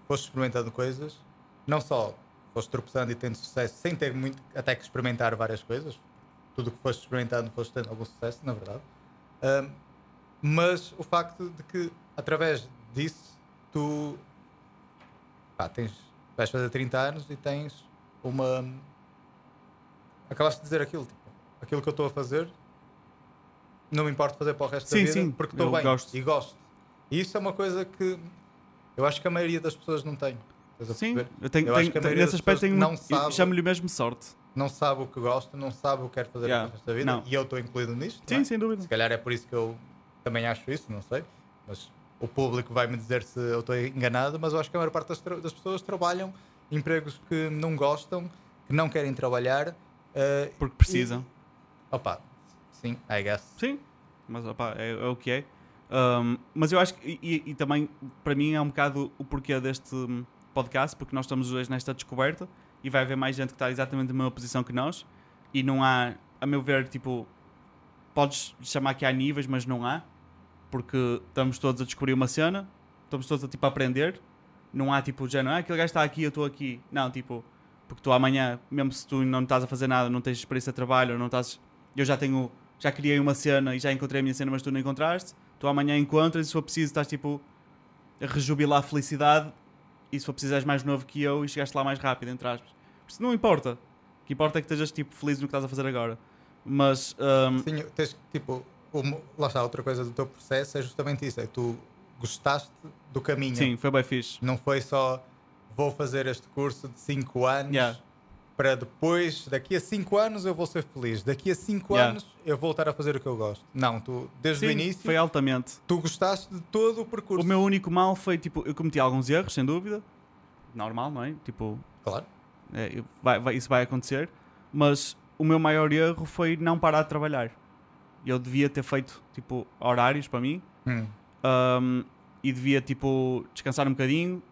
foste experimentando coisas, não só foste tropeçando e tendo sucesso sem ter muito, até que experimentar várias coisas, tudo que foste experimentando foste tendo algum sucesso, na verdade. Uh, mas o facto de que através disso tu pá, tens, vais fazer 30 anos e tens uma. Acabaste de dizer aquilo, tipo, aquilo que eu estou a fazer, não me importa fazer para o resto Sim, da vida, sim, porque estou bem gosto. e gosto. E isso é uma coisa que eu acho que a maioria das pessoas não tem. Sim, eu tenho, Eu tenho- tenho- nesse aspecto tenho não sabe- chamo-lhe mesmo sorte. Não sabe o que gosta, não sabe o que quer fazer Yeah. para o resto da vida. Não. E eu estou incluído nisto. Sim, é? sem dúvida. Se calhar é por isso que eu também acho isso, não sei. Mas o público vai me dizer se eu estou enganado, mas eu acho que a maior parte das, das pessoas trabalham em empregos que não gostam, que não querem trabalhar. eh, Porque precisam. e- opa, sim, I guess. Sim, mas opá, é, é o que é. Um, mas eu acho que, e, e também, para mim, é um bocado o porquê deste podcast, porque nós estamos hoje nesta descoberta e vai haver mais gente que está exatamente na mesma posição que nós. E não há, a meu ver, tipo, podes chamar que há níveis, mas não há, porque estamos todos a descobrir uma cena, estamos todos a tipo a aprender. Não há tipo, já não é aquele gajo está aqui, eu estou aqui. Não, tipo, porque tu amanhã, mesmo se tu não estás a fazer nada, não tens experiência de trabalho, não estás. Eu já tenho, já criei uma cena e já encontrei a minha cena, mas tu não encontraste. Tu amanhã encontras e se for preciso estás tipo a rejubilar a felicidade e se for preciso és mais novo que eu e chegaste lá mais rápido, entre aspas. Isso não importa. O que importa é que estejas tipo feliz no que estás a fazer agora. Mas hum, Sim, tens, tipo, uma- lá está, outra coisa do teu processo é justamente isso: é que tu gostaste do caminho. sim, foi bem fixe. Não foi só vou fazer este curso de 5 anos Yeah. Para depois, daqui a 5 anos eu vou ser feliz, daqui a 5 Yeah. anos eu vou voltar a fazer o que eu gosto. Não, tu desde o Sim, início foi altamente. tu gostaste de todo o percurso. O meu único mal foi tipo, eu cometi alguns erros, sem dúvida. Normal, não é? Tipo, Claro. É, vai- vai- isso vai acontecer, mas o meu maior erro foi não parar de trabalhar. Eu devia ter feito tipo horários para mim Hum. um, e devia tipo descansar um bocadinho.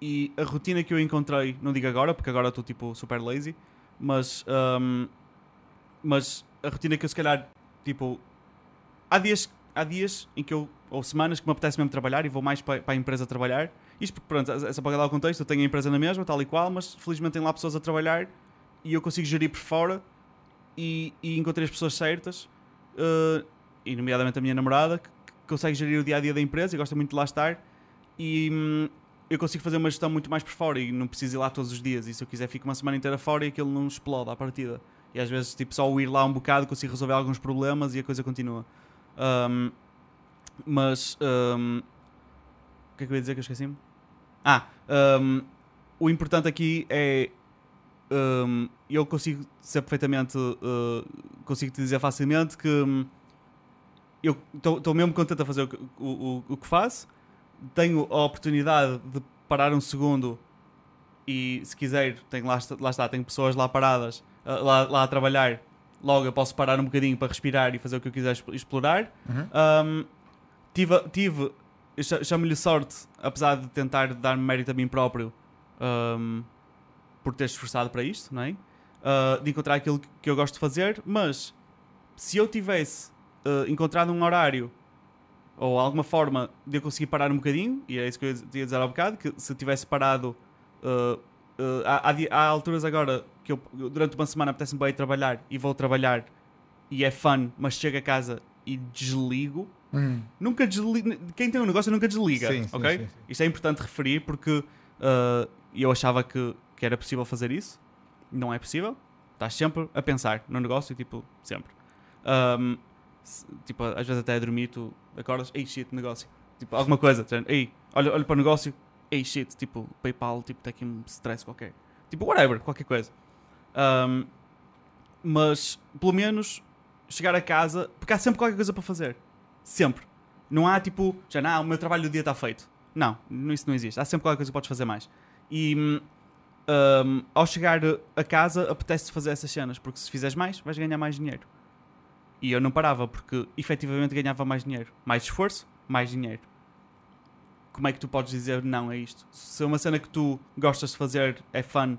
E a rotina que eu encontrei, não digo agora, porque agora estou tipo super lazy, mas, um, mas a rotina que eu se calhar tipo há dias, há dias em que eu, ou semanas que me apetece mesmo trabalhar e vou mais para, para a empresa trabalhar. Isto porque, pronto, essa para dar o contexto, eu tenho a empresa na mesma, tal e qual, mas felizmente tem lá pessoas a trabalhar e eu consigo gerir por fora e, e encontrei as pessoas certas, eh, e nomeadamente a minha namorada, que, que consegue gerir o dia a dia da empresa e gosta muito de lá estar. E hum, eu consigo fazer uma gestão muito mais por fora e não preciso ir lá todos os dias. E se eu quiser, fico uma semana inteira fora e aquilo não explode à partida. E às vezes, tipo, só ir lá um bocado consigo resolver alguns problemas e a coisa continua. Um, mas um, o que é que eu ia dizer que eu esqueci-me? Ah, um, o importante aqui é eu consigo ser perfeitamente uh, consigo te dizer facilmente que hum, eu estou mesmo contente a fazer o o, o, o que faço tenho a oportunidade de parar um segundo e se quiser, tenho, lá, está, lá está, tenho pessoas lá paradas, uh, lá, lá a trabalhar, logo eu posso parar um bocadinho para respirar e fazer o que eu quiser exp- explorar. Uhum. Um, tive, tive chamo-lhe sorte, apesar de tentar dar mérito a mim próprio um, por ter esforçado para isto, não é? Uh, de encontrar aquilo que- que eu gosto de fazer, mas se eu tivesse uh, encontrado um horário ou alguma forma de eu conseguir parar um bocadinho, e é isso que eu ia dizer há bocado, que se tivesse parado uh, uh, há, há alturas agora que eu durante uma semana apetece-me bem trabalhar e vou trabalhar e é fun, mas chego a casa e desligo. Hum. Nunca desliga. Quem tem um negócio nunca desliga, Sim, ok? sim, sim. Isto é importante referir porque uh, eu achava que, que era possível fazer isso. Não é possível. Estás sempre a pensar no negócio, tipo, sempre. Um, tipo, às vezes até a dormir, tu acordas, ei shit, negócio. Tipo, alguma coisa, género, ei, olha, olha para o negócio, ei shit, tipo, PayPal, tipo, tem aqui um stress qualquer. Tipo, whatever, qualquer coisa. Um, mas, pelo menos, chegar a casa, porque há sempre qualquer coisa para fazer. Sempre. Não há tipo, já não, o meu trabalho do dia está feito. Não, isso não existe. Há sempre qualquer coisa que podes fazer mais. E hum, ao chegar a casa, apetece fazer essas cenas, porque se fizeres mais, vais ganhar mais dinheiro. E eu não parava, porque efetivamente ganhava mais dinheiro. Mais esforço, mais dinheiro. Como é que tu podes dizer não a isto? Se é uma cena que tu gostas de fazer, é fun,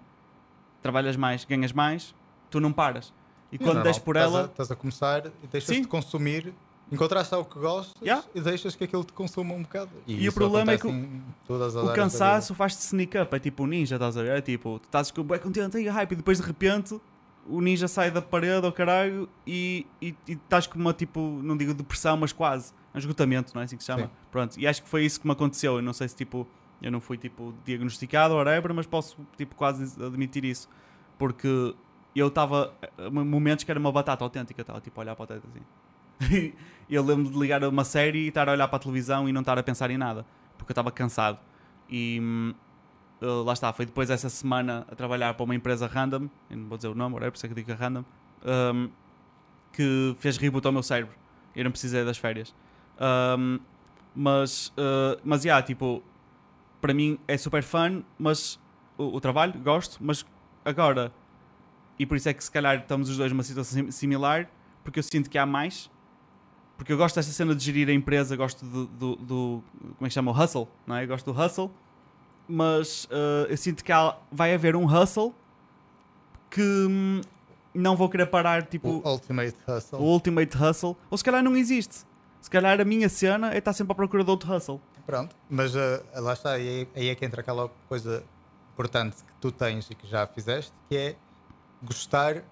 trabalhas mais, ganhas mais, tu não paras. E quando des por estás a- ela, Estás a começar e deixas Sim. de consumir. Encontraste algo que gostas Yeah. e deixas que aquilo te consuma um bocado. E o isso problema é que o da cansaço faz-te sneak up, é tipo o ninja, estás a ver? É tipo, tu estás com bem contente e hype, e depois de repente o ninja sai da parede ao caralho e, e, e estás com uma tipo, não digo depressão, mas quase, um esgotamento, não é assim que se chama? Sim. Pronto, e acho que foi isso que me aconteceu. Eu não sei se tipo Eu não fui tipo diagnosticado ou whatever, mas posso tipo quase admitir isso. Porque eu estava. Momentos que era uma batata autêntica, estava tipo a olhar para o teto assim. eu lembro de ligar uma série e estar a olhar para a televisão e não estar a pensar em nada. Porque eu estava cansado. E hum, uh, lá está, foi depois dessa semana a trabalhar para uma empresa random, não vou dizer o nome, por isso é que digo random, um, que fez reboot ao meu cérebro. Eu não precisei das férias. Um, mas, uh, mas, yeah, tipo, para mim é super fun, mas o, o, trabalho, gosto, mas agora, e por isso é que se calhar estamos os dois numa situação similar, porque eu sinto que há mais, porque eu gosto desta cena de gerir a empresa, gosto do, do, do como é que chama, o hustle, não é? Eu gosto do hustle, mas uh, eu sinto que há, vai haver um hustle que hum, não vou querer parar, tipo... O ultimate hustle. O ultimate hustle, ou se calhar não existe. Se calhar a minha cena é estar sempre à procura de outro hustle. Pronto, mas uh, lá está, aí, aí é que entra aquela coisa importante que tu tens e que já fizeste, que é gostar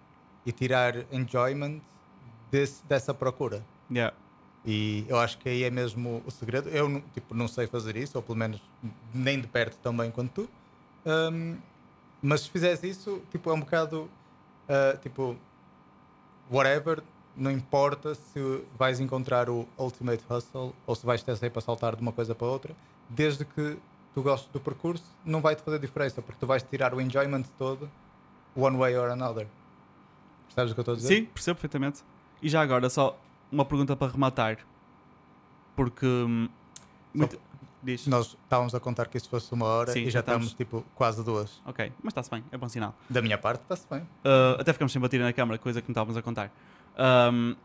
e tirar enjoyment desse, dessa procura. Yeah. E eu acho que aí é mesmo o segredo. Eu tipo, não sei fazer isso, ou pelo menos nem de perto tão bem quanto tu. Um, mas se fizeres isso, tipo, é um bocado uh, tipo, whatever, não importa se vais encontrar o ultimate hustle ou se vais ter sempre para saltar de uma coisa para outra, desde que tu gostes do percurso, não vai te fazer diferença, porque tu vais tirar o enjoyment todo, one way or another. Percebes o que eu estou a dizer? Sim, percebo perfeitamente. E já agora, só uma pergunta para rematar. Porque. Hum, muito... Diz. Nós estávamos a contar que isso fosse uma hora Sim, e já, já estamos, estamos, tipo quase duas. Ok, mas está-se bem, é bom sinal. Da minha parte, está-se bem. Uh, até ficamos sem bater na câmara, coisa que não estávamos a contar. Um,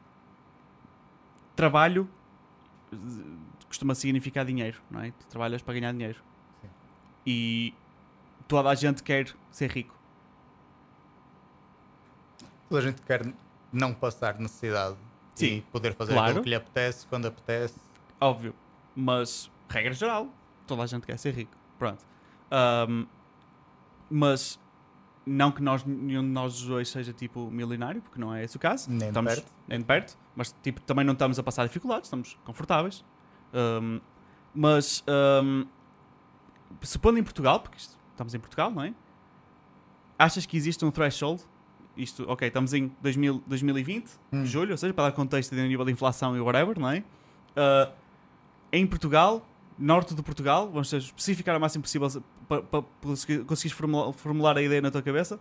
trabalho costuma significar dinheiro, não é? Tu trabalhas para ganhar dinheiro. Sim. E toda a gente quer ser rico. Toda a gente quer não passar necessidade Sim, poder fazer claro. aquilo que lhe apetece quando apetece. Óbvio, mas regra geral, toda a gente quer ser rico. Pronto. Um, mas não que nós, nenhum de nós dois seja tipo milionário, porque não é esse o caso. Nem estamos, de perto. Nem de perto. Mas tipo, também não estamos a passar dificuldades, estamos confortáveis. Um, mas um, supondo em Portugal, porque estamos em Portugal, não é? Achas que existe um threshold isto, ok, estamos em 2000, 2020, hum. julho, ou seja, para dar contexto de nível de inflação e whatever, não é? Uh, em Portugal, norte de Portugal, vamos especificar o máximo possível para, para conseguires formular, formular, a ideia na tua cabeça.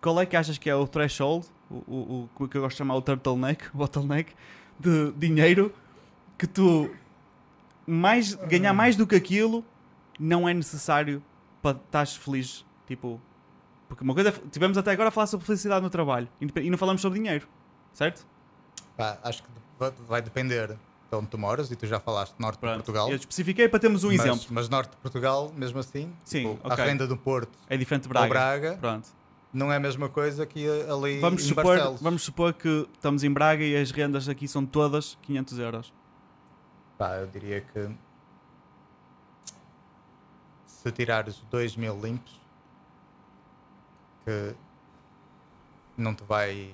Qual é que achas que é o threshold, o, o, o que eu gosto de chamar o turtleneck, o bottleneck, de dinheiro que tu mais, ganhar mais do que aquilo não é necessário para estar feliz, tipo, porque uma coisa, tivemos até agora a falar sobre felicidade no trabalho e não falamos sobre dinheiro, certo? Pá, acho que vai depender de onde tu moras e tu já falaste norte Pronto. de Portugal. Eu especifiquei para termos um mas, exemplo. Mas norte de Portugal, mesmo assim, Sim, tipo, okay. a renda do Porto é diferente de Braga. Ou Braga Pronto. não é a mesma coisa que ali vamos em supor, Barcelos. Vamos supor que estamos em Braga e as rendas aqui são todas 500 euros. Pá, eu diria que se tirares 2 mil limpos que não te vai.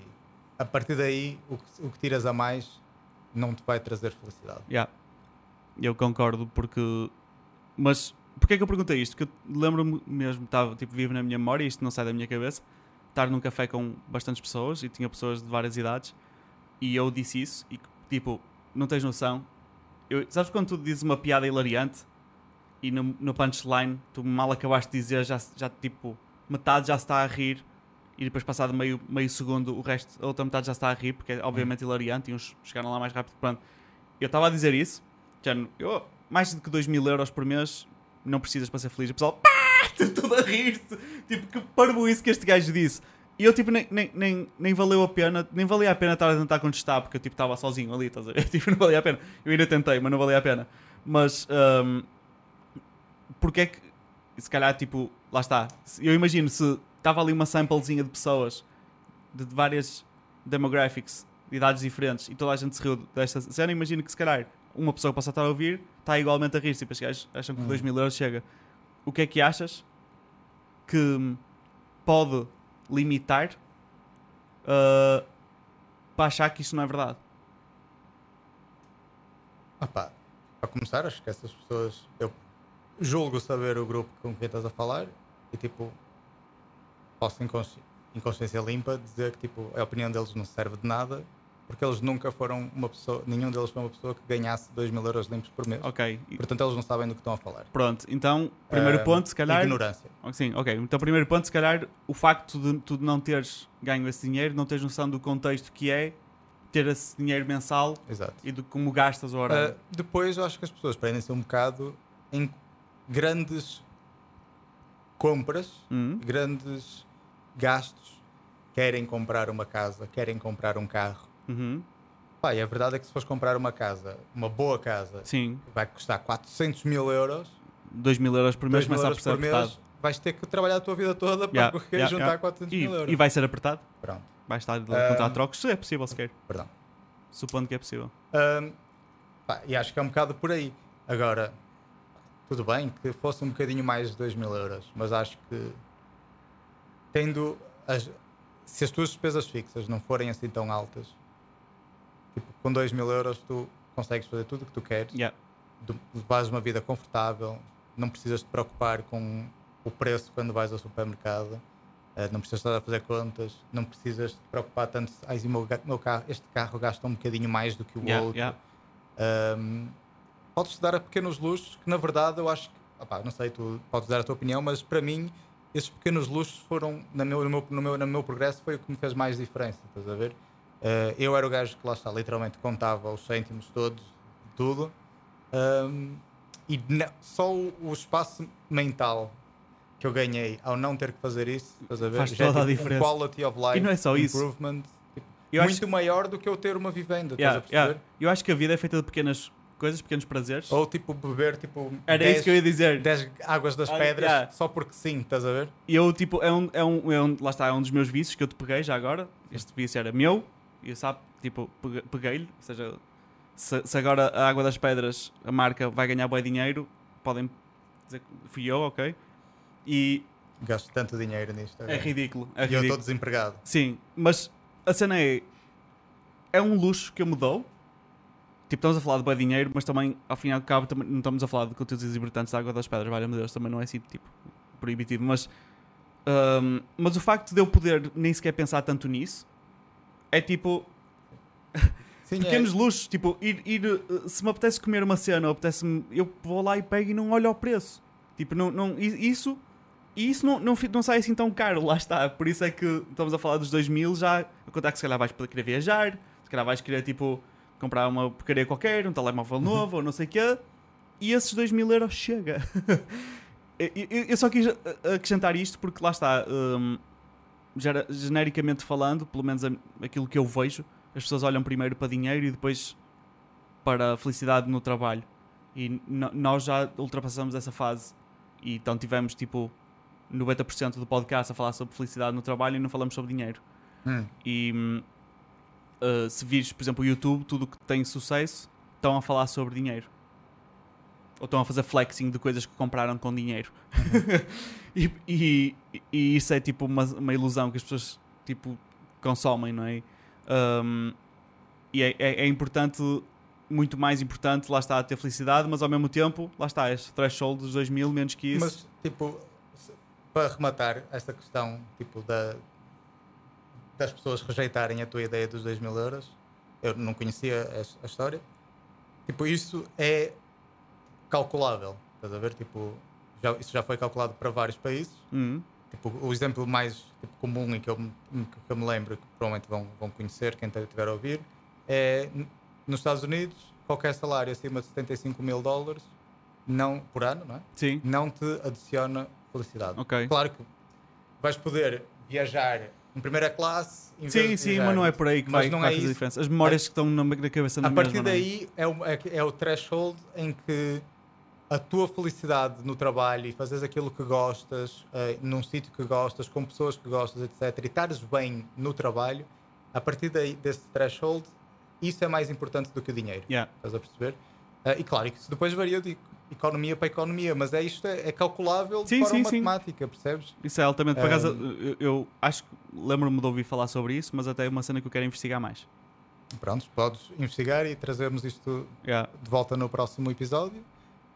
A partir daí, o que, o que tiras a mais não te vai trazer felicidade. Yeah. Eu concordo, porque. Mas porquê é que eu perguntei isto? Porque eu lembro-me mesmo, estava tipo vivo na minha memória, isto não sai da minha cabeça. Estar num café com bastantes pessoas e tinha pessoas de várias idades e eu disse isso e tipo, não tens noção. Eu, sabes quando tu dizes uma piada hilariante e no, no punchline tu mal acabaste de dizer, já, já tipo metade já está a rir e depois passado meio, meio segundo o resto, a outra metade já está a rir porque é obviamente hum. hilariante e uns chegaram lá mais rápido. Pronto. Eu estava a dizer isso, já, eu, mais do que 2 mil euros por mês não precisas para ser feliz. O pessoal, pá, tudo a rir-se. Tipo, que parvo isso que este gajo disse. E eu, tipo, nem, nem, nem, nem valeu a pena, nem valia a pena estar a tentar contestar, porque eu, tipo, estava sozinho ali, estás a ver? Tipo, não valia a pena. Eu ainda tentei, mas não valia a pena. Mas, um, porque é que, se calhar, tipo, lá está. Eu imagino se estava ali uma samplezinha de pessoas de várias demographics, de idades diferentes, e toda a gente se riu desta cena, imagino que se calhar uma pessoa que possa estar a ouvir está igualmente a rir-se, tipo, acham que hum. 2 mil euros chega. O que é que achas que pode limitar uh, para achar que isso não é verdade? Ah pá, para começar, acho que essas pessoas, eu julgo saber o grupo com quem estás a falar e tipo posso em consci- em consciência limpa dizer que tipo a opinião deles não serve de nada porque eles nunca foram uma pessoa, nenhum deles foi uma pessoa que ganhasse 2 mil euros limpos por mês. Ok. Portanto, eles não sabem do que estão a falar. Pronto, então, primeiro Ah, ponto, se calhar. Ignorância. Sim, ok. Então, primeiro ponto, se calhar, o facto de tu não teres ganho esse dinheiro, não teres noção do contexto que é ter esse dinheiro mensal Exato. e de como gastas o horário. Ah, depois, eu acho que as pessoas prendem-se um bocado em grandes compras, Hum, grandes gastos. Querem comprar uma casa, querem comprar um carro. uhum, e a verdade é que se fores comprar uma casa, uma boa casa, Sim, vai custar 400 mil euros, 2 mil euros por mês 2 mil começa a por mês, apertado. vais ter que trabalhar a tua vida toda para Yeah, yeah, juntar yeah. 400 E, mil euros. e vai ser apertado? Pronto, Vai estar a Ah. encontrar trocos, se é possível sequer. perdão. Supondo que é possível. Ahm, pá, e acho que é um bocado por aí. Agora, tudo bem que fosse um bocadinho mais de 2 mil euros, mas acho que tendo as, se as tuas despesas fixas não forem assim tão altas, tipo, com 2 mil euros tu consegues fazer tudo o que tu queres, Yeah. uma vida confortável, não precisas te preocupar com o preço quando vais ao supermercado, eh, não precisas estar a fazer contas, não precisas te preocupar tanto, se "Ai, o meu, meu carro, este carro gasta um bocadinho mais do que o Yeah, outro. yeah. Um, podes dar a pequenos luxos que na verdade eu acho que opá, não sei, tu podes dar a tua opinião, mas para mim esses pequenos luxos foram na meu, no, meu, no, meu, no meu progresso foi o que me fez mais diferença, estás a ver? Uh, eu era o gajo que lá está, literalmente contava os cêntimos todos, tudo, um, e na- só o, o espaço mental que eu ganhei ao não ter que fazer isso, estás a ver? Faz Já é toda a diferença. Um quality of life E não é só isso. improvement tipo, Eu acho, muito maior do que eu ter uma vivenda, yeah, estás a perceber? yeah. eu acho que a vida é feita de pequenas coisas, pequenos prazeres. Ou tipo beber tipo Era 10, isso que eu ia dizer. 10 águas das Ah, pedras yeah. só porque sim, estás a ver? E eu, tipo, é um, é, um, é um. Lá está, é um dos meus vícios que eu te peguei já agora. Este vício era meu. E eu sabe, tipo, pegue- peguei-lhe. Ou seja, se, se agora a Água das Pedras, a marca, vai ganhar bom dinheiro, podem dizer que fui eu, ok? E Gasto tanto dinheiro nisto. é agora. ridículo. É e eu ridículo. estou desempregado. Sim, mas a cena é. É um luxo que eu me dou. Tipo, estamos a falar de bom dinheiro, mas também, ao fim e ao cabo, também não estamos a falar de conteúdos exorbitantes da Água das Pedras, valha-me Deus, também não é assim, tipo, proibitivo. Mas, ahm, mas o facto de eu poder nem sequer pensar tanto nisso é tipo. Sim, pequenos é, luxos, tipo, ir, ir, uh, se me apetece comer uma cena, apetece eu vou lá e pego e não olho ao preço. Tipo, não, não, isso, e isso não, não, não sai assim tão caro, lá está. Por isso é que estamos a falar dos 2000 já, a contar que se calhar vais querer viajar, se calhar vais querer, tipo, comprar uma porcaria qualquer, um telemóvel novo, ou não sei o quê, e esses 2000 euros chega. eu, só quis acrescentar isto porque lá está, gera- genericamente falando, pelo menos aquilo que eu vejo, as pessoas olham primeiro para dinheiro e depois para a felicidade no trabalho. E nós já ultrapassamos essa fase. E então tivemos tipo 90% do podcast a falar sobre felicidade no trabalho e não falamos sobre dinheiro. hum, E hum, uh, se vires, por exemplo, o YouTube, tudo que tem sucesso estão a falar sobre dinheiro. Ou estão a fazer flexing de coisas que compraram com dinheiro. e, e, e isso é tipo uma, uma ilusão que as pessoas tipo, consomem, não é? Um, e é, é, é importante, muito mais importante, lá está, ter felicidade, mas ao mesmo tempo, lá está, este threshold dos 2000, menos que isso. Mas tipo, para rematar esta questão tipo, da, das pessoas rejeitarem a tua ideia dos 2 mil euros, eu não conhecia a, a história. Tipo, isso é calculável. Estás a ver? Tipo, já, isso já foi calculado para vários países. Hum, Tipo, o exemplo mais tipo, comum e que eu, que eu me lembro, que provavelmente vão, vão conhecer, quem estiver a ouvir, é nos Estados Unidos, qualquer salário acima de 75 mil dólares não, por ano, não é? sim, não te adiciona felicidade. ok. Claro que vais poder viajar em primeira classe. Em vez Sim, de sim, mas não é por aí que Mas vai, não vai é fazer isso. diferença. As memórias que estão na, na cabeça na A partir mesma, é? daí é o, é, é o threshold em que a tua felicidade no trabalho e fazeres aquilo que gostas, eh, num sítio que gostas, com pessoas que gostas, etc., e estares bem no trabalho, a partir daí, desse threshold, isso é mais importante do que o dinheiro. Yeah. Estás a perceber? Eh, e claro, isso depois varia de economia para economia, mas é isto é, é calculável de Sim, forma sim, sim. matemática, percebes? Isso é altamente. Por acaso, Um, eu, eu acho que lembro-me de ouvir falar sobre isso, mas até é uma cena que eu quero investigar mais. Pronto, podes investigar e trazermos isto Yeah. de volta no próximo episódio.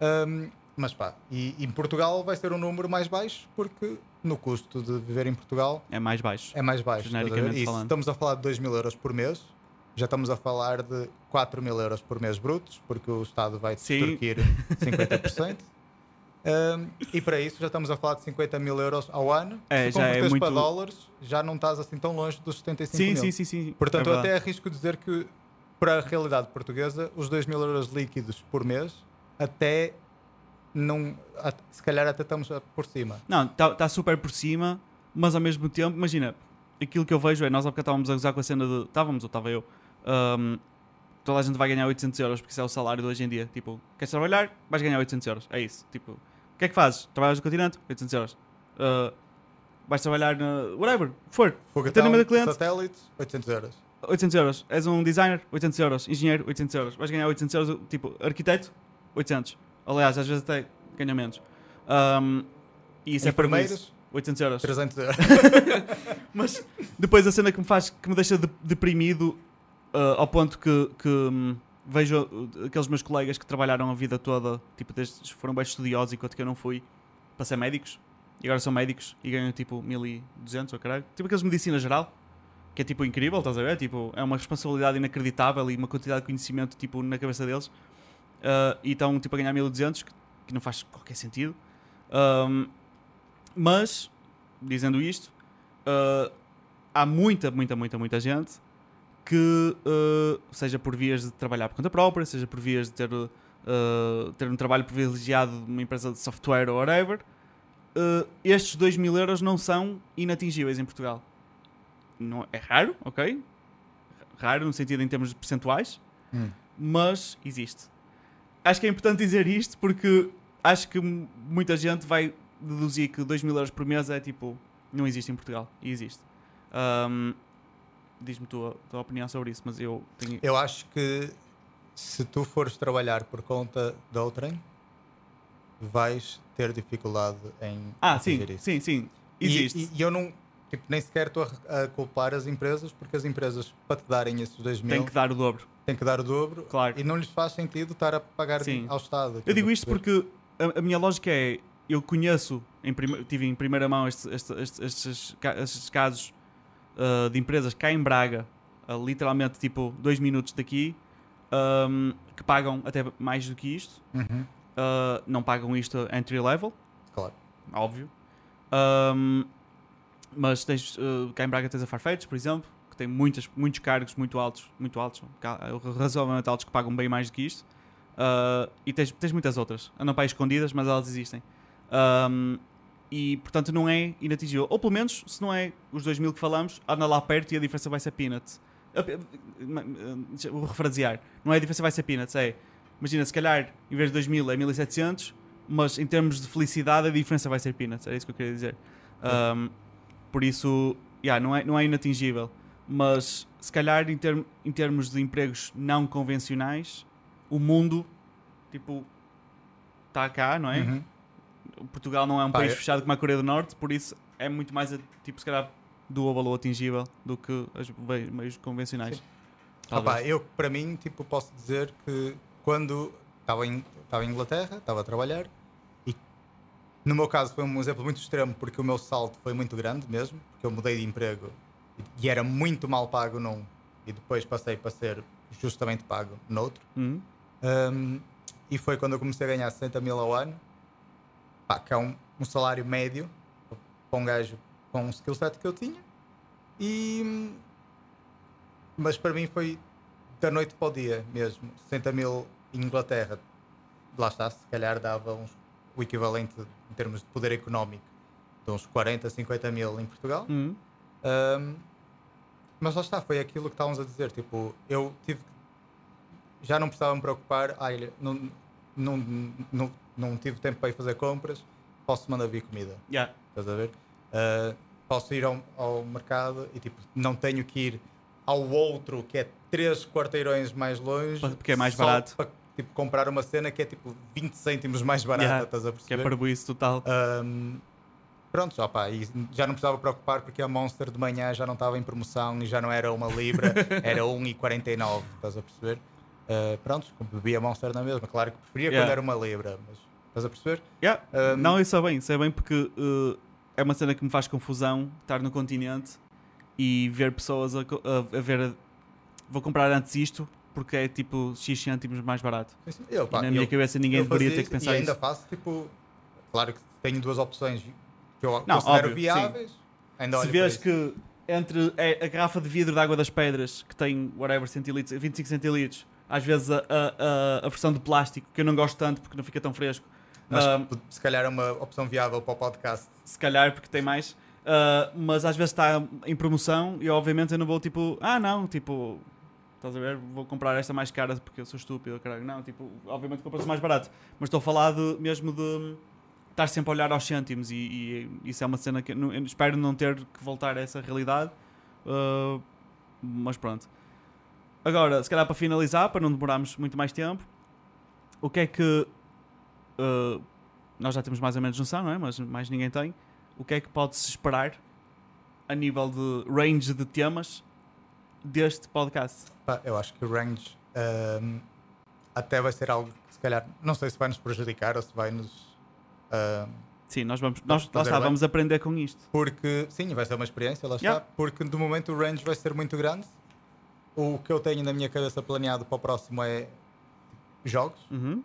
Um, mas pá, e em Portugal vai ser um número mais baixo porque no custo de viver em Portugal É mais baixo. é mais baixo. Genericamente falando. estamos a falar de 2 mil euros por mês, já estamos a falar de 4 mil euros por mês brutos, porque o Estado vai Sim. extorquir 50%. Um, e para isso já estamos a falar de 50 mil euros ao ano. É, se já é converteres muito- para dólares, já não estás assim tão longe dos 75 Sim, mil. sim, sim, sim. Portanto, é eu até arrisco dizer que para a realidade portuguesa, os 2 mil euros líquidos por mês, até não. Se calhar até estamos por cima. Não, está tá super por cima, mas ao mesmo tempo, imagina, aquilo que eu vejo é, nós há bocado estávamos a gozar com a cena de. Estávamos, ou estava eu. Ahm, toda a gente vai ganhar 800 euros porque isso é o salário de hoje em dia. Tipo, queres trabalhar? Vais ganhar 800 euros. É isso. Tipo, o que é que fazes? Trabalhas no continente? 800 euros. Ah, vais trabalhar na. whatever, for. Atendimento de cliente? satélites, 800 euros. 800 euros. És um designer, 800 euros. Engenheiro, 800 euros. Vais ganhar 800 euros. Tipo, arquiteto, 800. Aliás, às vezes até ganha menos. Ahm, e isso é para Enfermeiros, 800 euros. 300 euros. Mas depois a cena que me faz, que me deixa de- deprimido ah, ao ponto que, que, hum, vejo uh, aqueles meus colegas que trabalharam a vida toda, tipo, desde, foram bem estudiosos enquanto que eu não fui, para ser médicos, e agora são médicos e ganham tipo 1200 ou caralho. Tipo aqueles de medicina geral, que é tipo incrível, estás a ver? Tipo, é uma responsabilidade inacreditável e uma quantidade de conhecimento tipo na cabeça deles. Ah, e estão tipo a ganhar 1200, que, que não faz qualquer sentido. Ahm, mas, dizendo isto, ah, há muita, muita, muita, muita gente que, ah, seja por vias de trabalhar por conta própria, seja por vias de ter, ah, ter um trabalho privilegiado de uma empresa de software ou whatever, ah, estes 2 mil euros não são inatingíveis em Portugal. Não, é raro, ok? Raro no sentido em termos percentuais, Hum. mas existe. Acho que é importante dizer isto porque acho que muita gente vai deduzir que 2 mil euros por mês é tipo. Não existe em Portugal. E existe. Ahm, Diz-me tua, tua opinião sobre isso, mas eu tenho. Eu acho que se tu fores trabalhar por conta de outrem, vais ter dificuldade em Ah, sim, isso. sim, sim. Existe. E, e eu não, tipo, nem sequer estou a, a culpar as empresas, porque as empresas, para te darem esses 2 mil, Tem que dar o dobro. têm que dar o dobro Claro. e não lhes faz sentido estar a pagar Sim. ao Estado. Eu digo a isto porque a, a minha lógica é: eu conheço, em tive em primeira mão estes, estes casos ah, de empresas cá em Braga, a literalmente tipo dois minutos daqui, ahm, que pagam até mais do que isto. Uhum, Ah, não pagam isto entry level, claro. óbvio. Ahm, mas tens, uh, cá em Braga tens a Farfetch, por exemplo, que tem muitas, muitos cargos muito altos, muito altos, razoavelmente altos, que pagam bem mais do que isto. Ah, e tens, tens muitas outras. Andam para aí escondidas, mas elas existem. Ahm, e portanto não é inatingível. Ou pelo menos, se não é os 2 mil que falamos, anda lá perto e a diferença vai ser peanuts. Vou refrasear. Não é a diferença vai ser peanuts, é. Imagina, se calhar em vez de 2 mil é 1700, mas em termos de felicidade a diferença vai ser peanuts. Era isso que eu queria dizer. Ahm, por isso, yeah, não, é, não é inatingível. Mas se calhar em, term- em termos de empregos não convencionais, o mundo, tipo, está cá, não é? Uhum. Portugal não é um Pá, país eu- fechado como a Coreia do Norte, por isso é muito mais, a- tipo, se calhar, doable ou atingível do que os meios- convencionais. Opa, eu, para mim, tipo, posso dizer que quando estava em, estava em Inglaterra, estava a trabalhar, e no meu caso foi um exemplo muito extremo, porque o meu salto foi muito grande mesmo, porque eu mudei de emprego e, e era muito mal pago num, e depois passei para ser justamente pago noutro. Uhum. Um, e foi quando eu comecei a ganhar 60 mil ao ano, pá, que é um, um salário médio para um gajo com um skill set que eu tinha. E, mas para mim foi da noite para o dia mesmo. 60 mil em Inglaterra, lá está, se calhar dava uns, o equivalente em termos de poder económico de uns 40, 50 mil em Portugal. Uhum. Um, mas lá está, foi aquilo que estávamos a dizer. Tipo, eu tive. Já não precisava me preocupar. Ah, não, não, não, não tive tempo para ir fazer compras. Posso mandar vir comida. Yeah. Estás a ver? Uh, posso ir ao, ao mercado e tipo, não tenho que ir ao outro que é 3 quarteirões mais longe. Porque é mais barato. Para tipo, comprar uma cena que é tipo 20 cêntimos mais barata. Yeah, Estás a Que é perceber? para isso total. Um, pronto, já, pá, e já não precisava preocupar porque a Monster de manhã já não estava em promoção e já não era uma libra, era 1,49, estás a perceber? Uh, pronto, bebia Monster na mesma, claro que preferia Yeah. quando era uma libra, mas Estás a perceber? Yeah. Um, Não, isso é bem, isso é bem porque uh, é uma cena que me faz confusão estar no continente e ver pessoas a, a- a ver. a- vou comprar antes isto porque é tipo X cêntimos mais barato. Eu, pá, na eu- minha cabeça ninguém eu deveria ter que pensar E ainda isso. faço, tipo, claro que tenho duas opções que eu Não, considero óbvio, viáveis. Ainda Se vês que entre é a garrafa de vidro de água das pedras que tem whatever centilitros, 25 centilitros, às vezes a, a, a, a versão de plástico que eu não gosto tanto porque não fica tão fresco. Mas Ah, se calhar é uma opção viável para o podcast. se calhar porque tem mais. Uh, mas às vezes está em promoção e obviamente eu não vou tipo, ah não, tipo, estás a ver, vou comprar esta mais cara porque eu sou estúpido, caralho. Não, tipo, obviamente compras mais barato. Mas estou a falar de, mesmo de estar sempre a olhar aos cêntimos e, e isso é uma cena que não- espero não ter que voltar a essa realidade. Uh, mas pronto. Agora, se calhar para finalizar, para não demorarmos muito mais tempo, o que é que uh, nós já temos mais ou menos noção, não é? Mas mais ninguém tem. O que é que pode-se esperar a nível de range de temas deste podcast? Eu acho que o range ahm, até vai ser algo que se calhar não sei se vai nos prejudicar ou se vai nos. ahm, Sim, nós vamos, nós, lá está, vamos aprender com isto. porque sim, vai ser uma experiência, lá está. Yeah. Porque de momento o range vai ser muito grande. O que eu tenho na minha cabeça planeado para o próximo é jogos. Uhum.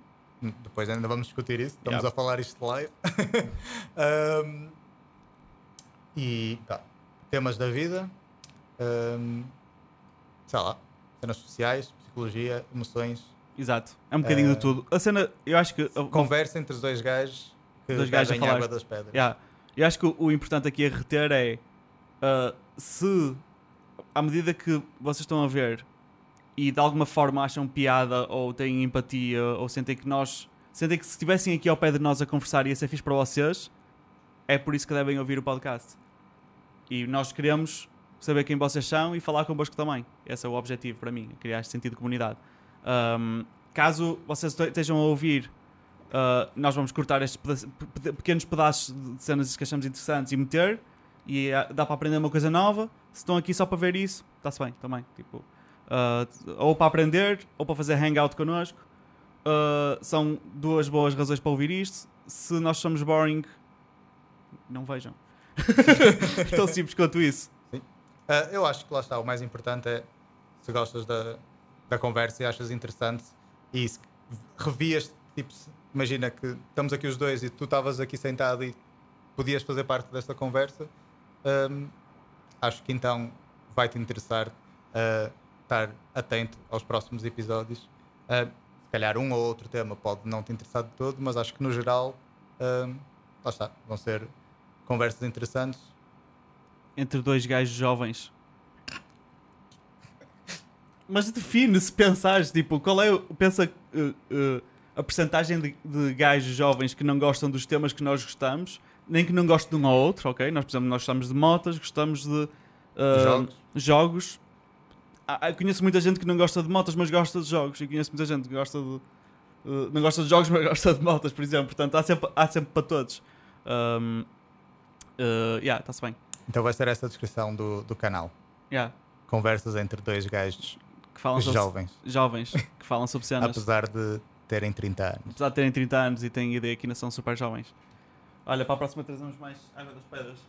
Depois ainda vamos discutir isso. Estamos Yeah. a falar isto live. Ahm, e pá, temas da vida, ahm, sei lá, cenas sociais, psicologia, emoções, Exato, é um bocadinho Eh, de tudo. A cena, eu acho que. conversa entre os dois gajos que Dois gajos a falar. água das pedras. Yeah. Eu acho que o, o importante aqui a reter é uh, se à medida que vocês estão a ver e de alguma forma acham piada ou têm empatia ou sentem que nós sentem que se estivessem aqui ao pé de nós a conversar ia ser fixe para vocês, é por isso que devem ouvir o podcast. E nós queremos saber quem vocês são e falar convosco também. Esse é o objetivo para mim, criar este sentido de comunidade. Um, caso vocês te- estejam a ouvir Uh, nós vamos cortar estes pequenos pedaços de cenas que achamos interessantes e meter e uh, dá para aprender uma coisa nova. Se estão aqui só para ver isso, está-se bem também. Tipo, uh, ou para aprender ou para fazer hangout connosco. Uh, são duas boas razões para ouvir isto. Se nós somos boring, não vejam. Tão simples quanto isso. Ah, eu acho que lá está, o mais importante é se gostas da, da conversa e achas interessante e se revias, tipo, imagina que estamos aqui os dois e tu estavas aqui sentado e podias fazer parte desta conversa, ahm, acho que então vai-te interessar ah, estar atento aos próximos episódios. Ah, se calhar um ou outro tema pode não te interessar de todo, mas acho que no geral, ahm, lá está, vão ser conversas interessantes entre dois gajos jovens. Mas define se pensares, tipo, qual é o. Pensa uh, uh, a percentagem de, de gajos jovens que não gostam dos temas que nós gostamos, nem que não gostam de um ou outro, ok? Nós, por exemplo, nós gostamos de motas, gostamos de uh, Jogos. jogos. Ah, eu conheço muita gente que não gosta de motas, mas gosta de jogos. E conheço muita gente que gosta de. uh, não gosta de jogos, mas gosta de motas, por exemplo. Portanto, há sempre, há sempre para todos. Um, uh, yeah, está-se bem. Então vai ser essa a descrição do, do canal. Yeah. Conversas entre dois gajos que falam sobre jovens, jovens que falam sobre cenas, apesar de terem 30 anos. apesar de terem 30 anos e têm ideia que ainda são super jovens. Olha, para a próxima trazemos mais água das pedras.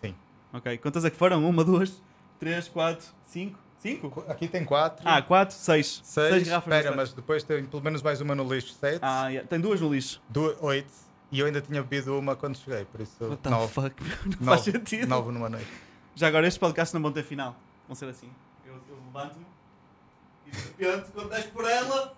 Sim. Ok, quantas é que foram? Uma, duas, três, quatro, cinco? Cinco? Aqui tem 4, Ah, quatro, seis. 6, garrafas espera, das mas depois tem pelo menos mais uma no lixo, 7, Ah, yeah. tem duas no lixo. 8 e eu ainda tinha bebido uma quando cheguei, por isso What the 9 fuck? Não faz sentido. numa noite. Já agora, estes podcasts não vão ter final. Vão ser assim. Eu, eu levanto-me e de repente, quando des por ela,